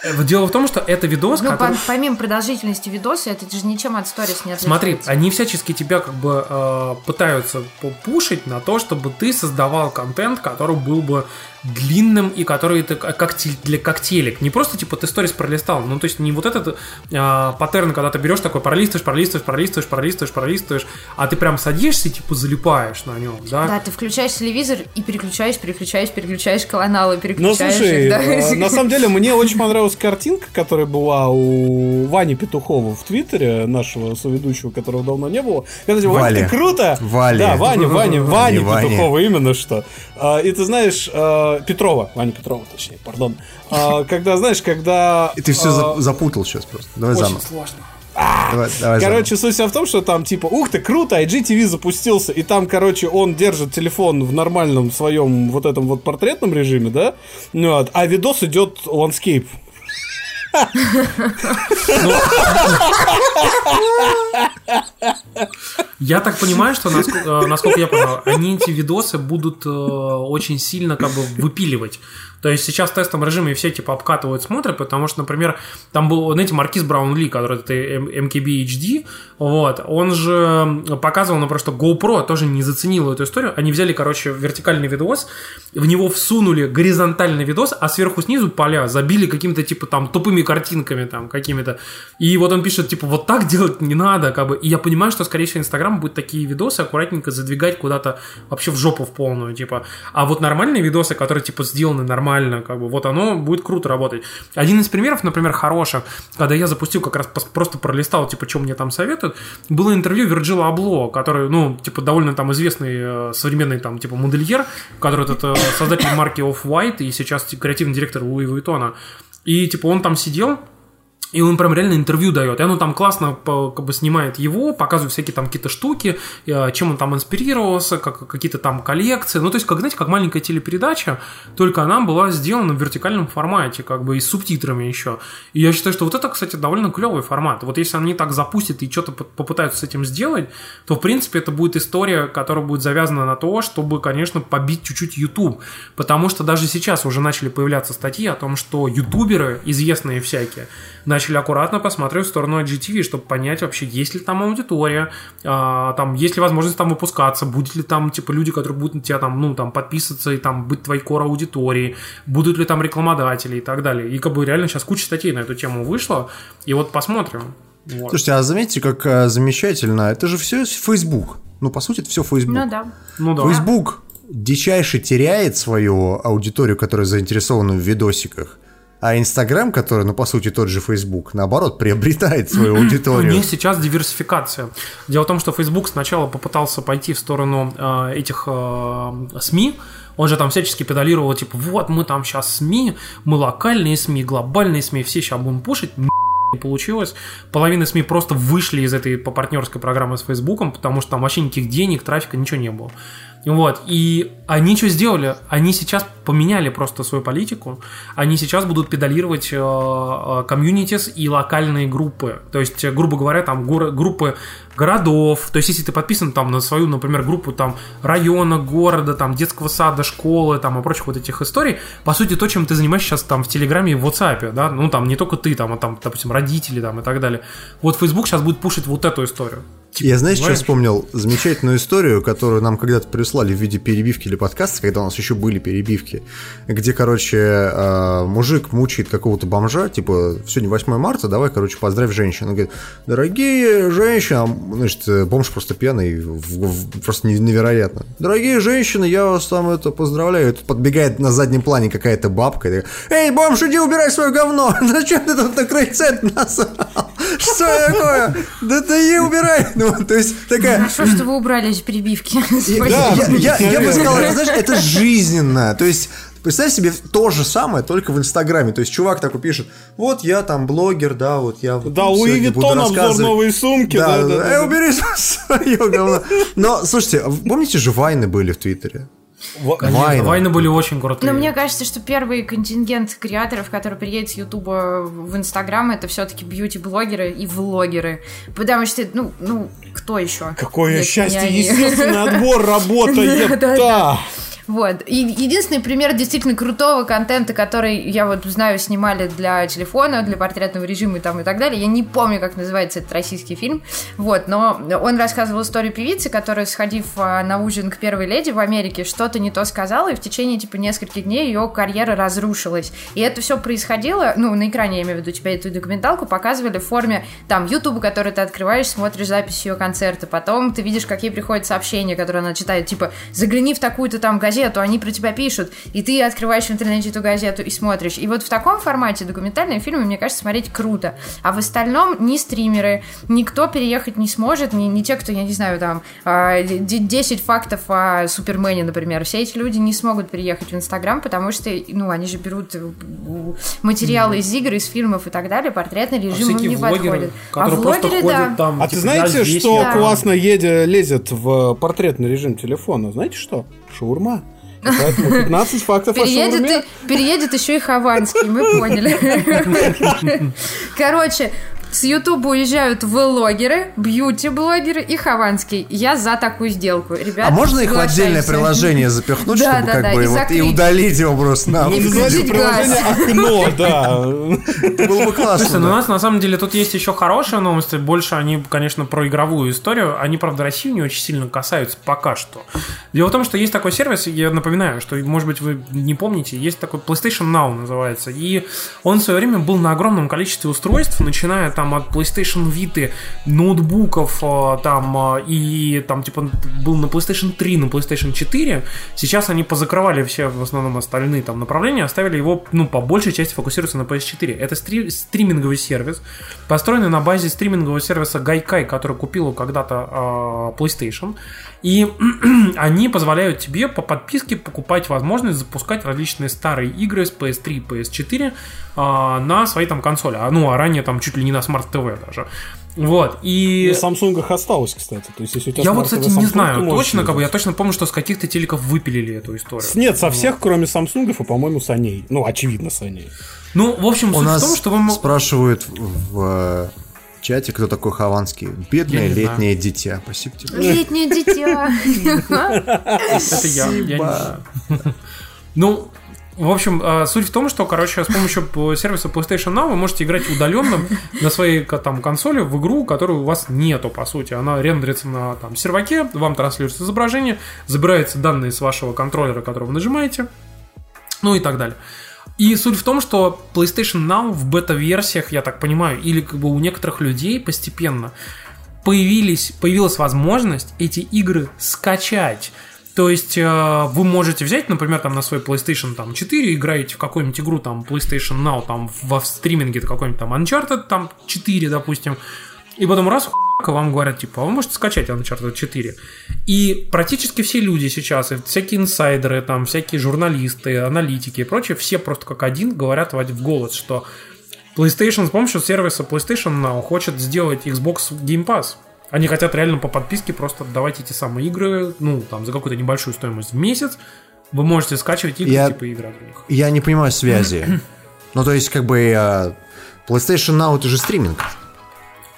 Э, Дело в том, что это видос, Ну, который... по- помимо продолжительности видоса, это же ничем от сторис не отличается. Смотри, они всячески тебя как бы э, пытаются пушить на то, чтобы ты создавал контент, который был бы длинным и который ты как, для как телек. Не просто типа ты сторис пролистал, ну то есть не вот этот э, паттерн, когда ты берешь такой пролистываешь, пролистываешь, пролистываешь, пролистываешь, пролистываешь, а ты прям садишься и типа залипаешь на нем, да? Да, ты включаешь телевизор и переключаешь, переключаешь, переключаешь каналы, Ну, переключаешь. слушай, их, да. э, на самом деле мне очень понравилась картинка, которая была у Вани Петухова в Твиттере, нашего соведущего, которого давно не было. Когда типа. «Вань, ты круто! Вали. Да, Ваня, Ваня, Ваня Ваня. Петухова, именно что. А, И ты знаешь, э, Петрова, Ваня Петрова, точнее, пардон. А, Когда, знаешь, когда... И ты все а, запутал сейчас просто. Давай Очень заново. сложно. Давай, давай Короче, суть вся в том, что там типа, ух ты, круто, IGTV запустился, и там, короче, он держит телефон в нормальном своем вот этом вот портретном режиме, да, вот, а видос идет landscape. Я так понимаю, что, насколько, э, насколько я понял, они эти видосы будут э, очень сильно как бы выпиливать. То есть сейчас в тестовом режиме все типа обкатывают, смотрят, потому что, например, там был, знаете, Маркиз Браунли, который это М- MKB HD, вот, он же показывал, например, что GoPro тоже не заценил эту историю. Они взяли, короче, вертикальный видос, в него всунули горизонтальный видос, а сверху снизу поля забили какими-то типа там тупыми картинками там какими-то. И вот он пишет, типа, вот так делать не надо, как бы. И я понимаю, что, скорее всего, Инстаграм будет такие видосы аккуратненько задвигать куда-то вообще в жопу в полную, типа. А вот нормальные видосы, которые, типа, сделаны нормально, как бы, вот оно будет круто работать. Один из примеров, например, хороших, когда я запустил, как раз просто пролистал, типа, что мне там советуют, было интервью Вирджила Абло, который, ну, типа, довольно там известный э, современный, там, типа, модельер, который этот э, создатель марки Off-White и сейчас типа, креативный директор Луи Vuitton. И, типа, он там сидел, и он прям реально интервью дает. И оно там классно как бы снимает его, показывает всякие там какие-то штуки, э, чем он там инспирировался, как, какие-то там коллекции. Ну, то есть, как, знаете, как маленькая телепередача, только она была сделана в вертикальном формате, как бы и с субтитрами еще. И я считаю, что вот это, кстати, довольно клевый формат. Вот если они так запустят и что-то по- попытаются с этим сделать, то, в принципе, это будет история, которая будет завязана на то, чтобы, конечно, побить чуть-чуть YouTube. Потому что даже сейчас уже начали появляться статьи о том, что ютуберы, известные всякие, начали аккуратно посмотреть в сторону IGTV, чтобы понять вообще, есть ли там аудитория, а, там, есть ли возможность там выпускаться, будет ли там, типа, люди, которые будут на тебя там, ну, там, подписываться и там быть твоей кор аудитории, будут ли там рекламодатели и так далее. И как бы реально сейчас куча статей на эту тему вышло, и вот посмотрим. Вот. Слушайте, а заметьте, как э, замечательно. Это же все Facebook. Ну, по сути, это все Facebook. Ну да. Ну да. Facebook дичайше теряет свою аудиторию, которая заинтересована в видосиках. А Инстаграм, который, ну, по сути, тот же Facebook, наоборот, приобретает свою У аудиторию. них сейчас диверсификация. Дело в том, что Facebook сначала попытался пойти в сторону э, этих э, СМИ. Он же там всячески педалировал, типа, вот мы там сейчас СМИ, мы локальные СМИ, глобальные СМИ, все сейчас будем пушить. Не получилось. Половина СМИ просто вышли из этой по партнерской программы с Фейсбуком, потому что там вообще никаких денег, трафика, ничего не было. Вот, и они что сделали? Они сейчас поменяли просто свою политику. Они сейчас будут педалировать э, э, комьюнитис и локальные группы. То есть, грубо говоря, там группы городов. То есть, если ты подписан там на свою, например, группу там района, города, там детского сада, школы, там и прочих вот этих историй, по сути, то, чем ты занимаешься сейчас там в Телеграме и в WhatsApp, да, ну там не только ты, там, а там, допустим, родители там и так далее. Вот Facebook сейчас будет пушить вот эту историю. Типа, Я, знаешь, что вспомнил? Замечательную историю, которую нам когда-то прислали в виде перебивки или подкаста, когда у нас еще были перебивки, где, короче, э, мужик мучает какого-то бомжа, типа, сегодня 8 марта, давай, короче, поздравь женщину. Он говорит, дорогие женщины, а, значит, бомж просто пьяный, просто не- невероятно. Дорогие женщины, я вас там это поздравляю. И тут подбегает на заднем плане какая-то бабка, и такая, эй, бомж, иди убирай свое говно, зачем ты тут на крыльце насрал? Что такое? Да ты не убирай. Ну, то есть такая... Хорошо, что вы убрали эти перебивки. Спасибо. Я, бы сказал, это, знаешь, это жизненно. То есть, представь себе то же самое, только в Инстаграме. То есть, чувак такой пишет, вот я там блогер, да, вот я вот Да, буду Виттон, обзор рассказывать». новые сумки. Да, да, да. Эй, убери свое говно. Но, слушайте, а помните же вайны были в Твиттере? Конечно, Вайны. Вайны были очень крутые. Но мне кажется, что первый контингент креаторов, который приедет с Ютуба в Инстаграм, это все-таки бьюти-блогеры и влогеры. Потому что, ну, ну, кто еще? Какое счастье, естественный отбор работает. Вот. И единственный пример действительно крутого контента, который я вот знаю, снимали для телефона, для портретного режима и там и так далее. Я не помню, как называется этот российский фильм. Вот, но он рассказывал историю певицы, которая, сходив а, на ужин к первой леди в Америке, что-то не то сказала, и в течение типа нескольких дней ее карьера разрушилась. И это все происходило, ну, на экране, я имею в виду, тебя эту документалку показывали в форме там Ютуба, который ты открываешь, смотришь запись ее концерта, потом ты видишь, какие приходят сообщения, которые она читает, типа, загляни в такую-то там газету, они про тебя пишут, и ты открываешь в интернете эту газету и смотришь. И вот в таком формате документальные фильмы, мне кажется, смотреть круто. А в остальном ни стримеры, никто переехать не сможет, ни, ни те, кто, я не знаю, там, а, д- 10 фактов о Супермене, например. Все эти люди не смогут переехать в Инстаграм, потому что, ну, они же берут материалы из игр, из фильмов и так далее, портретный А режим им всякие не влогеры, подходит. А влогеры, да. там. А типа, ты знаете, я здесь, что Да. классно еде, лезет в портретный режим телефона? Знаете что? Шаурма. И Поэтому 15 фактов о Переедет, шаурме. и, переедет еще и Хованский, мы поняли. Короче, с Ютуба уезжают влогеры, бьюти-блогеры и Хованский. Я за такую сделку. Ребята, А можно их в отдельное приложение запихнуть, Да, чтобы да, как да, бы и вот и удалить его просто на И включить называется приложение окно, да. Это было бы классно. Слушай, ну у нас на самом деле тут есть еще хорошие новости. Больше они, конечно, про игровую историю. Они, правда, Россию не очень сильно касаются пока что. Дело в том, что есть такой сервис, я напоминаю, что, может быть, вы не помните, есть такой PlayStation Now называется. И он в свое время был на огромном количестве устройств, начиная там от PlayStation Vita, ноутбуков, э, там, э, и там, типа, был на PlayStation 3, на PlayStation 4. Сейчас они позакрывали все, в основном, остальные там направления, оставили его, ну, по большей части фокусироваться на PS4. Это стри- стриминговый сервис, построенный на базе стримингового сервиса Gaikai, который купил когда-то э, PlayStation. И они позволяют тебе по подписке покупать возможность запускать различные старые игры с PS3 PS4 э, на своей там консоли. А, ну, а ранее там чуть ли не на Smart TV даже. Вот, и... На Самсунгах осталось, кстати. То есть, если у тебя Я вот, кстати, не Samsung, знаю точно, как бы, я точно помню, что с каких-то телеков выпилили эту историю. Нет, со всех, кроме Самсунгов и, по-моему, Саней. Ну, очевидно, Саней. Ну, в общем, У суть нас в том, что вы... мо- спрашивают в э, чате, кто такой Хованский. Бедное летнее дитя. Спасибо тебе. Летнее дитя. Это я, я не знаю. Ну, в общем, э, суть в том, что, короче, с помощью сервиса PlayStation Now вы можете играть удаленно на своей там консоли в игру, которую у вас нету, по сути. Она рендерится на там серваке, вам транслируется изображение, забираются данные с вашего контроллера, который вы нажимаете, ну и так далее. И суть в том, что PlayStation Now в бета-версиях, я так понимаю, или как бы у некоторых людей постепенно появились, появилась возможность эти игры скачать. То есть э, вы можете взять, например, там на свой PlayStation там, 4, играете в какую-нибудь игру там PlayStation Now, там во стриминге какой-нибудь там Uncharted там 4, допустим, и потом раз хуяка вам говорят, типа, а вы можете скачать Uncharted 4. И практически все люди сейчас, всякие инсайдеры, там, всякие журналисты, аналитики и прочее, все просто как один говорят в голос, что PlayStation с помощью сервиса PlayStation Now хочет сделать Xbox Game Pass. Они хотят реально по подписке просто давать эти самые игры, ну, там, за какую-то небольшую стоимость в месяц. Вы можете скачивать игры, Я- типа, играть в них. Я не понимаю связи. Ну, то есть, как бы, э, PlayStation Now это же стриминг.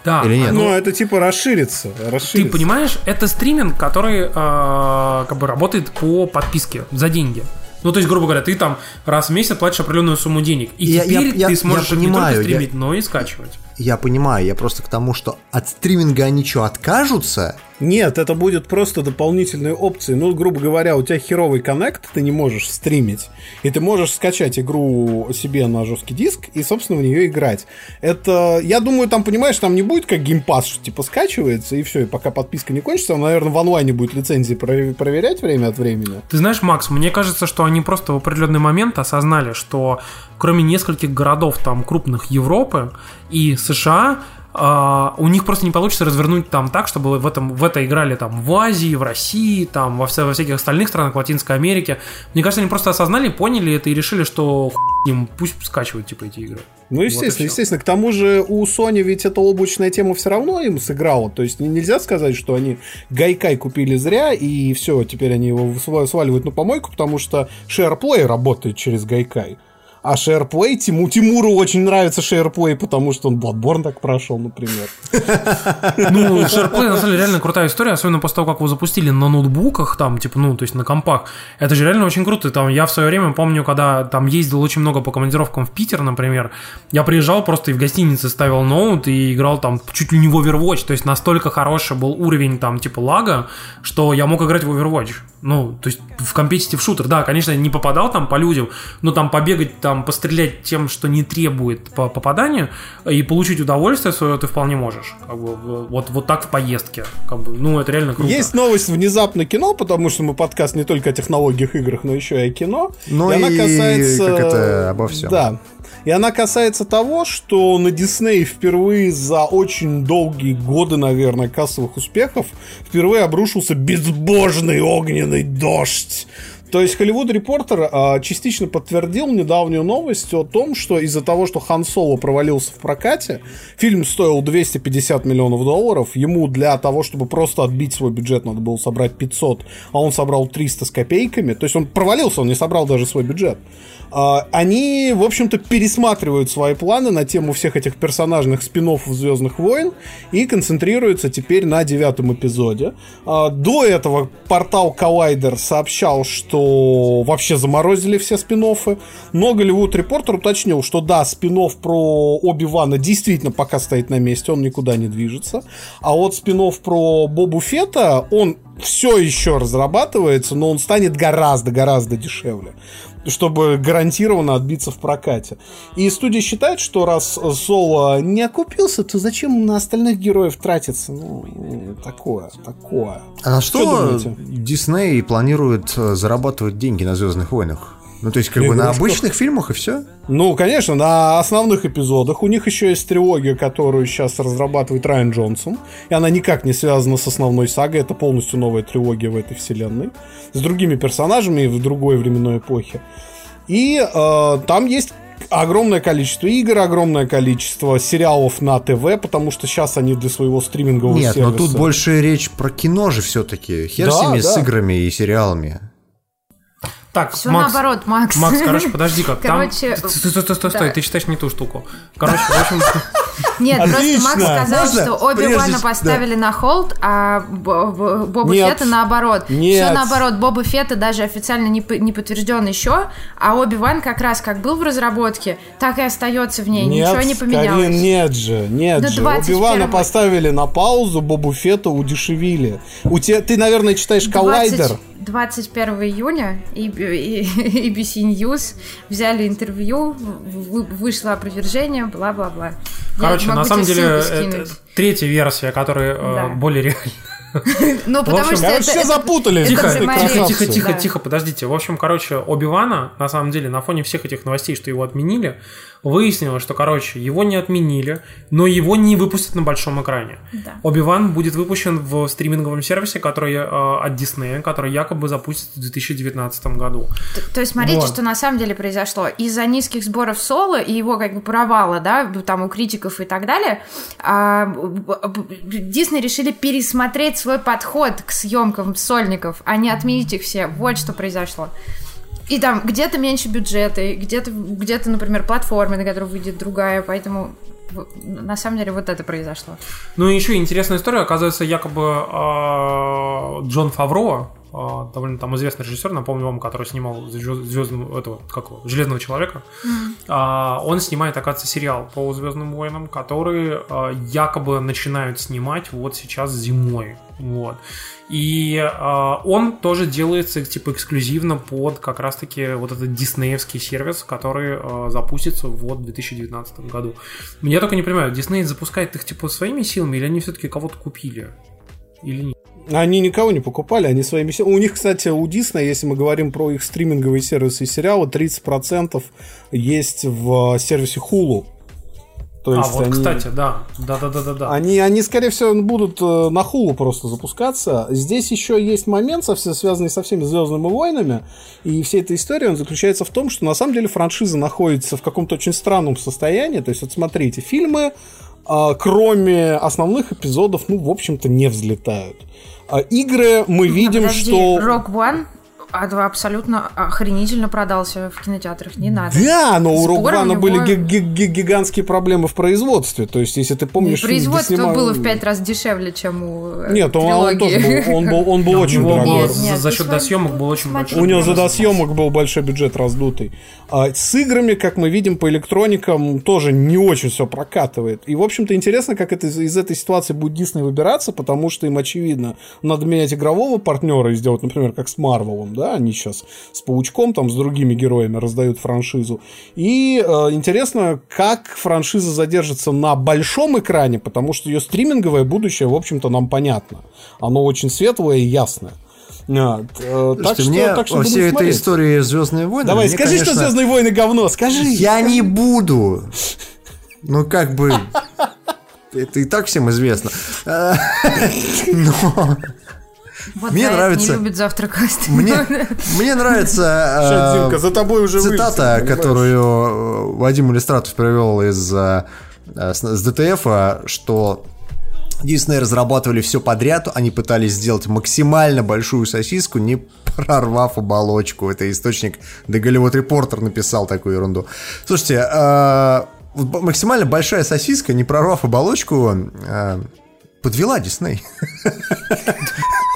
Да. Или нет? Ну, это типа расширится. Ты расширится. понимаешь, это стриминг, который э, как бы работает по подписке за деньги. Ну, то есть, грубо говоря, ты там раз в месяц платишь определенную сумму денег. И Я- теперь я- я- ты сможешь я их не понимаю, только я- стримить, но и скачивать. Я понимаю, я просто к тому, что от стриминга они что, откажутся? Нет, это будет просто дополнительные опции. Ну, грубо говоря, у тебя херовый коннект, ты не можешь стримить. И ты можешь скачать игру себе на жесткий диск и, собственно, в нее играть. Это, я думаю, там, понимаешь, там не будет как геймпас, что типа скачивается, и все, и пока подписка не кончится, он, наверное, в онлайне будет лицензии про- проверять время от времени. Ты знаешь, Макс, мне кажется, что они просто в определенный момент осознали, что кроме нескольких городов там крупных Европы и США, а, у них просто не получится развернуть там так, чтобы в, этом, в это играли там в Азии, в России, там во, вся- во всяких остальных странах, в Латинской Америке. Мне кажется, они просто осознали, поняли это и решили, что им, пусть скачивают типа эти игры. Ну, Вот естественно, всё. естественно. К тому же у Sony ведь эта облачная тема все равно им сыграла. То есть нельзя сказать, что они Гайкай купили зря, и все, теперь они его сва- сваливают на помойку, потому что SharePlay работает через Гайкай. А SharePlay, Тиму, Тимуру очень нравится SharePlay, потому что он Bloodborne так прошел, например. Ну, SharePlay, на самом деле, реально крутая история, особенно после того, как его запустили на ноутбуках, там, типа, ну, то есть на компах. Это же реально очень круто. Там, я в свое время помню, когда там ездил очень много по командировкам в Питер, например, я приезжал просто и в гостинице ставил ноут и играл там чуть ли не в Overwatch, то есть настолько хороший был уровень там, типа, лага, что я мог играть в Overwatch. Ну, то есть в компетитив шутер, да, конечно, не попадал там по людям, но там побегать, там пострелять тем, что не требует по попаданию, и получить удовольствие свое ты вполне можешь. Как бы, вот, вот так в поездке. Как бы, ну, это реально круто. Есть новость внезапно кино, потому что мы подкаст не только о технологиях играх, но еще и о кино. Ну она и как это обо всем. Да. И она касается того, что на Дисней впервые за очень долгие годы, наверное, кассовых успехов впервые обрушился безбожный огненный дождь. То есть Hollywood Reporter а, частично подтвердил недавнюю новость о том, что из-за того, что Хан Соло провалился в прокате, фильм стоил 250 миллионов долларов, ему для того, чтобы просто отбить свой бюджет, надо было собрать 500, а он собрал 300 с копейками, то есть он провалился, он не собрал даже свой бюджет. А, Они, в общем-то, пересматривают свои планы на тему всех этих персонажных спин Звездных войн и концентрируются теперь на девятом эпизоде. А, До этого портал Collider сообщал, что вообще заморозили все спин но Голливуд Репортер уточнил, что да, спин про Оби-Вана действительно пока стоит на месте, он никуда не движется. А вот спин про Бобу Фета, он все еще разрабатывается, но он станет гораздо-гораздо дешевле чтобы гарантированно отбиться в прокате. И студия считает, что раз Соло не окупился, то зачем на остальных героев тратиться? Ну, такое, такое. А на Что что? Дисней планирует э, зарабатывать деньги на Звездных войнах? Ну, то есть, как бы на обычных фильмах и все? Ну, конечно, на основных эпизодах. У них еще есть трилогия, которую сейчас разрабатывает Райан Джонсон. И она никак не связана с основной сагой. Это полностью новая трилогия в этой вселенной. С другими персонажами в другой временной эпохе. И э, там есть огромное количество игр, огромное количество сериалов на ТВ, потому что сейчас они для своего стримингового Нет, сервиса... но тут больше речь про кино же все-таки. Хер Да, ними, с да. играми и сериалами. Так, Все Макс, наоборот, Макс. Макс, короче, подожди-ка. там- Короче, Стой, стой, стой, стой, да. стой, ты читаешь не ту штуку. Короче, в общем, Нет, просто. Макс сказал, Можно? что Оби-Вана Прежде- поставили на холд, а Бо- Бо- Боба Нет. Фетта наоборот. Нет. Все наоборот, Боба Фетта даже официально не, подтвержден еще, а Оби-Ван как раз как был в разработке, так и остается в ней, Нет, ничего не Карин, поменялось. нет же, нет же. 21 Оби-Вана поставили на паузу, Бобу Фетта удешевили. У тебя, ты, наверное, читаешь 20 Коллайдер. 21 июня и, ABC News взяли интервью, вы- вышло опровержение, бла-бла-бла. Короче, на самом деле, это третья версия, которая э, Да. более реальна. Ну, потому что это... все это Тихо, тихо, тихо, тихо, тихо, подождите. В общем, короче, Оби-Вана, на самом деле, на фоне всех этих новостей, что его отменили, выяснилось, что, короче, его не отменили, но его не выпустят на большом экране. Да. Оби-Ван будет выпущен в стриминговом сервисе, который э, от Disney, который якобы запустят в 2019 году. То есть смотрите, Вот. что на самом деле произошло. Из-за низких сборов Соло и его как бы провала, да, там у критиков и так далее, а, б- б- Дисней решили пересмотреть свой подход к съемкам сольников, а не отменить их все. Вот что произошло. И там где-то меньше бюджеты, где-то, где-то, например, платформы, на которой выйдет другая, поэтому на самом деле вот это произошло. Ну и еще интересная история, оказывается, якобы э, Джон Фавро, довольно там известный режиссер, напомню вам, который снимал звездного этого, как его, Железного человека, а, он снимает, оказывается, сериал по Звездным войнам, который а, якобы начинают снимать вот сейчас зимой. Вот. И а, он тоже делается типа эксклюзивно под как раз-таки вот этот диснеевский сервис, который а, запустится вот в 2019 году. Я только не понимаю, Дисней запускает их типа своими силами или они все-таки кого-то купили? Или нет? Они никого не покупали, они своими. У них, кстати, у Дисней, если мы говорим про их стриминговые сервисы и сериалы, 30% есть в сервисе Hulu. То а, есть вот, они, кстати, да. Да-да-да-да-да. Они, они, скорее всего, будут э, на Hulu просто запускаться. Здесь еще есть момент, совсем связанный со всеми Звездными войнами. И вся эта история он заключается в том, что на самом деле франшиза находится в каком-то очень странном состоянии. То есть, вот смотрите, фильмы, а, кроме основных эпизодов, ну, в общем-то, не взлетают. А игры мы видим, А, Подожди, что... Rock One а, да, абсолютно охренительно продался в кинотеатрах, не надо. Да, но у Сборы Рок у него- были ги- ги- ги- гигантские проблемы в производстве. То есть, если ты помнишь... Производство снимал- было в пять раз дешевле, чем у э, Нет, он, он тоже был, он был, он был очень дорогой. за- нет, за счет досъемок был очень большой. У него за досъемок был большой бюджет раздутый. А с играми, как мы видим по электроникам, тоже не очень все прокатывает. И, в общем-то, интересно, как это из, из этой ситуации будет Дисней выбираться, потому что им, очевидно, надо менять игрового партнера и сделать, например, как с Марвелом, да, они сейчас с Паучком, там, с другими героями раздают франшизу. И э, интересно, как франшиза задержится на большом экране, потому что ее стриминговое будущее, в общем-то, нам понятно. Оно очень светлое и ясное. А, т- э, так что, мне так что во всей этой истории Звездные войны. Давай, мне, скажи, что конечно, Звездные войны говно, скажи. Я не буду. Ну, как бы... Это и так всем известно. А, Но Вот Мне нравится- Не любит завтракаст. мне, мне нравится э, Димка, за тобой уже цитата, вылетели, которую э, Вадим Иллюстратов привел из э, с ДТФ, что Дисней разрабатывали все подряд, они пытались сделать максимально большую сосиску, не прорвав оболочку. Это источник The Hollywood Reporter написал такую ерунду. Слушайте, э, максимально большая сосиска, не прорвав оболочку, э, подвела Дисней.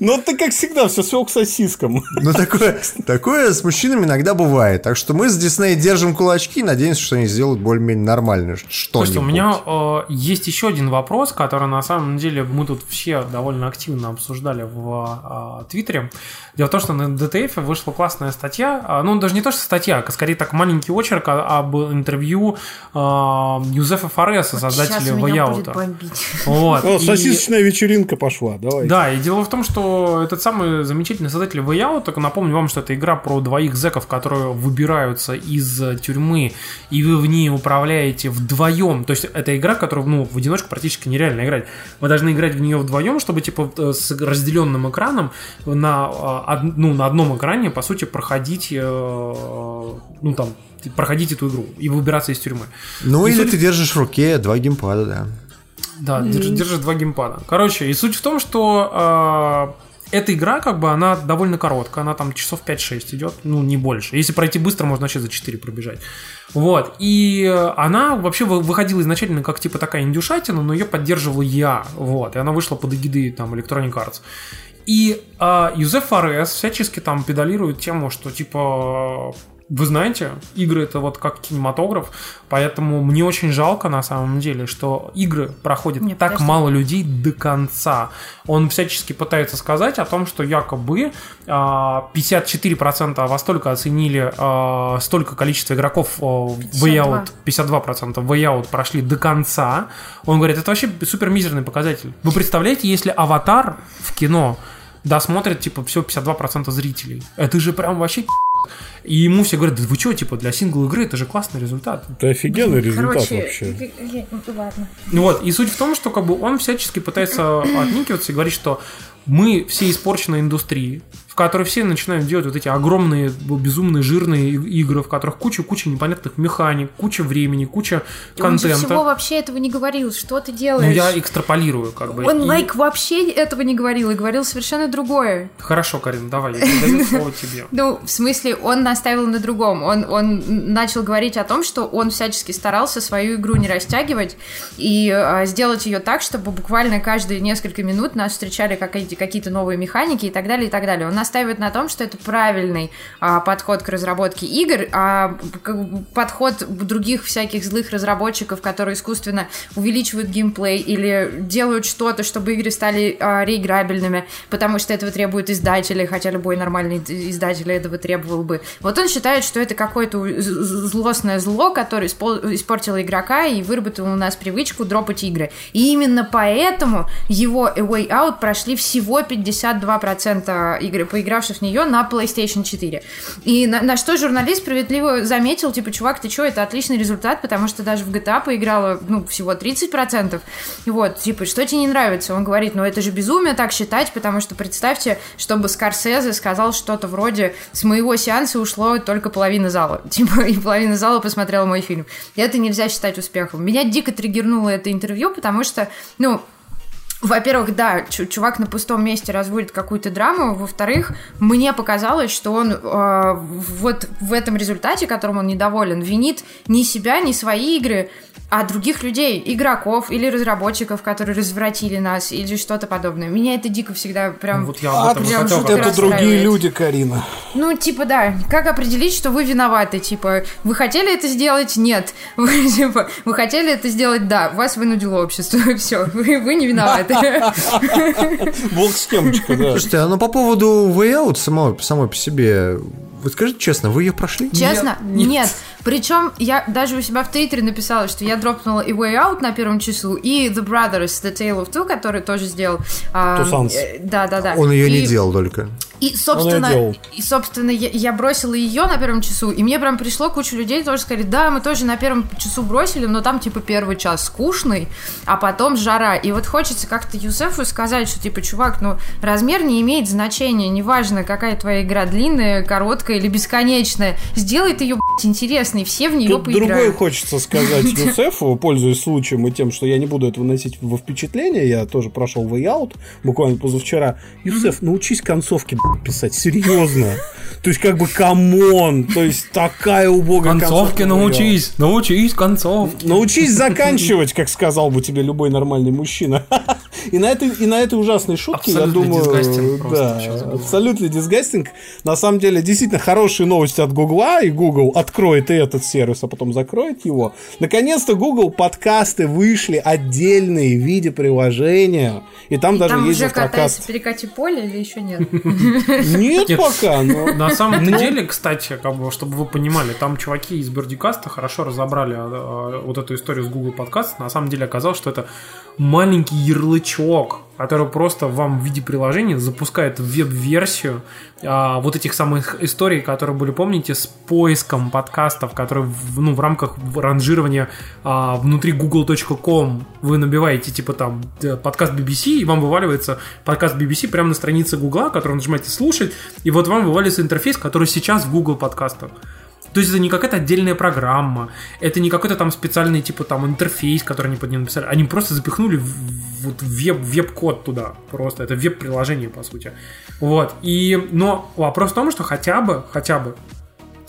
Ну, ты как всегда, все свел к сосискам. Ну, такое, такое с мужчинами иногда бывает. Так что мы с Дисней держим кулачки и надеемся, что они сделают более-менее нормально что Слушайте, у меня э, есть еще один вопрос, который на самом деле мы тут все довольно активно обсуждали в э, Твиттере. Дело в том, что на DTF вышла классная статья, а, ну даже не то, что статья, а скорее так маленький очерк а- об интервью э, Юзефа Фореса, создателя Сейчас Ваяута. Вот. О, и- сосисочная вечеринка пошла, давай. Да, и дело в том, что этот самый замечательный создатель Way Out, напомню вам, что это игра про двоих зеков, которые выбираются из э, тюрьмы, и вы в ней управляете вдвоем. То есть это игра, которую ну, в одиночку практически нереально играть. Вы должны играть в нее вдвоем, чтобы типа э, с разделенным экраном на, э, ну, на одном экране, по сути, проходить, ну там, проходить эту игру и выбираться из тюрьмы. Ну, И или суть- ты держишь в руке два геймпада, да. Да, держишь, держишь два геймпада. Короче, и суть в том, что э, эта игра, как бы, она довольно короткая, она там часов 5-6 идет, ну, не больше. Если пройти быстро, можно вообще за 4 пробежать. Вот, и она вообще вы- выходила изначально как, типа, такая индюшатина, но ее поддерживал я, вот, и она вышла под эгидой, там, Electronic Arts. И э, Юзеф Форес всячески там педалирует тему, что, типа, вы знаете, игры это вот как кинематограф, поэтому мне очень жалко на самом деле, что игры проходят Нет, так мало людей до конца. Он всячески пытается сказать о том, что якобы а, 54% во столько оценили а, столько количества игроков а, в Way Out, 52% в Way Out прошли до конца. Он говорит, это вообще супер мизерный показатель. Вы представляете, если аватар в кино досмотрит, типа, все 52% зрителей. Это же прям вообще и ему все говорят, да вы что, типа, для сингл игры это же классный результат. Это офигенный результат Короче, вообще. ну, ладно. Ну Вот, и суть в том, что как бы он всячески пытается отникиваться и говорить, что мы все испорченной индустрии, в которой все начинают делать вот эти огромные, безумные, жирные игры, в которых куча-куча непонятных механик, куча времени, куча Он же контента. всего вообще этого не говорил. Что ты делаешь? Ну, я экстраполирую, как бы. Он И- лайк вообще этого не говорил и говорил совершенно другое. Хорошо, Карин, давай, я передаю слово тебе. Ну, в смысле, он наставил на другом. Он, он начал говорить о том, что он всячески старался свою игру не растягивать и а, сделать ее так, чтобы буквально каждые несколько минут нас встречали какие-то, какие-то новые механики и так далее, и так далее. Он настаивает на том, что это правильный а, подход к разработке игр, а подход других всяких злых разработчиков, которые искусственно увеличивают геймплей или делают что-то, чтобы игры стали а, реиграбельными, потому что этого требуют издатели, хотя любой нормальный издатель этого требовал бы. Вот он считает, что это какое-то злостное зло, которое испортило игрока и выработало у нас привычку дропать игры. И именно поэтому его A Way Out прошли всего 52% игры, поигравших в нее на PlayStation 4. И на, на что журналист справедливо заметил, типа, чувак, ты что, это отличный результат, потому что даже в GTA поиграла, ну, всего 30%. Вот, типа, что тебе не нравится? Он говорит, ну, это же безумие так считать, потому что представьте, чтобы Скорсезе сказал что-то вроде «С моего сеанса ушло только половина зала». Типа, и половина зала посмотрела мой фильм. И это нельзя считать успехом. Меня дико триггернуло это интервью, потому что, ну, во-первых, да, чу- чувак на пустом месте разводит какую-то драму. Во-вторых, мне показалось, что он э, вот в этом результате, которым он недоволен, винит не себя, не свои игры, а других людей, игроков или разработчиков, которые развратили нас или что-то подобное. Меня это дико всегда прям... Ну, вот я об этом прям хотел Это другие люди, Карина. Ну, типа, да. Как определить, что вы виноваты? Типа, вы хотели это сделать? Нет. Вы, типа, вы хотели это сделать? Да. Вас вынудило общество. Все, вы, вы не виноваты. Волк с темочкой, да. Слушайте, а ну по поводу Way Out самой, самой по себе, вот скажите честно, вы ее прошли? Честно? Нет, Нет. Причем я даже у себя в Твиттере написала, что я дропнула и Way Out на первом часу, и The Brothers, The Tale of Two, который тоже сделал. Sons. э, Да, да, да. Он ее не И- делал только. И, собственно, и, собственно я, я бросила ее на первом часу, и мне прям пришло куча людей, тоже сказали, да, мы тоже на первом часу бросили, но там, типа, первый час скучный, а потом жара. И вот хочется как-то Юсефу сказать, что, типа, чувак, ну, размер не имеет значения, неважно, какая твоя игра длинная, короткая или бесконечная. Сделай ты ее, блядь, интересной, все в нее Тут другое поиграют. хочется сказать Юсефу, пользуясь случаем и тем, что я не буду это выносить во впечатление, я тоже прошел Way Out буквально позавчера. Юсеф, научись концовки блядь, писать, серьезно. То есть, как бы, come on, то есть, такая убогая Концовки научись, научись концовки. Научись заканчивать, как сказал бы тебе любой нормальный мужчина. И на этой, и на этой ужасной шутке, я думаю, да, абсолютно disgusting. На самом деле, действительно хорошие новости от Гугла, и Google откроет и этот сервис, а потом закроет его. Наконец-то Google подкасты вышли отдельные в виде приложения, и там даже Там есть уже катается завтракаст. перекати поле или еще нет? Нет Нет. пока, но... На самом Ну. деле, кстати, как бы, чтобы вы понимали, там чуваки из Бердикаста хорошо разобрали а, а, вот эту историю с Google Подкаст. На самом деле оказалось, что это маленький ярлычок, который просто вам в виде приложения запускает веб-версию а, вот этих самых историй, которые были, помните, с поиском подкастов, которые в, ну, в рамках ранжирования а, внутри google.com вы набиваете типа там подкаст BBC, и вам вываливается подкаст BBC прямо на странице Google, который нажимаете слушать, и вот вам вываливается интерфейс, который сейчас в Google подкастах. То есть это не какая-то отдельная программа, это не какой-то там специальный типа там интерфейс, который они под ним написали. Они просто запихнули вот веб, веб-код туда. Просто это веб-приложение, по сути. Вот. И, но вопрос в том, что хотя бы, хотя бы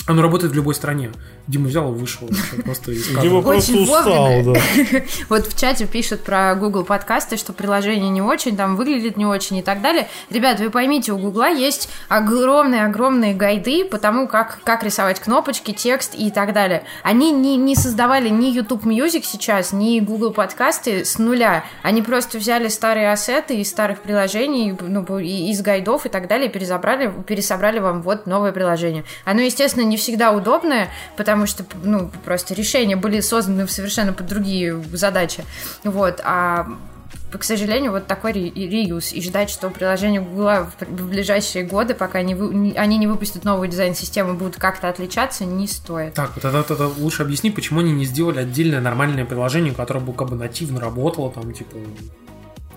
Оно работает в любой стране. Дима взял и вышел вообще просто из кадра. Дима просто Очень устал, да. Вот в чате пишут про Google подкасты, что приложение не очень, там выглядит не очень и так далее. Ребят, вы поймите, у Гугла есть огромные-огромные гайды по тому, как, как рисовать кнопочки, текст и так далее. Они не, не создавали ни YouTube Music сейчас, ни Google подкасты с нуля. Они просто взяли старые ассеты из старых приложений, ну, и- из гайдов и так далее, и перезабрали, пересобрали вам вот новое приложение. Оно, естественно, не всегда удобное, потому что, ну, просто решения были созданы совершенно под другие задачи. Вот, а к сожалению, вот такой ре- реюз. И ждать, что приложение Google в, ближайшие годы, пока не- они не выпустят новую дизайн-систему, будут как-то отличаться, не стоит. Так, вот вот это лучше объясни, почему они не сделали отдельное нормальное приложение, которое бы как бы нативно работало, там, типа...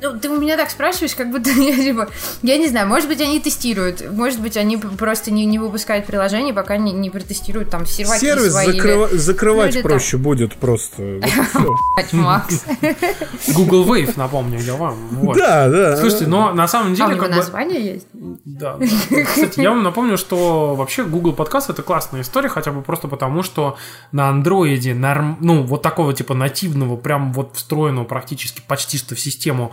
Ну, ты у меня так спрашиваешь, как будто я, типа, я не знаю, может быть, они тестируют, может быть, они просто не, не выпускают приложение, пока не, не протестируют там серваки Сервис свои. или- закрыва- закрывать Ну, или проще будет просто. Вот и всё. Блядь, Макс. Google Wave, напомню я вам. Да, да. Слушайте, но на самом А у деле него как бы... название есть? Да. Кстати, я вам напомню, что вообще Google подкаст это классная история, хотя бы просто потому, что на андроиде, норм... ну, вот такого типа нативного, прям вот встроенного практически почти что в систему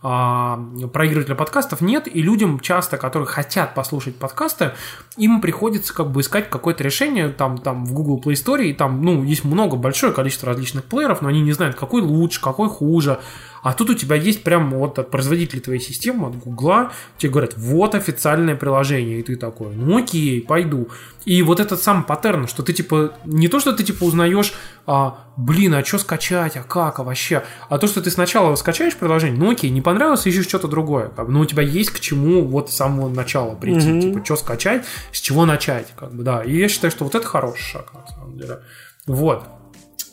проигрывателя подкастов нет, и людям часто, которые хотят послушать подкасты, им приходится как бы искать какое-то решение там, там в Google Play Store, и там, ну, есть много, большое количество различных плееров, но они не знают, какой лучше, какой хуже. А тут у тебя есть прям вот от производителя твоей системы, от Гугла, тебе говорят, вот официальное приложение, и ты такой, ну окей, пойду. И вот этот сам паттерн, что ты типа, не то, что ты типа узнаешь, а, блин, а что скачать, а как, а вообще, а то, что ты сначала скачаешь приложение, ну окей, не понравилось, ищешь что-то другое, как бы, но у тебя есть к чему вот с самого начала прийти, типа, что скачать, с чего начать, как бы, да. И я считаю, что вот это хороший шаг, на самом деле. Вот.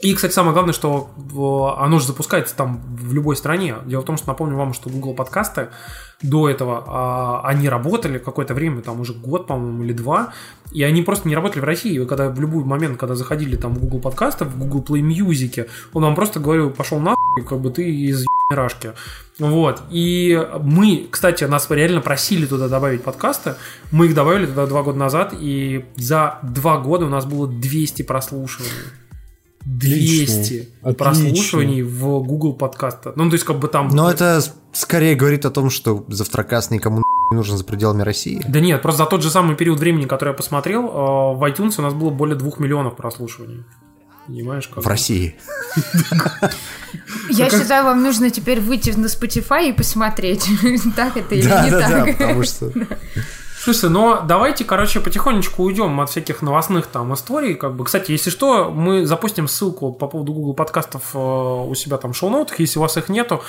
И, кстати, самое главное, что оно же запускается там в любой стране. Дело в том, что напомню вам, что Google подкасты до этого а, они работали какое-то время, там уже год, по-моему, или два, и они просто не работали в России. Вы когда в любой момент, когда заходили там в Google подкасты, в Google Play Music, он вам просто говорил, пошел нахуй, как бы ты из рашки. Вот. И мы, кстати, нас реально просили туда добавить подкасты. Мы их добавили туда два года назад, и за два года у нас было 200 прослушиваний. 200 Отлично. прослушиваний в Google подкаста. Ну, то есть, как бы там... Но это скорее говорит о том, что завтракас никому не нужен за пределами России. Да нет, просто за тот же самый период времени, который я посмотрел, э, в iTunes у нас было более двух миллионов прослушиваний. Понимаешь, как? В России. Я считаю, вам нужно теперь выйти на Spotify и посмотреть, так это или не да, да, так. потому что... Слушай, но давайте, короче, потихонечку уйдем от всяких новостных там историй. Как бы, кстати, если что, мы запустим ссылку по поводу Google подкастов э, у себя там в шоу-ноутах. Если у вас их нету,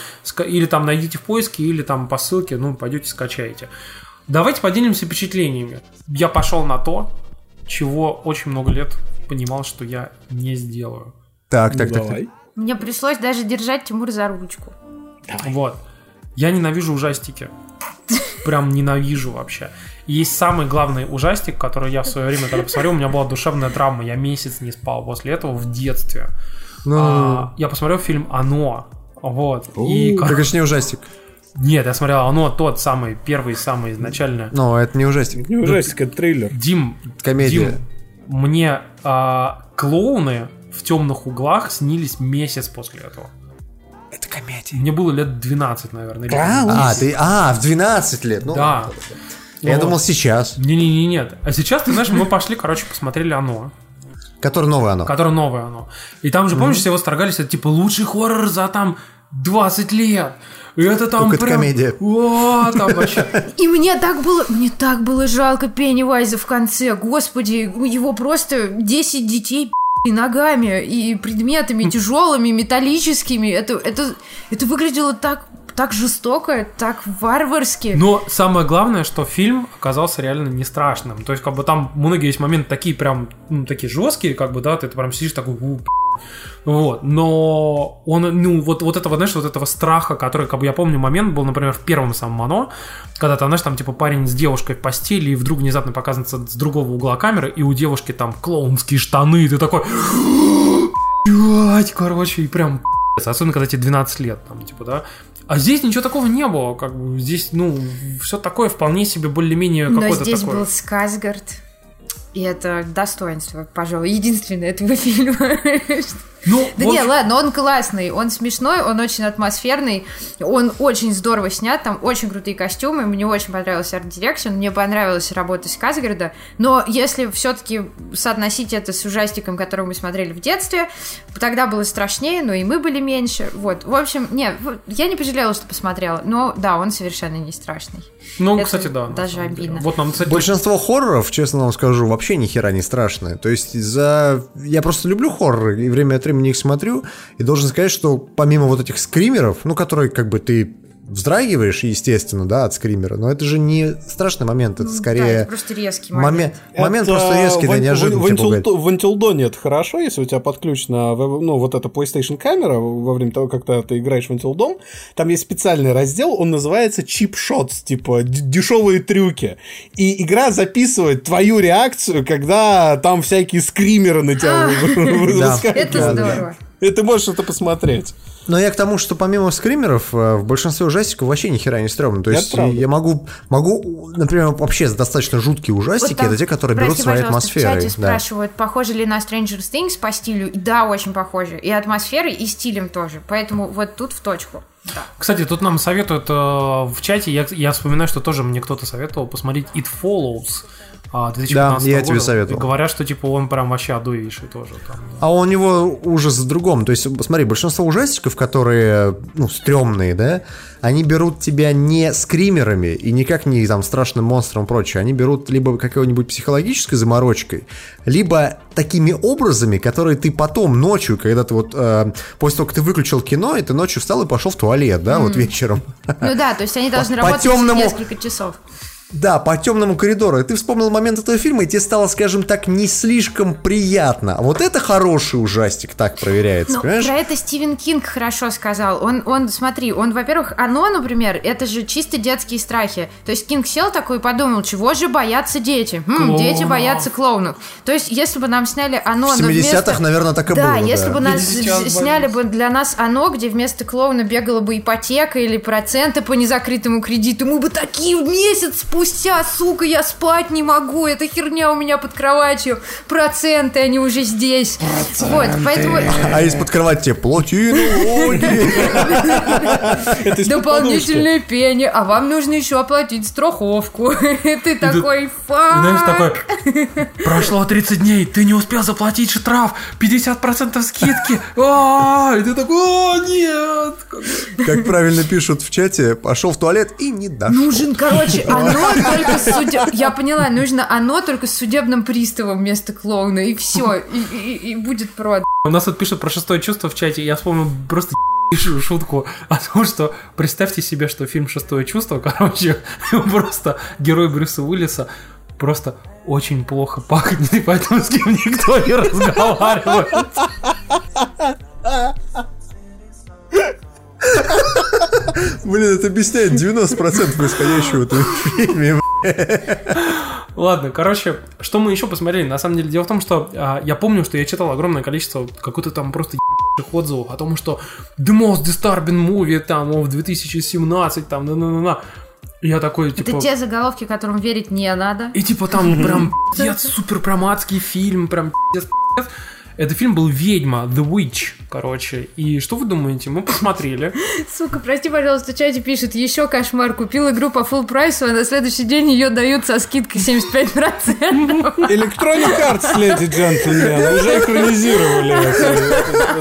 или там найдите в поиске, или там по ссылке, ну, пойдете скачаете. Давайте поделимся впечатлениями. Я пошел на то, чего очень много лет понимал, что я не сделаю. Так, так, так. так. Давай. Мне пришлось даже держать Тимур за ручку. Вот. Я ненавижу ужастики. Прям ненавижу вообще. И Есть самый главный ужастик, который я в свое время, когда посмотрел, у меня была душевная травма. Я месяц не спал после этого в детстве. Ну, А, я посмотрел фильм «Оно». Вот. И так это не ужастик. Нет, я смотрел «Оно», тот самый, первый, самый изначально. Но это не ужастик. Не ужастик, это трейлер. Дим, Комедия. Дим, мне а, клоуны в темных углах снились месяц после этого. Это комедия. Мне было лет 12, наверное. или А, ты... А, в 12 лет. Ну, Да. Вот. Думал сейчас. Не-не-не, нет. А сейчас, ты знаешь, мы пошли, короче, посмотрели оно, Который новое оно. которое новое оно. И там же, помнишь, все восторгались, это типа лучший хоррор за там 20 лет. И это там Только это прям... комедия. О, там вообще... И мне так было, мне так было жалко Пеннивайза в конце. Господи, его просто 10 детей и ногами и предметами тяжелыми, металлическими. Это, это, это выглядело так, так жестоко, так варварски. Но самое главное, что фильм оказался реально не страшным. То есть, как бы там многие есть моменты такие прям, ну, такие жесткие, как бы, да, ты прям сидишь такой, «У, Вот, но он, ну, вот, вот этого, знаешь, вот этого страха, который, как бы, я помню момент был, например, в первом самом «Оно», когда там, знаешь, там, типа, парень с девушкой в постели, и вдруг внезапно показывается с другого угла камеры, и у девушки там клоунские штаны, и ты такой, блядь, короче, и прям, особенно, когда тебе 12 лет, там, типа, да, а здесь ничего такого не было, как бы, здесь, ну, все такое вполне себе более-менее Но какое-то здесь такое. был Скарсгард. И это достоинство, пожалуй, единственное этого фильма. Ну, Да в не, ладно, он классный, он смешной, он очень атмосферный, он очень здорово снят, там очень крутые костюмы, мне очень понравился art direction, мне понравилась работа Скарсгарда, но если все-таки соотносить это с ужастиком, который мы смотрели в детстве, тогда было страшнее, но и мы были меньше, вот. В общем, не, я не пожалела, что посмотрела, но да, он совершенно не страшный. Ну, Это кстати, да. даже обидно. Вот нам, кстати, Большинство хорроров, честно вам скажу, вообще ни хера не страшное. То есть за... Я просто люблю хорроры, и время от времени их смотрю, и должен сказать, что помимо вот этих скримеров, ну, которые как бы ты вздрагиваешь, естественно, да, от скримера, но это же не страшный момент, это Ну, да, скорее... это просто резкий момент. Момент, момент просто резкий, в да, ан- неожиданно в, пугает. в антилдоне это хорошо, если у тебя подключена в- ну, вот эта PlayStation камера во время того, как ты, играешь в антилдон. Там есть специальный раздел, он называется Shots, типа дешевые трюки. И игра записывает твою реакцию, когда там всякие скримеры на тебя вы- Да. выскакивают. Это здорово. И ты можешь это посмотреть. Но я к тому, что помимо скримеров, э, в большинстве ужастиков вообще ни хера не стрёмно. То есть я могу, могу, например, вообще достаточно жуткие ужастики, Вот там, это те, которые берут прости, своей пожалуйста, атмосферой. В чате да. спрашивают, похоже ли на Stranger Things по стилю. И да, очень похоже. И атмосферой, и стилем тоже. Поэтому вот тут в точку. Да. Кстати, тут нам советуют э, в чате, я, я вспоминаю, что тоже мне кто-то советовал посмотреть It Follows а, 2015 я тебе года. советовал. И говорят, что типа он прям вообще адуевейший тоже. Там. А у него ужас в другом. То есть, смотри, большинство ужастиков, которые, ну, стрёмные, да, они берут тебя не скримерами и никак не там страшным монстром и прочее. Они берут либо какой-нибудь психологической заморочкой, либо такими образами, которые ты потом ночью, когда ты вот э, после того, как ты выключил кино, и ты ночью встал и пошел в туалет, да, вот вечером. Ну да, то есть они должны По работать несколько часов. Да, по темному коридору. И ты вспомнил момент этого фильма, и тебе стало, скажем так, не слишком приятно. А вот это хороший ужастик, так проверяется, Ну, понимаешь? про это Стивен Кинг хорошо сказал. Он, он, смотри, он, во-первых, оно, например, это же чисто детские страхи. То есть Кинг сел такой и подумал, чего же боятся дети? Хм, дети боятся клоунов. То есть, если бы нам сняли оно, В но 70-х, вместо... наверное, так и да, было. если да. бы нас сняли бы для нас оно, где вместо клоуна бегала бы ипотека или проценты по незакрытому кредиту, мы бы такие месяц спустя, сука, я спать не могу, эта херня у меня под кроватью, проценты, они уже здесь. Вот, поэтому... А из-под кровати тебе плотину, Дополнительные пени, а вам нужно еще оплатить страховку. Ты такой, фак. такой, прошло 30 дней, ты не успел заплатить штраф, 50% скидки, А, и ты такой, о, нет. Как правильно пишут в чате, пошел в туалет и не дошел. Нужен, короче, оно только судеб... Я поняла, нужно оно только с судебным приставом вместо клоуна, и все, и, и- и будет прод. У нас тут пишут про шестое чувство в чате, я вспомнил просто шутку о том, что представьте себе, что фильм «Шестое чувство», короче, просто герой Брюса Уиллиса просто очень плохо пахнет, и поэтому с кем никто не разговаривает. Блин, это объясняет 90% происходящего в этом фильме. Ладно, короче, что мы еще посмотрели? На самом деле, дело в том, что а, я помню, что я читал огромное количество какой-то там просто ебаных отзывов о том, что The Most Disturbing Movie там в 2017, там, на-на-на-на. Я такой, типа... Это те заголовки, которым верить не надо. И типа там прям пиздец, супер прям адский фильм, прям пиздец, пиздец. Это фильм был «Ведьма», The Witch, короче. И что вы думаете? Мы посмотрели. Сука, прости, пожалуйста, в чате пишет, еще кошмар, купил игру по full прайсу, а на следующий день ее дают со скидкой 75%. Electronic Arts, леди и джентльмены, уже экранизировали это-.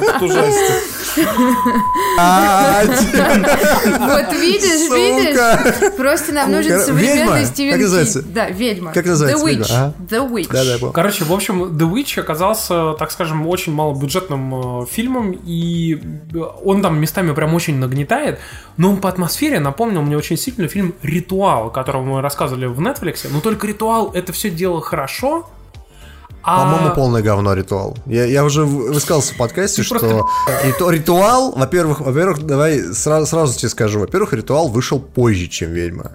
А, Вот видишь, видишь? Просто нам Ну, нужен кор- современный? Стивен Как называется? Кинг. Да, ведьма. Как называется The? Witch. The Witch. Да, да, понял. Короче, в общем, The Witch оказался, так скажем, очень малобюджетным э, фильмом, и э, он там местами прям очень нагнетает, но он по атмосфере напомнил мне очень сильно фильм «Ритуал», которого мы рассказывали в Netflix, но только «Ритуал» — это все дело хорошо, а... По-моему, полное говно ритуал. Я, я уже высказался в подкасте, Ты что просто- риту- ритуал, во-первых, во-первых, давай сразу, сразу тебе скажу, во-первых, ритуал вышел позже, чем ведьма.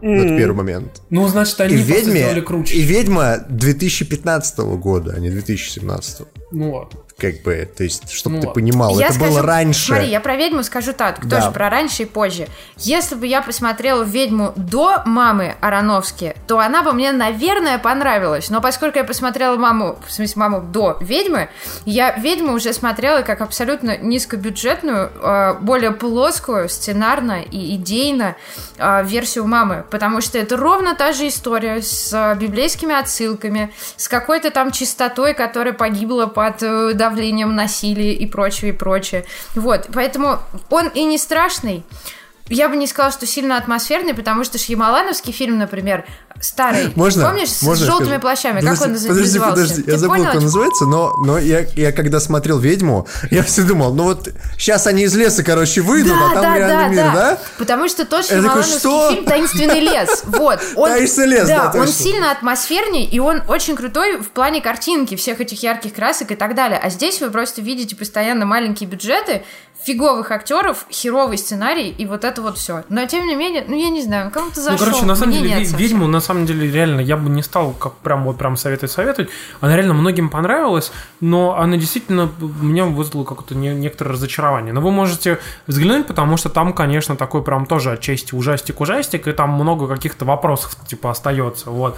Это первый момент. Ну, значит, они И ведьме, сделали круче. и ведьма 2015 года, а не 2017. Ну ладно. Как бы, то есть, чтобы Ну ты понимал, это скажу- было раньше. Смотри, я про ведьму скажу так, Да. тоже про раньше и позже. Если бы я посмотрела ведьму до мамы Ароновски, то она бы мне, наверное, понравилась. Но поскольку я посмотрела маму, в смысле, маму до ведьмы, я ведьму уже смотрела как абсолютно низкобюджетную, э, более плоскую, сценарно и идейно э, версию мамы. Потому что это ровно та же история с библейскими отсылками, с какой-то там чистотой, которая погибла под э, давлением насилия и прочее, и прочее. Вот, поэтому он и не страшный. Я бы не сказала, что сильно атмосферный, потому что Шьямалановский фильм, например, старый, Можно? помнишь, с Можно желтыми скажу? плащами, Подожди, как он наз- Подожди, назывался? подожди, Ты я забыл, понял, как он называется, но, но я, я когда смотрел «Ведьму», я все думал, ну вот сейчас они из леса, короче, выйдут, а там реальный мир, да? Потому что тот Шьямалановский что? фильм «Таинственный лес». Вот. Он, «Таинственный лес», да, он точно. сильно атмосферней, и он очень крутой в плане картинки, всех этих ярких красок и так далее. А здесь вы просто видите постоянно маленькие бюджеты, фиговых актеров, херовый сценарий и вот это вот все. Но тем не менее, ну я не знаю, кому-то зашел. Ну, короче, на самом деле, нет «Ве- совсем. ведьму, на самом деле, реально, я бы не стал как прям вот прям советовать советовать. Она реально многим понравилась, но она действительно меня вызвала какое-то не- некоторое разочарование. Но вы можете взглянуть, потому что там, конечно, такой прям тоже отчасти ужастик-ужастик, и там много каких-то вопросов, типа, остается, вот.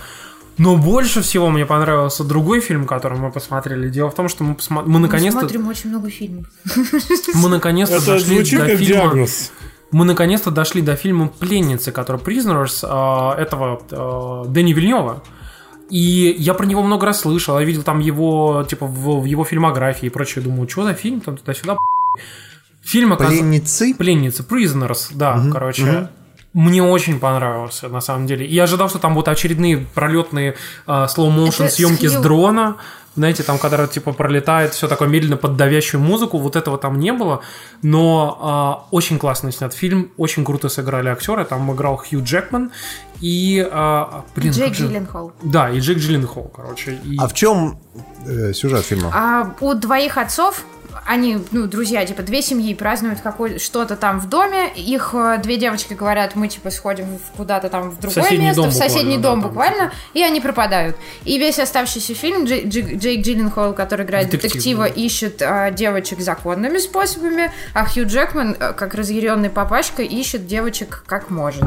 Но больше всего мне понравился другой фильм, который мы посмотрели. Дело в том, что мы, посма- мы Мы наконец-то смотрим очень много фильмов. мы наконец-то Это дошли звучит до как фильма. диагноз. Мы наконец-то дошли до фильма «Пленницы», который «Prisoners» э, этого э, Дэни Вильнева. И я про него много раз слышал, я видел там его, типа, в, в его фильмографии и прочее. Думаю, что за фильм, там туда-сюда. Фильм оказался... Пленницы? Пленницы, Prisoners, да, короче. Мне очень понравился, на самом деле. И я ожидал, что там будут очередные пролетные слоу-моушен Это съемки с Хью. дрона. Знаете, там, когда типа пролетает все такое медленно под давящую музыку, вот этого там не было. Но а, очень классно снят фильм, очень круто сыграли актеры. Там играл Хью Джекман и... а, блин, Джейк как же- Джилленхол. Да, и Джек Джилленхол, короче. И... А в чем э, сюжет фильма? А у двоих отцов они, ну, друзья, типа, две семьи празднуют какое что-то там в доме. Их э, две девочки говорят, мы, типа, сходим куда-то там в другое соседний место, дом в соседний буквально, дом да, там, буквально, и они пропадают. И весь оставшийся фильм Джей- Джей- Джейк Джилленхол, который играет Детектив, детектива, да. ищет а, девочек законными способами, а Хью Джекман, э, как разъяренный папашка, ищет девочек как может.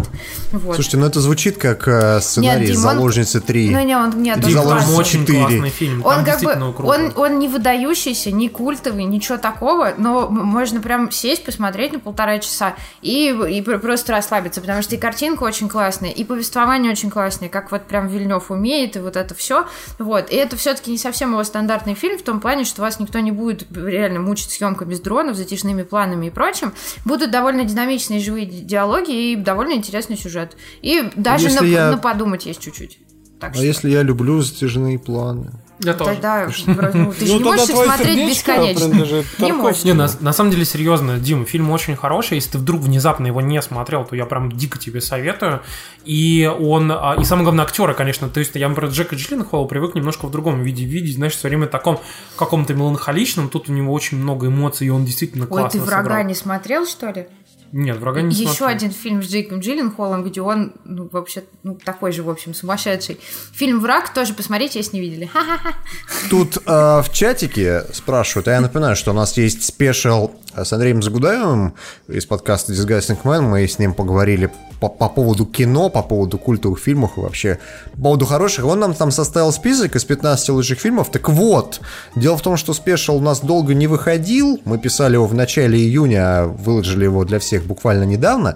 Вот. Слушайте, ну это звучит как э, сценарий Нет, Дим, он- «Заложницы 3». Ну, не, он, нет, он Дим, там «Заложница классный. очень 4». классный фильм. Он как бы, круто. он, он не выдающийся, не культовый, ничего такого, но можно прям сесть, посмотреть на полтора часа и, и пр- просто расслабиться, потому что и картинка очень классная, и повествование очень классное, как вот прям Вильнев умеет, и вот это все. Вот. И это все-таки не совсем его стандартный фильм в том плане, что вас никто не будет реально мучить съемками с дронов, затяжными планами и прочим. Будут довольно динамичные живые ди- диалоги и довольно интересный сюжет. И даже на, я- на подумать есть чуть-чуть. Так А что- если я люблю затяжные планы? Я тоже. Тогда вроде, ну, ты же Ну, не можешь их смотреть бесконечно. Не можешь. Не, на, на самом деле, серьезно, Дим, фильм очень хороший. Если ты вдруг внезапно его не смотрел, то я прям дико тебе советую. И он, а, и самое главное, актеры, конечно. То есть я, например, Джека Джилленхола привык немножко в другом виде видеть, знаешь, все время в таком каком-то меланхоличном. Тут у него очень много эмоций, и он действительно Ой, классно ты врага сыграл. не смотрел, что ли? Нет, врага не Еще смотрел. один фильм с Джейком Джилленхолом, где он, ну, вообще, ну, такой же, в общем, сумасшедший. Фильм «Враг» тоже посмотрите, если не видели. Тут э, в чатике спрашивают, а я напоминаю, что у нас есть спешл с Андреем Загудаевым из подкаста Disgusting Man. Мы с ним поговорили по, по поводу кино, по поводу культовых фильмов и вообще по поводу хороших. Он нам там составил список из 15 лучших фильмов. Так вот, дело в том, что спешл у нас долго не выходил. Мы писали его в начале июня, а выложили его для всех буквально недавно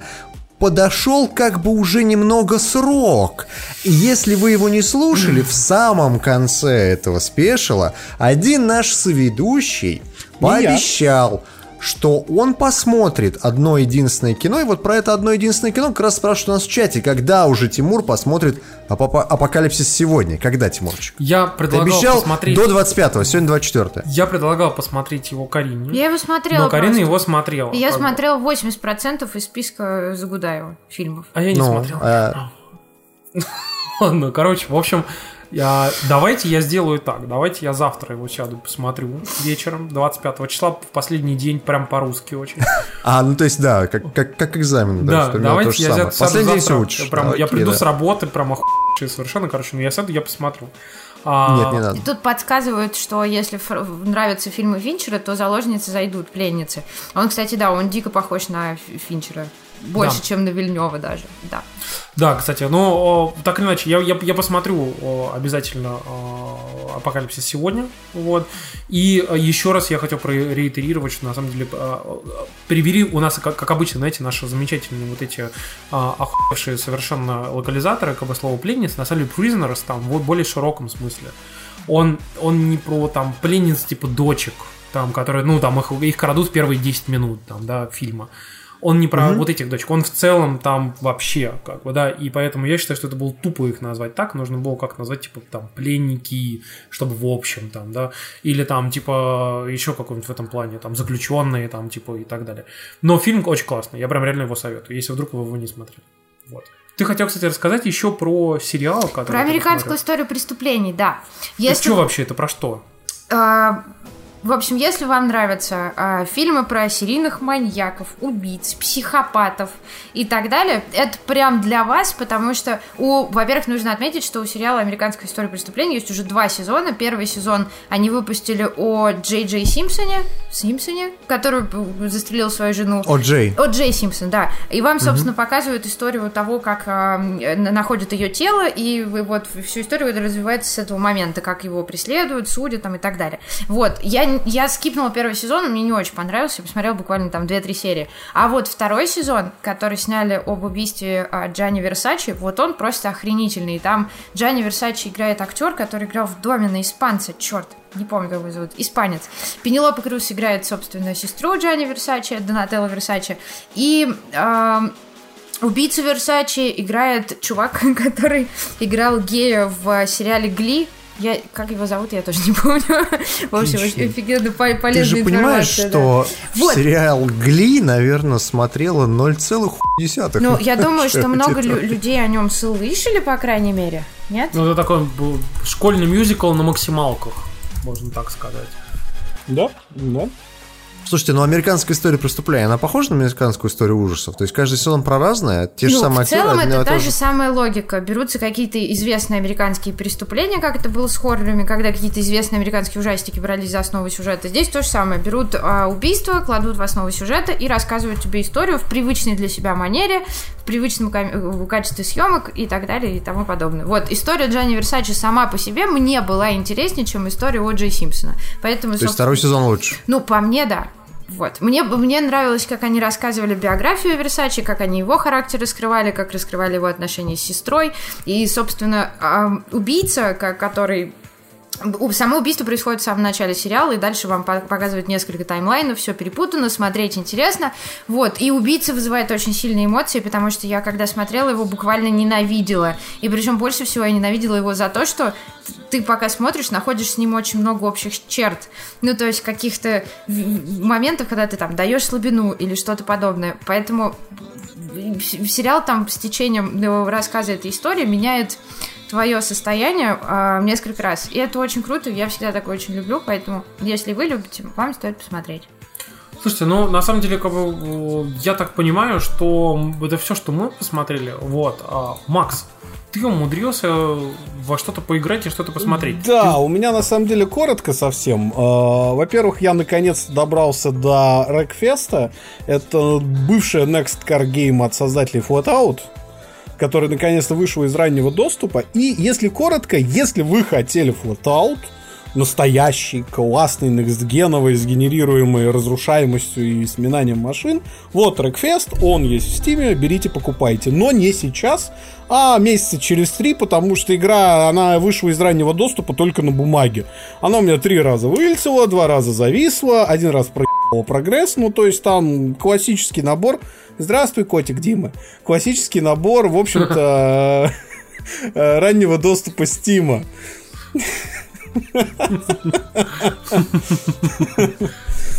подошел как бы уже немного срок. И если вы его не слушали, в самом конце этого спешила один наш соведущий пообещал, что он посмотрит одно единственное кино. И вот про это одно единственное кино как раз спрашивают у нас в чате, когда уже Тимур посмотрит «Апо- «Апокалипсис сегодня». Когда, Тимурчик? Я Ты предлагал обещал посмотреть... до 25-го, сегодня 24 Я предлагал посмотреть его Карине. Я его смотрела но Карина просто. его смотрела. Я смотрела 80% из списка Загудаева фильмов. А я не Ну, смотрел. а- Ладно, короче, в общем, я, давайте я сделаю так. Давайте я завтра его сяду, посмотрю вечером, 25 числа, в последний день, прям по-русски очень. А, ну то есть, да, как, как, как экзамен. Да, меня давайте я сяду Последний день завтра, учишь. прям, Да, я окей, приду да. с работы, прям охуевший совершенно, короче, но я сяду, я посмотрю. А, Нет, не надо. И тут подсказывают, что если фр- нравятся фильмы Финчера, то заложницы зайдут, пленницы. Он, кстати, да, он дико похож на Финчера. Больше, Да. чем на Вильнева даже. Да. Да, кстати, ну, о, так или иначе, я, я, я посмотрю обязательно «Апокалипсис сегодня», вот, и э, еще раз я хотел реитерировать, что на самом деле э, э, перевели у нас, как, как обычно, знаете, наши замечательные вот эти а, охуевшие совершенно локализаторы, как бы слово «пленниц», на самом деле «prisoners» там в более широком смысле. Он, он не про там пленниц типа дочек, там, которые, ну, там их, их крадут в первые 10 минут, там, да, фильма. Он не про вот этих дочек, он в целом там вообще, как бы, да, и поэтому я считаю, что это было тупо их назвать так, нужно было как назвать, типа, там, пленники, чтобы в общем, там, да, или там, типа, еще какой-нибудь в этом плане, там, заключенные, там, типа, и так далее. Но фильм очень классный, я прям реально его советую, если вдруг вы его не смотрели. Вот. Ты хотел, кстати, рассказать еще про сериал, который Про американскую историю преступлений, да. Это Если что вообще, это про что? А, в общем, если вам нравятся а, фильмы про серийных маньяков, убийц, психопатов и так далее, это прям для вас, потому что, у, во-первых, нужно отметить, что у сериала «Американская история преступлений» есть уже два сезона. Первый сезон они выпустили о Джей Джей Симпсоне, Симпсоне, который застрелил свою жену. О, Джей. О Джей Симпсон, да. И вам, собственно, показывают историю того, как м, находят ее тело, и вот всю историю развивается с этого момента, как его преследуют, судят там и так далее. Вот, я, я скипнула первый сезон, мне не очень понравился, я посмотрела буквально там 2-3 серии. А вот второй сезон, который сняли об убийстве а, Джанни Версачи, вот он просто охренительный. И там Джанни Версачи играет актер, который играл в доме на испанца, черт. Не помню, как его зовут. Испанец. Пенелопа Круз играет, собственно, сестру Джанни Версачи, Донателло Версачи. И ам, убийцу Версачи играет чувак, который играл гея в сериале «Гли». Я, как его зовут, я тоже не помню. В общем, очень офигенно по- Ты полезная же понимаешь, да. что Вот. сериал Гли, наверное, смотрела 0,1. Ну, я думаю, что много людей о нем слышали, по крайней мере. Нет? Ну, это такой был школьный мюзикл на максималках, можно так сказать. Да, да. Слушайте, ну американская история преступления, она похожа на американскую историю ужасов? То есть каждый сезон про разное, те же Ну, самые в целом это та то же самая логика. Берутся какие-то известные американские преступления, как это было с хоррорами, когда какие-то известные американские ужастики брались за основу сюжета. Здесь то же самое. Берут а, убийство, кладут в основу сюжета и рассказывают тебе историю в привычной для себя манере, в привычном в качестве съемок и так далее и тому подобное. Вот, история Джанни Версачи сама по себе мне была интереснее, чем история О. Джей Симпсона. Поэтому, То есть второй сезон лучше. ну, по мне, да. Вот. Мне, мне нравилось, как они рассказывали биографию Версачи, как они его характер раскрывали, как раскрывали его отношения с сестрой. И, собственно, ам, убийца, ко- который Само убийство происходит в самом начале сериала, и дальше вам по- показывают несколько таймлайнов, все перепутано, смотреть интересно. Вот, и убийца вызывает очень сильные эмоции, потому что я, когда смотрела его, буквально ненавидела. И причем больше всего я ненавидела его за то, что ты пока смотришь, находишь с ним очень много общих черт. Ну, то есть каких-то моментов, когда ты там даешь слабину или что-то подобное. Поэтому сериал там с течением рассказа этой истории меняет твое состояние а, несколько раз. И это очень круто, я всегда такое очень люблю, поэтому, если вы любите, вам стоит посмотреть. Слушайте, ну на самом деле, как бы, э, я так понимаю, что это все, что мы посмотрели. Вот, а, Макс, ты умудрился во что-то поиграть и что-то посмотреть. Да, у меня на самом деле коротко совсем. Э, Во-первых, я наконец добрался до Рекфеста. Это бывшая Next Car Game от создателей Flatout, который наконец-то вышел из раннего доступа. И если коротко, если вы хотели Flatout, настоящий, классный, некстгеновый, сгенерируемый разрушаемостью и сминанием машин. Вот Рекфест, он есть в Стиме, берите, покупайте. Но не сейчас, а месяца через три, потому что игра, она вышла из раннего доступа только на бумаге. Она у меня три раза вылетела, два раза зависла, один раз проебала прогресс, ну то есть там классический набор. Здравствуй, котик Дима. Классический набор, в общем-то, э, раннего доступа Стима.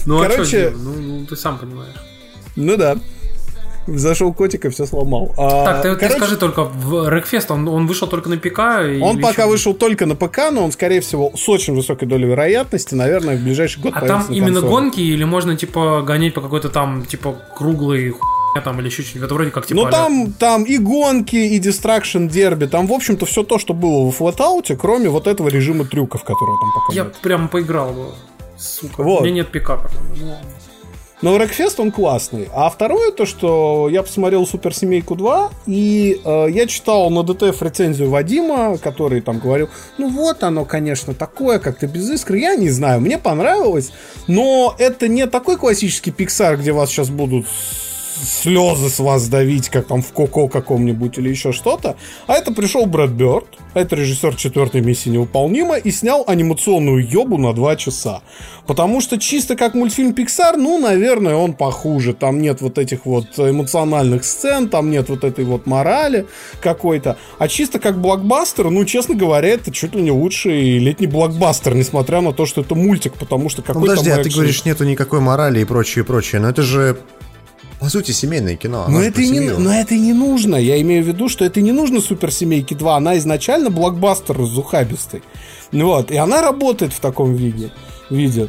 Ну, а короче- ну, ну, ты сам понимаешь. Ну да. Зашел котик и все сломал. А, Так, ты, ты короче, скажи только, в Рекфест он, он вышел только на ПК? Он пока ещё- вышел только на ПК, но он, скорее всего, с очень высокой долей вероятности, наверное, в ближайший год А там именно консоли. гонки или можно, типа, гонять по какой-то там, типа, круглой ху- там или еще что-нибудь. Это вроде как типа... Ну там, там и гонки, и дистракшн дерби, там, в общем-то, все то, что было в Flatout, кроме вот этого режима трюков, которого там пока Я нет. прям поиграл бы. Сука. Вот. У меня нет пикапа. Но Рокфест он классный. А второе то, что я посмотрел Суперсемейку 2, и э, я читал на ДТФ рецензию Вадима, который там говорил, ну вот оно, конечно, такое, как-то без искры. Я не знаю, мне понравилось, но это не такой классический Pixar, где вас сейчас будут слезы с вас давить, как там в Коко каком-нибудь или еще что-то. А это пришел Брэд Бёрд, это режиссер четвертой миссии невыполнима, и снял анимационную ёбу на два часа. Потому что чисто как мультфильм Pixar, ну, наверное, он похуже. Там нет вот этих вот эмоциональных сцен, там нет вот этой вот морали какой-то. А чисто как блокбастер, ну, честно говоря, это чуть ли не лучший летний блокбастер, несмотря на то, что это мультик, потому что Ну, какой подожди, а ты говоришь, нету никакой морали и прочее, и прочее. Но это же, по сути, семейное кино. Но это, и не, но это и не нужно. Я имею в виду, что это не нужно Суперсемейке 2. Она изначально блокбастер разухабистый. Вот. И она работает в таком виде. виде.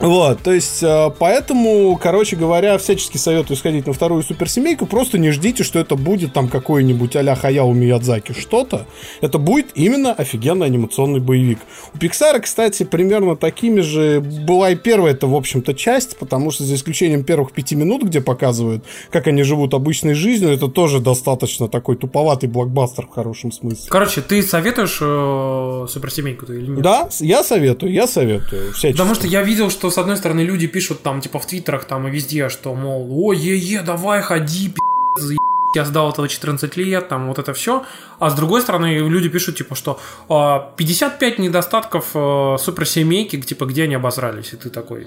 Вот, то есть, э, поэтому, короче говоря, всячески советую сходить на вторую суперсемейку. Просто не ждите, что это будет там какой-нибудь а-ля Хаяо Миядзаки что-то. Это будет именно офигенный анимационный боевик. У Пиксара, кстати, примерно такими же была и первая это, в общем-то, часть, потому что за исключением первых пяти минут, где показывают, как они живут обычной жизнью, это тоже достаточно такой туповатый блокбастер в хорошем смысле. Короче, ты советуешь э, суперсемейку или нет? Да, я советую, я советую. Всячески. Потому что я видел, что с одной стороны люди пишут там, типа в твиттерах там и везде, что, мол, ой, е-е, давай ходи, пи***, заеб***, я сдал этого 14 лет, там вот это все. А с другой стороны, люди пишут, типа, что а, 55 недостатков э, суперсемейки, типа, где они обосрались. И ты такой,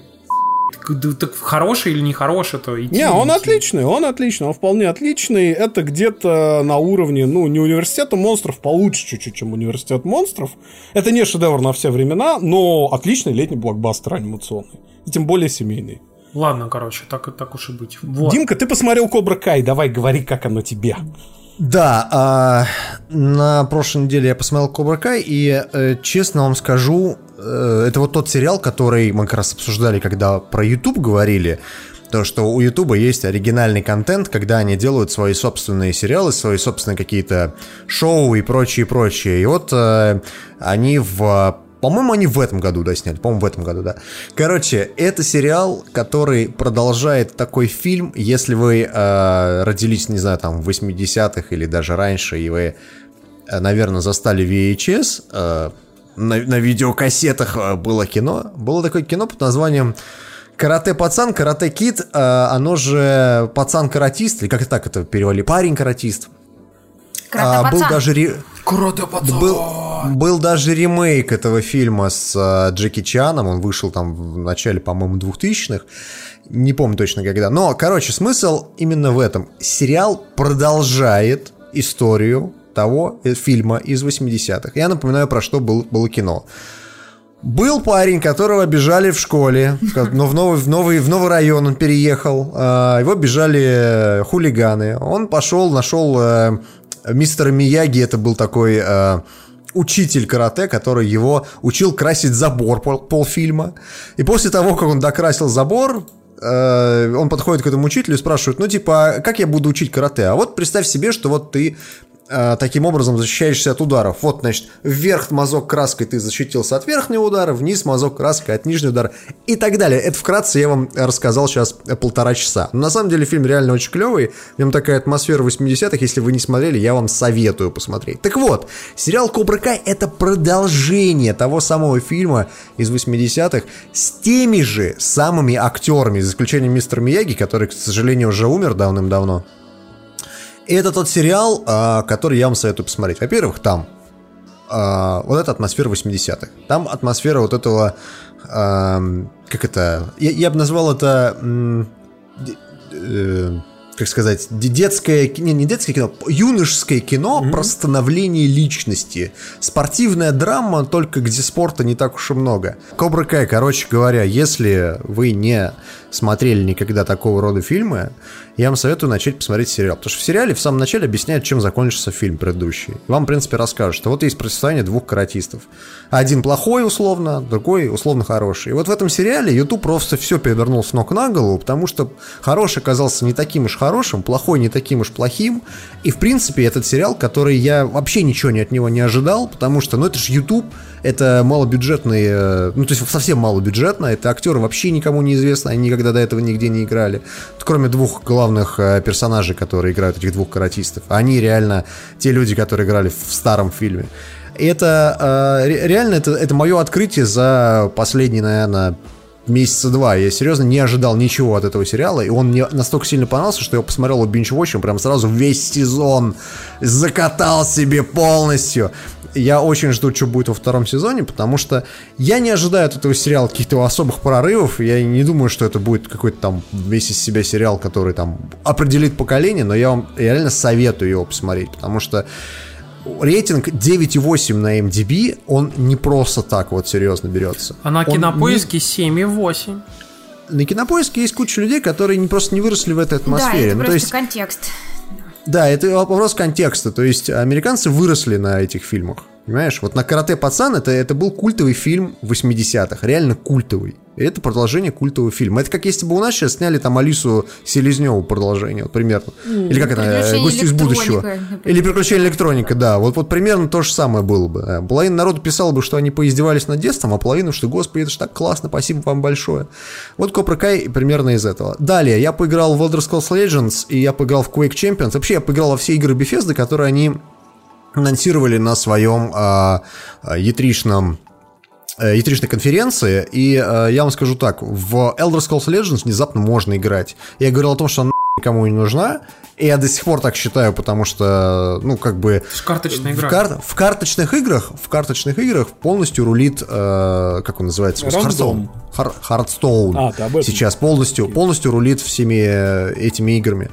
так, хороший или не хороший, то идти. Не, он идти. отличный, он отличный, он вполне отличный. Это где-то на уровне, ну, не университета монстров, получше чуть-чуть, чем университет монстров. Это не шедевр на все времена, но отличный летний блокбастер анимационный. И тем более семейный. Ладно, короче, так, так уж и быть. Вот. Димка, ты посмотрел Кобра Кай, давай говори, как оно тебе. Да, а, на прошлой неделе я посмотрел Кобра Кай, и э, честно вам скажу, это вот тот сериал, который мы как раз обсуждали, когда про YouTube говорили, то, что у YouTube есть оригинальный контент, когда они делают свои собственные сериалы, свои собственные какие-то шоу и прочее, прочее. И вот э, они в по-моему, они в этом году, да, сняли. По-моему, в этом году, да. Короче, это сериал, который продолжает такой фильм, если вы э, родились, не знаю, там, в 80-х или даже раньше, и вы, э, наверное, застали VHS, э, на, на видеокассетах э, было кино. Было такое кино под названием Карате-пацан, карате-кит, э, оно же пацан-каратист, или как так это перевели, парень-каратист. А, был даже ре- был, был даже ремейк этого фильма с э, Джеки Чаном, он вышел там в начале, по-моему, 2000-х, не помню точно когда. Но, короче, смысл именно в этом. Сериал продолжает историю того э, фильма из 80-х. Я напоминаю, про что был, было кино. Был парень, которого обижали в школе, но в новый, в новый, в новый район он переехал. а, Его обижали э, хулиганы. Он пошел, нашел э, мистера Мияги, это был такой учитель карате, который его учил красить забор пол, полфильма. И после того, как он докрасил забор, он подходит к этому учителю и спрашивает, ну типа, а как я буду учить карате? А вот представь себе, что вот ты э, таким образом защищаешься от ударов. Вот, значит, вверх мазок краской ты защитился от верхнего удара, вниз мазок краской от нижнего удара и так далее. Это вкратце я вам рассказал сейчас полтора часа. Но на самом деле фильм реально очень клевый. В нем такая атмосфера 80-х. Если вы не смотрели, я вам советую посмотреть. Так вот, сериал Кобра Кай это продолжение того самого фильма из 80-х с теми же самыми актерами, за исключением мистера Мияги, который, к сожалению, уже умер давным-давно. И это тот сериал, а, который я вам советую посмотреть. Во-первых, там а, вот эта атмосфера 80-х. Там атмосфера вот этого... ам, как это... Я, я бы назвал это... э, как сказать, де- детское, не, не детское кино, юношеское кино про становление личности. Спортивная драма, только где спорта не так уж и много. Кобра Кай, короче говоря, если вы не смотрели никогда такого рода фильмы, я вам советую начать посмотреть сериал. Потому что в сериале в самом начале объясняют, чем закончится фильм предыдущий. Вам, в принципе, расскажут, что вот есть противостояние двух каратистов. Один плохой, условно, другой, условно, хороший. И вот в этом сериале YouTube просто все перевернул с ног на голову, потому что хороший оказался не таким уж хорошим, плохой не таким уж плохим. И, в принципе, этот сериал, который я вообще ничего не от него не ожидал, потому что, ну, это же YouTube, это малобюджетный, э, ну, то есть совсем малобюджетно, это актеры вообще никому не известны, они никогда до этого нигде не играли. Кроме двух главных э, персонажей, которые играют этих двух каратистов. Они реально те люди, которые играли в старом фильме. И это э, реально это, это мое открытие за последние, наверное, месяца два. Я серьезно не ожидал ничего от этого сериала, и он мне настолько сильно понравился, что я посмотрел его бинч прям сразу весь сезон закатал себе полностью. Я очень жду, что будет во втором сезоне, потому что я не ожидаю от этого сериала каких-то особых прорывов. Я не думаю, что это будет какой-то там весь из себя сериал, который там определит поколение, но я вам реально советую его посмотреть, потому что рейтинг 9,8 на MDB, он не просто так вот серьезно берется. А на Он кинопоиске 7,8. не- На кинопоиске есть куча людей, которые не, просто не выросли в этой Да, атмосфере. это Ну, то есть, контекст. да, это вопрос контекста. То есть американцы выросли на этих фильмах. Понимаешь? Вот на «Карате пацан» это, это был культовый фильм 80-х. Реально культовый. И это продолжение культового фильма. Это как если бы у нас сейчас сняли там Алису Селезневу продолжение, вот примерно. Или как это? э, «Приключения Гости из будущего. электроника», например. Или приключения электроника, да. Вот, вот примерно то же самое было бы. Э, Половина народу писала бы, что они поиздевались над детством, а половина, что, господи, это же так классно, спасибо вам большое. Вот Cobra Kai примерно из этого. Далее, я поиграл в Elder Scrolls Legends, и я поиграл в Quake Champions. Вообще, я поиграл во все игры Bethesda, которые они анонсировали на своем а, а, ятришном э, ятричной конференции, и э, я вам скажу так, в Elder Scrolls Legends внезапно можно играть. Я говорил о том, что она никому не нужна, и я до сих пор так считаю, потому что, ну, как бы... Это ж карточная В, кар- в карточных играх, в карточных играх полностью рулит, э, как он называется? Рандом. Хар- Hearthstone. А, ты об этом. Сейчас полностью, полностью рулит всеми э, этими играми.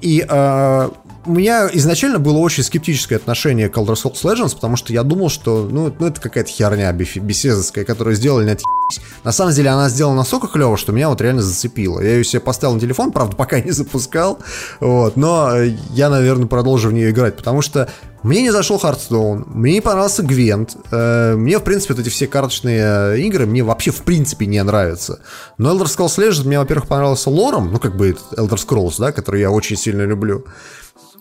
И э, у меня изначально было очень скептическое отношение к Elder Scrolls Legends, потому что я думал, что ну, ну, это какая-то херня бесезовская, которую сделали на. На самом деле она сделана настолько клево, что меня вот реально зацепило. Я ее себе поставил на телефон, правда, пока не запускал, вот, но я, наверное, продолжу в нее играть, потому что мне не зашел Hearthstone, мне не понравился Гвент, э, мне, в принципе, вот эти все карточные игры мне вообще, в принципе, не нравятся. Но Elder Scrolls Legends мне, во-первых, понравился лором, ну, как бы Elder Scrolls, да, который я очень сильно люблю.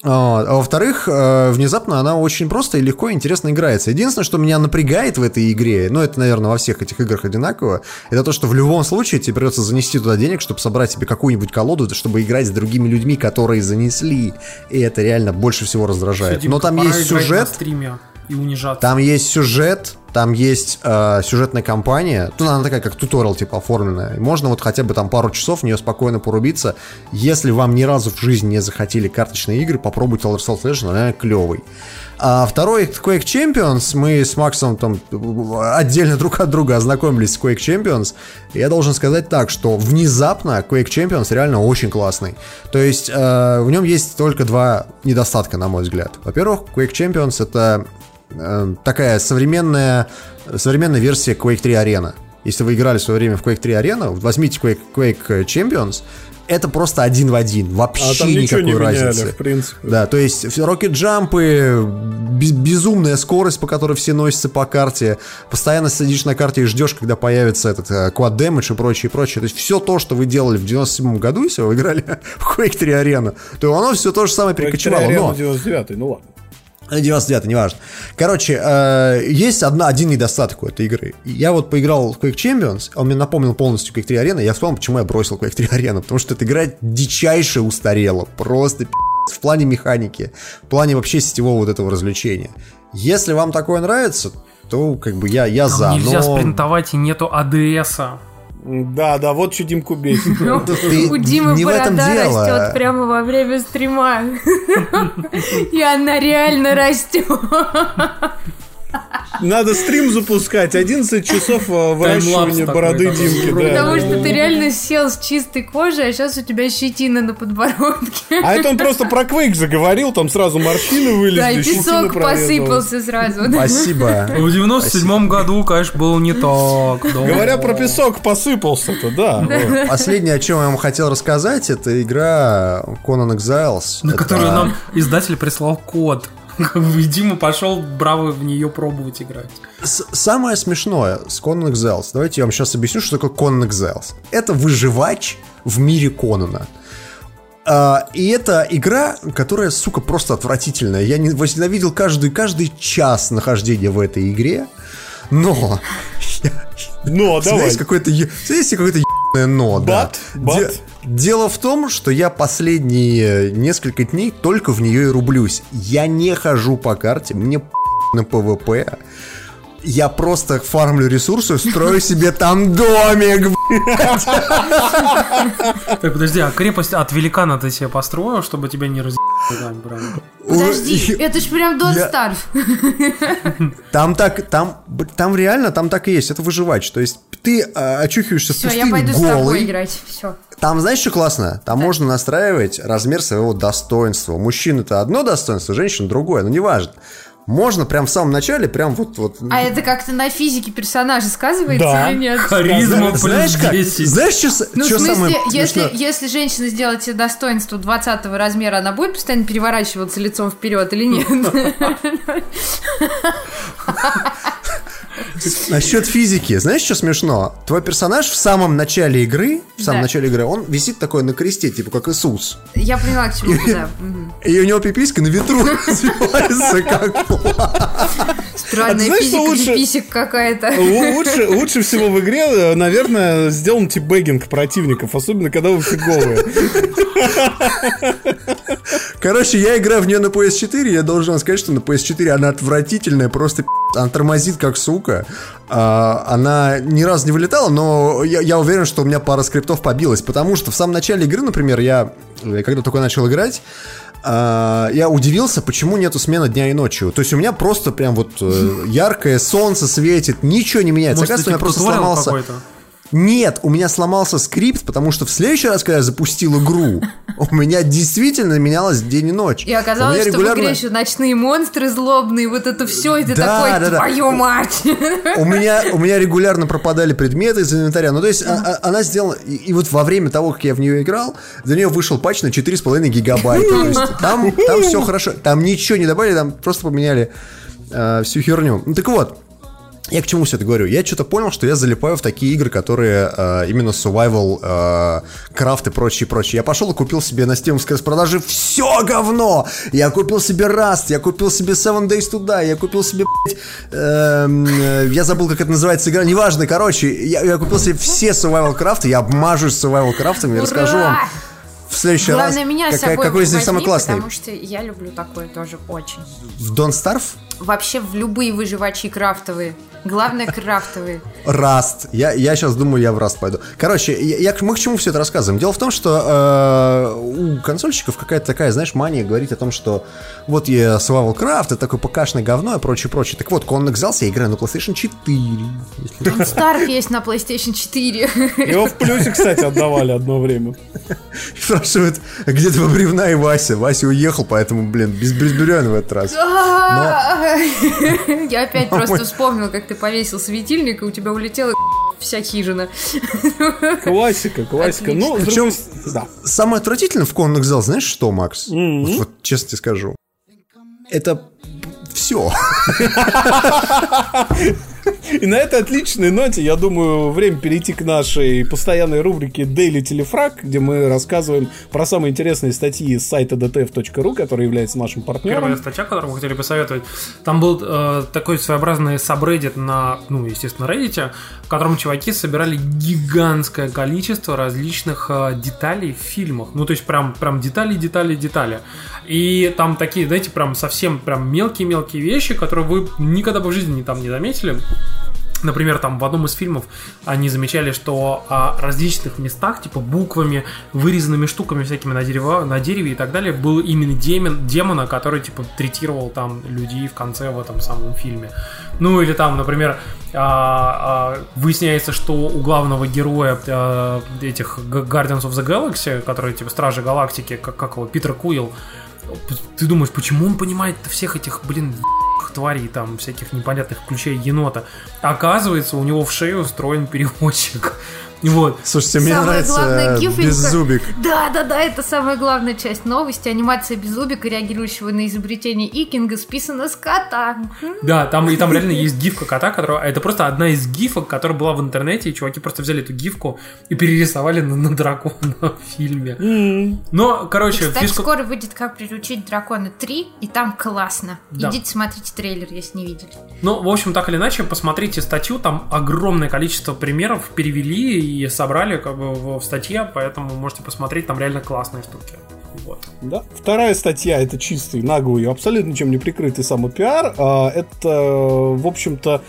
А во-вторых, э, внезапно она очень просто и легко и интересно играется. Единственное, что меня напрягает в этой игре, ну это, наверное, во всех этих играх одинаково, это то, что в любом случае тебе придется занести туда денег, чтобы собрать себе какую-нибудь колоду, чтобы играть с другими людьми, которые занесли. И это реально больше всего раздражает. Всё, Но там есть сюжет, на стриме и унижаться. там есть сюжет, там есть э, сюжетная кампания. Тут она такая, как туториал, типа, оформленная. Можно вот хотя бы там пару часов в нее спокойно порубиться. Если вам ни разу в жизни не захотели карточные игры, попробуйте Elder Scrolls Legends, она клевый. А второй Quake Champions, мы с Максом там отдельно друг от друга ознакомились с Quake Champions. Я должен сказать так, что внезапно Quake Champions реально очень классный. То есть э, в нем есть только два недостатка, на мой взгляд. Во-первых, Quake Champions это такая современная, современная версия Quake 3 Arena. Если вы играли в свое время в Quake 3 Arena, возьмите Quake, Quake Champions, это просто один в один, вообще А никакой не меняли, разницы. в принципе. Да, то есть рокет-джампы, без- безумная скорость, по которой все носятся по карте, постоянно сидишь на карте и ждешь, когда появится этот квад дэмэдж и прочее, прочее. То есть все то, что вы делали в 97 году, если вы играли в Quake 3 Arena, то оно все то же самое перекочевало. Но... 99 ну ладно. 99 неважно. Короче, э, есть одна, один недостаток у этой игры. Я вот поиграл в Quake Champions, он мне напомнил полностью Quake 3 Arena, я вспомнил, почему я бросил Quake 3 Arena, потому что эта игра дичайше устарела, просто в плане механики, в плане вообще сетевого вот этого развлечения. Если вам такое нравится, то как бы я, я Там за, нельзя но... спринтовать и нету АДСа. Да, да, вот что Димку бесит. ты- У Димы не в этом борода дело. растет прямо во время стрима. И она реально растет. Надо стрим запускать. 11 часов э, выращивания бороды. Димки. да. Потому что ты реально сел с чистой кожей, а сейчас у тебя щетина на подбородке. А это он просто про Quake заговорил, там сразу морщины вылезли, Да, и песок посыпался сразу. Спасибо. В 97-м году, конечно, было не так. Говоря про песок, посыпался-то, да. Последнее, о чем я вам хотел рассказать, это игра Conan Exiles. На которую нам издатель прислал код. Бы Дима пошел браво в нее пробовать играть. С- Самое смешное с Conan Exiles, давайте я вам сейчас объясню, что такое Conan Exiles. Это выживач в мире Конана. А, и это игра, которая, сука, просто отвратительная. Я не возненавидел каждый, каждый час нахождения в этой игре. Но... Но, давай. Есть какое-то е- есть ебаное но, да. Де- Дело в том, что я последние несколько дней только в нее и рублюсь. Я не хожу по карте, мне на ПВП. Я просто фармлю ресурсы, строю себе там домик. Так, подожди, а крепость от великана ты себе построил, чтобы тебя не раз... Подожди, это ж прям Я- Starve. Там так, там, там реально, там так и есть. Это выживач. То есть ты а, очухиваешься в Все, я пустыне пойду с тобой голый. играть. Все. Там, знаешь, что классно? Там можно настраивать размер своего достоинства. У мужчин это одно достоинство, женщин другое, но неважно. Можно прям в самом начале, прям вот... вот А это как-то на физике персонажа сказывается Да. или нет? Харизма плюс знаешь как? 10. Знаешь, что, Ну, в что смысле, самое если, смешное? если женщина сделает себе достоинство 20 размера, она будет постоянно переворачиваться лицом вперед или нет? Насчет физики, знаешь, что смешно? Твой персонаж в самом начале игры, в самом Да. начале игры, он висит такой на кресте, типа как Иисус. Я поняла, к чему ты, да. И у него пиписька на ветру развивается, как Странная знаешь, что физика лучше? писек какая-то. Лу- Лучше, лучше всего в игре, э, наверное, сделан типбэггинг противников, особенно когда вы фиговые. Короче, я играю в нее на PS4, я должен вам сказать, что на PS4 она отвратительная, просто пи***. она тормозит как сука. А, она ни разу не вылетала, но я, я уверен, что у меня пара скриптов побилась, потому что в самом начале игры, например, я, когда только начал играть, а, я удивился, почему нету смены дня и ночи. То есть у меня просто прям вот э, яркое солнце светит, ничего не меняется. Может, Оказывается, у меня типа просто сломался... Нет, у меня сломался скрипт, потому что в следующий раз, когда я запустил игру, у меня действительно менялось день и ночь. И оказалось, что в игре еще ночные монстры злобные, вот это все, и ты Да, такой, да, да. твою мать! У меня, у меня регулярно пропадали предметы из инвентаря. Ну, то есть, а- а- она сделала... И, и вот во время того, как я в нее играл, за нее вышел патч на 4,5 гигабайта. То есть, там, там все хорошо. Там ничего не добавили, там просто поменяли э, всю херню. Ну, так вот, я к чему все это говорю? Я что-то понял, что я залипаю в такие игры, которые э, именно survival, э, крафт и прочее, прочее. Я пошел и купил себе на стимовской распродаже все говно! Я купил себе Rust, я купил себе Seven Days to Die, я купил себе, эм, э, я забыл, как это называется игра, неважно, короче, я, я купил себе все survival крафты, я обмажусь survival крафтами и расскажу вам в следующий Главное, раз, меня с какая- какой из них самый классный. потому что я люблю такое тоже очень. В Don't Starve? Вообще в любые выживачи крафтовые. Главное, крафтовые. Раст. Я, я сейчас думаю, я в Раст пойду. Короче, я, я мы к чему все это рассказываем? Дело в том, что э, у консольщиков какая-то такая, знаешь, мания говорить о том, что вот я Survival Craft, это такое ПКшное говно и прочее, прочее. Так вот, Конный Exals я играю на PlayStation 4. если- Don't Starve есть на PlayStation 4. Его в плюсе, кстати, отдавали одно время. Спрашивают, где твоя бревна и Вася? Вася уехал, поэтому, блин, без безбюрен в этот раз. Я опять просто вспомнила, как ты повесил светильник, и у тебя улетела вся хижина. Классика, классика. Ну, Причем- да. Самое отвратительное в Конный Exals, знаешь что, Макс? Вот, вот честно тебе скажу. Это все. И на этой отличной ноте, я думаю, время перейти к нашей постоянной рубрике Daily Телефраг, где мы рассказываем про самые интересные статьи с сайта dtf.ru, который является нашим Первая партнером. статья, которую мы хотели посоветовать, там был э, такой своеобразный сабреддит на, ну, естественно, Reddit, в котором чуваки собирали гигантское количество различных э, деталей в фильмах. Ну, то есть прям, прям детали, детали, детали. И там такие, знаете, прям совсем прям мелкие-мелкие вещи, которые вы никогда бы в жизни не, там не заметили. Например, там в одном из фильмов они замечали, что о различных местах, типа буквами, вырезанными штуками всякими на, дерево, на дереве и так далее, был именно демон, демона, который, типа, третировал там людей в конце в этом самом фильме. Ну, или там, например, а, а, выясняется, что у главного героя а, этих Guardians of the Galaxy, которые, типа, Стражи Галактики, как, как его, Питер Куилл, ты думаешь, почему он понимает всех этих, блин, тварей, там, всяких непонятных, включая енота. Оказывается, у него в шею устроен переводчик. Вот. Слушайте, мне Самое нравится главное, Беззубик. Да, да, да, это самая главная часть новости. Анимация Беззубика, реагирующего на изобретение Икинга, списана с кота. Да, там и там реально есть гифка кота, которая. Это просто одна из гифок, которая была в интернете, и чуваки просто взяли эту гифку и перерисовали на, на дракона в фильме. Но, короче, Кстати, фишка. скоро выйдет «Как приручить дракона 3», и там классно. Да. Идите смотрите трейлер, если не видели. Ну, в общем, так или иначе, посмотрите статью, там огромное количество примеров перевели и собрали как бы в, статье, поэтому можете посмотреть, там реально классные штуки. Вот. Да. Вторая статья это чистый, наглый, абсолютно ничем не прикрытый самопиар. А, Это, в общем-то,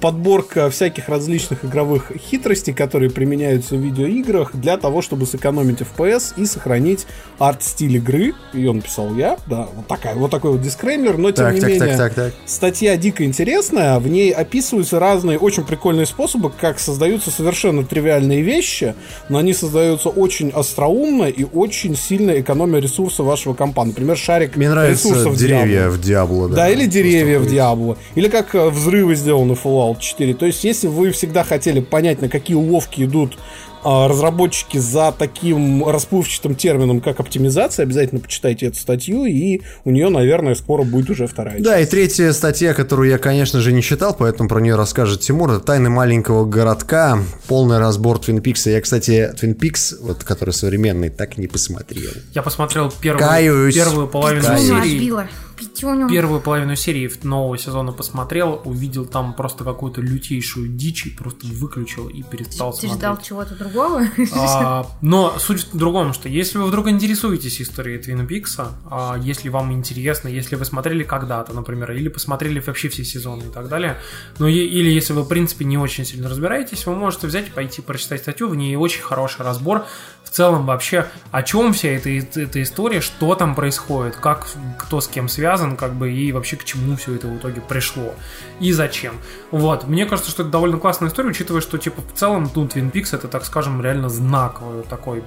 подборка всяких различных игровых хитростей, которые применяются в видеоиграх для того, чтобы сэкономить FPS и сохранить арт-стиль игры. Ее написал я, да, вот, такая, вот такой вот дисклеймер, но тем Так, не так, менее... так, так, так. Статья дико интересная, в ней описываются разные очень прикольные способы, как создаются совершенно тривиальные вещи, но они создаются очень остроумно и очень сильно экономя ресурсы вашего компа. Например, шарик Мне ресурсов деревья в Диабло. Да, или деревья в Diablo. Или как э, взрывы сделаны в Fallout 4. То есть, если вы всегда хотели понять, на какие уловки идут разработчики за таким расплывчатым термином, как оптимизация, обязательно почитайте эту статью, и у нее, наверное, скоро будет уже вторая Да, и третья статья, которую я, конечно же, не читал, поэтому про нее расскажет Тимур, это «Тайны маленького городка», полный разбор Твин Пикса. Я, кстати, Твин Пикс, вот, который современный, так и не посмотрел. Я посмотрел первую, Каюсь. первую половину Каюсь. Серии. Пятюню. Первую половину серии нового сезона посмотрел, увидел там просто какую-то лютейшую дичь и просто выключил и перестал Ты смотреть. ждал чего-то другого? А, но суть в другом, что если вы вдруг интересуетесь историей Твин Пикса, а, если вам интересно, если вы смотрели когда-то, например, или посмотрели вообще все сезоны и так далее, ну или если вы, в принципе, не очень сильно разбираетесь, вы можете взять и пойти прочитать статью, в ней очень хороший разбор в целом вообще, о чем вся эта, эта история, что там происходит, как, кто с кем связан, как бы, и вообще к чему все это в итоге пришло, и зачем. Вот, мне кажется, что это довольно классная история, учитывая, что, типа, в целом, ну, Twin Peaks это, так скажем, реально знаковый такой,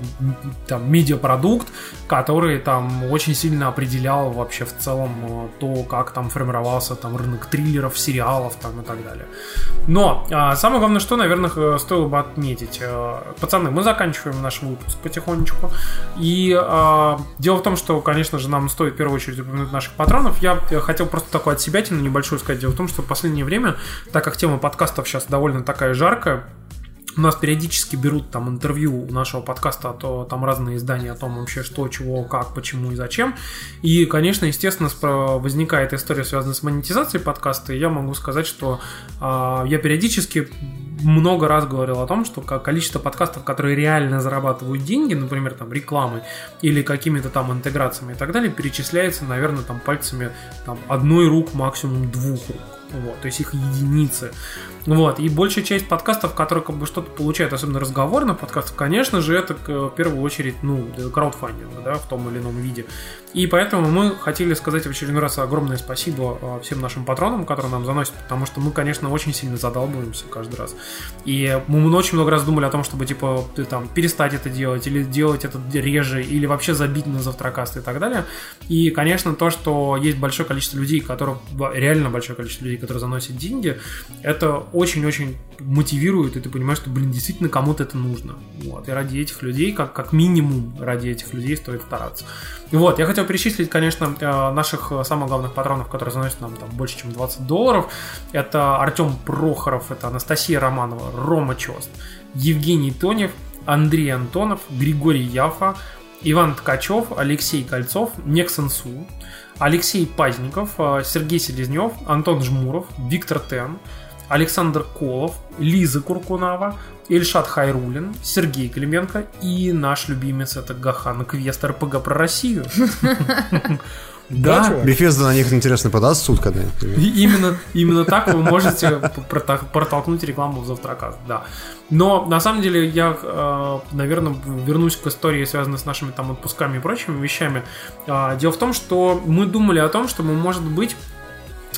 там, медиапродукт, который, там, очень сильно определял вообще в целом э, то, как там формировался, там, рынок триллеров, сериалов, там, и так далее. Но, а, самое главное, что, наверное, стоило бы отметить. Э, Пацаны, мы заканчиваем наш выпуск потихонечку. И а, дело в том, что, конечно же, нам стоит в первую очередь упомянуть наших патронов. Я э, хотел просто такую отсебятину небольшую сказать. Дело в том, что в последнее время, так как тема подкастов сейчас довольно такая жаркая, у нас периодически берут там интервью нашего подкаста, а то там разные издания о том вообще что, чего, как, почему и зачем. И, конечно, естественно, возникает история, связанная с монетизацией подкаста, и я могу сказать, что а, я периодически много раз говорил о том, что ко- количество подкастов, которые реально зарабатывают деньги, например, там рекламой или какими-то там интеграциями и так далее, перечисляется, наверное, там пальцами там, одной рук, максимум двух рук. Вот, то есть их единицы. Вот, и большая часть подкастов, которые как бы что-то получают, особенно разговорных подкастов, конечно же, это в первую очередь, ну, краудфандинг, да, в том или ином виде. И поэтому мы хотели сказать в очередной раз огромное спасибо а, всем нашим патронам, которые нам заносят, потому что мы, конечно, очень сильно задалбываемся каждый раз. И мы очень много раз думали о том, чтобы, типа, там, перестать это делать, или делать это реже, или вообще забить на завтракаст и так далее. И, конечно, то, что есть большое количество людей, которые, реально большое количество людей, которые заносят деньги, это очень-очень мотивирует, и ты понимаешь, что, блин, действительно кому-то это нужно. Вот. И ради этих людей, как, как минимум ради этих людей стоит стараться. Вот, я хотел перечислить, конечно, э, наших э, самых главных патронов, которые заносят нам там больше, чем 20 долларов. Это Артем Прохоров, это Анастасия Романова, Рома Чост, Евгений Тонев, Андрей Антонов, Григорий Яфа, Иван Ткачев, Алексей Кольцов, Нексон Су, Алексей Пазников, э, Сергей Селезнев, Антон Жмуров, Виктор Тен, Александр Колов, Лиза Куркунава, Ильшат Хайрулин, Сергей Клименко и наш любимец это Гахан Квест РПГ про Россию. Да? Bethesda на них, интересно, подаст суд и именно, именно так вы можете протолкнуть рекламу в завтраках, да. Но на самом деле я, э, наверное, вернусь к истории, связанной с нашими там отпусками и прочими вещами. А, Дело в том, что мы думали о том, что мы, может быть,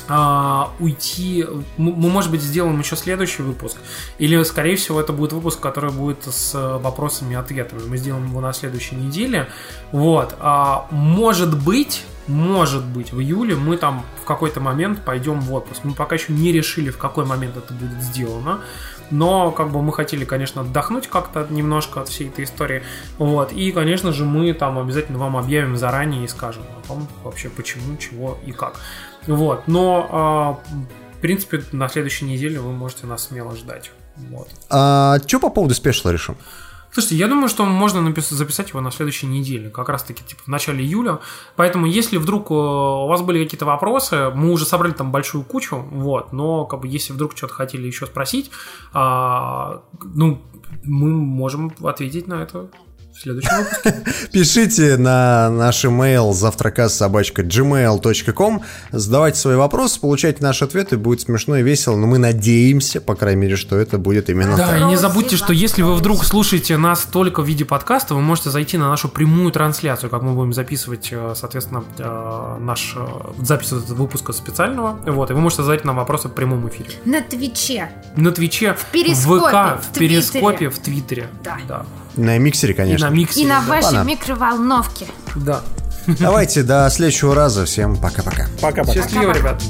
а, уйти. Мы, может быть, сделаем еще следующий выпуск. Или, скорее всего, это будет выпуск, который будет с э, вопросами и ответами. Мы сделаем его на следующей неделе. Вот. А, может быть, может быть, в июле мы там в какой-то момент пойдем в отпуск. Мы пока еще не решили, в какой момент это будет сделано. но как бы мы хотели, конечно, отдохнуть как-то немножко от всей этой истории. Вот. И, конечно же, мы там обязательно вам объявим заранее и скажем о том вообще почему, чего и как. Вот. Но, а, в принципе, на следующей неделе вы можете нас смело ждать. Вот. А что по поводу спешла решим? Слушайте, я думаю, что можно напис- записать его на следующей неделе, как раз-таки типа в начале июля. Поэтому, если вдруг э, у вас были какие-то вопросы, мы уже собрали там большую кучу, вот, но как бы если вдруг что-то хотели еще спросить, а, ну, мы можем ответить на это в следующем выпуске. Пишите на наш email завтракас.gmail.com Задавайте свои вопросы, получайте наши ответы, будет смешно и весело, но мы надеемся, по крайней мере, что это будет именно Да, так. и не забудьте, что если вы вдруг слушаете нас только в виде подкаста, вы можете зайти на нашу прямую трансляцию, как мы будем записывать, э, соответственно, э, наш э, запись этого выпуска специального. Вот, и вы можете задать нам вопросы в прямом эфире. На Твиче. На Твиче, в Перископе, ВК, в в Перископе, в Твиттере. Да. На миксере, И конечно. на Миксе. И на да. вашей Понятно. микроволновке. Да. Давайте до следующего раза. Всем пока-пока. Пока-пока. Счастливо, ребят.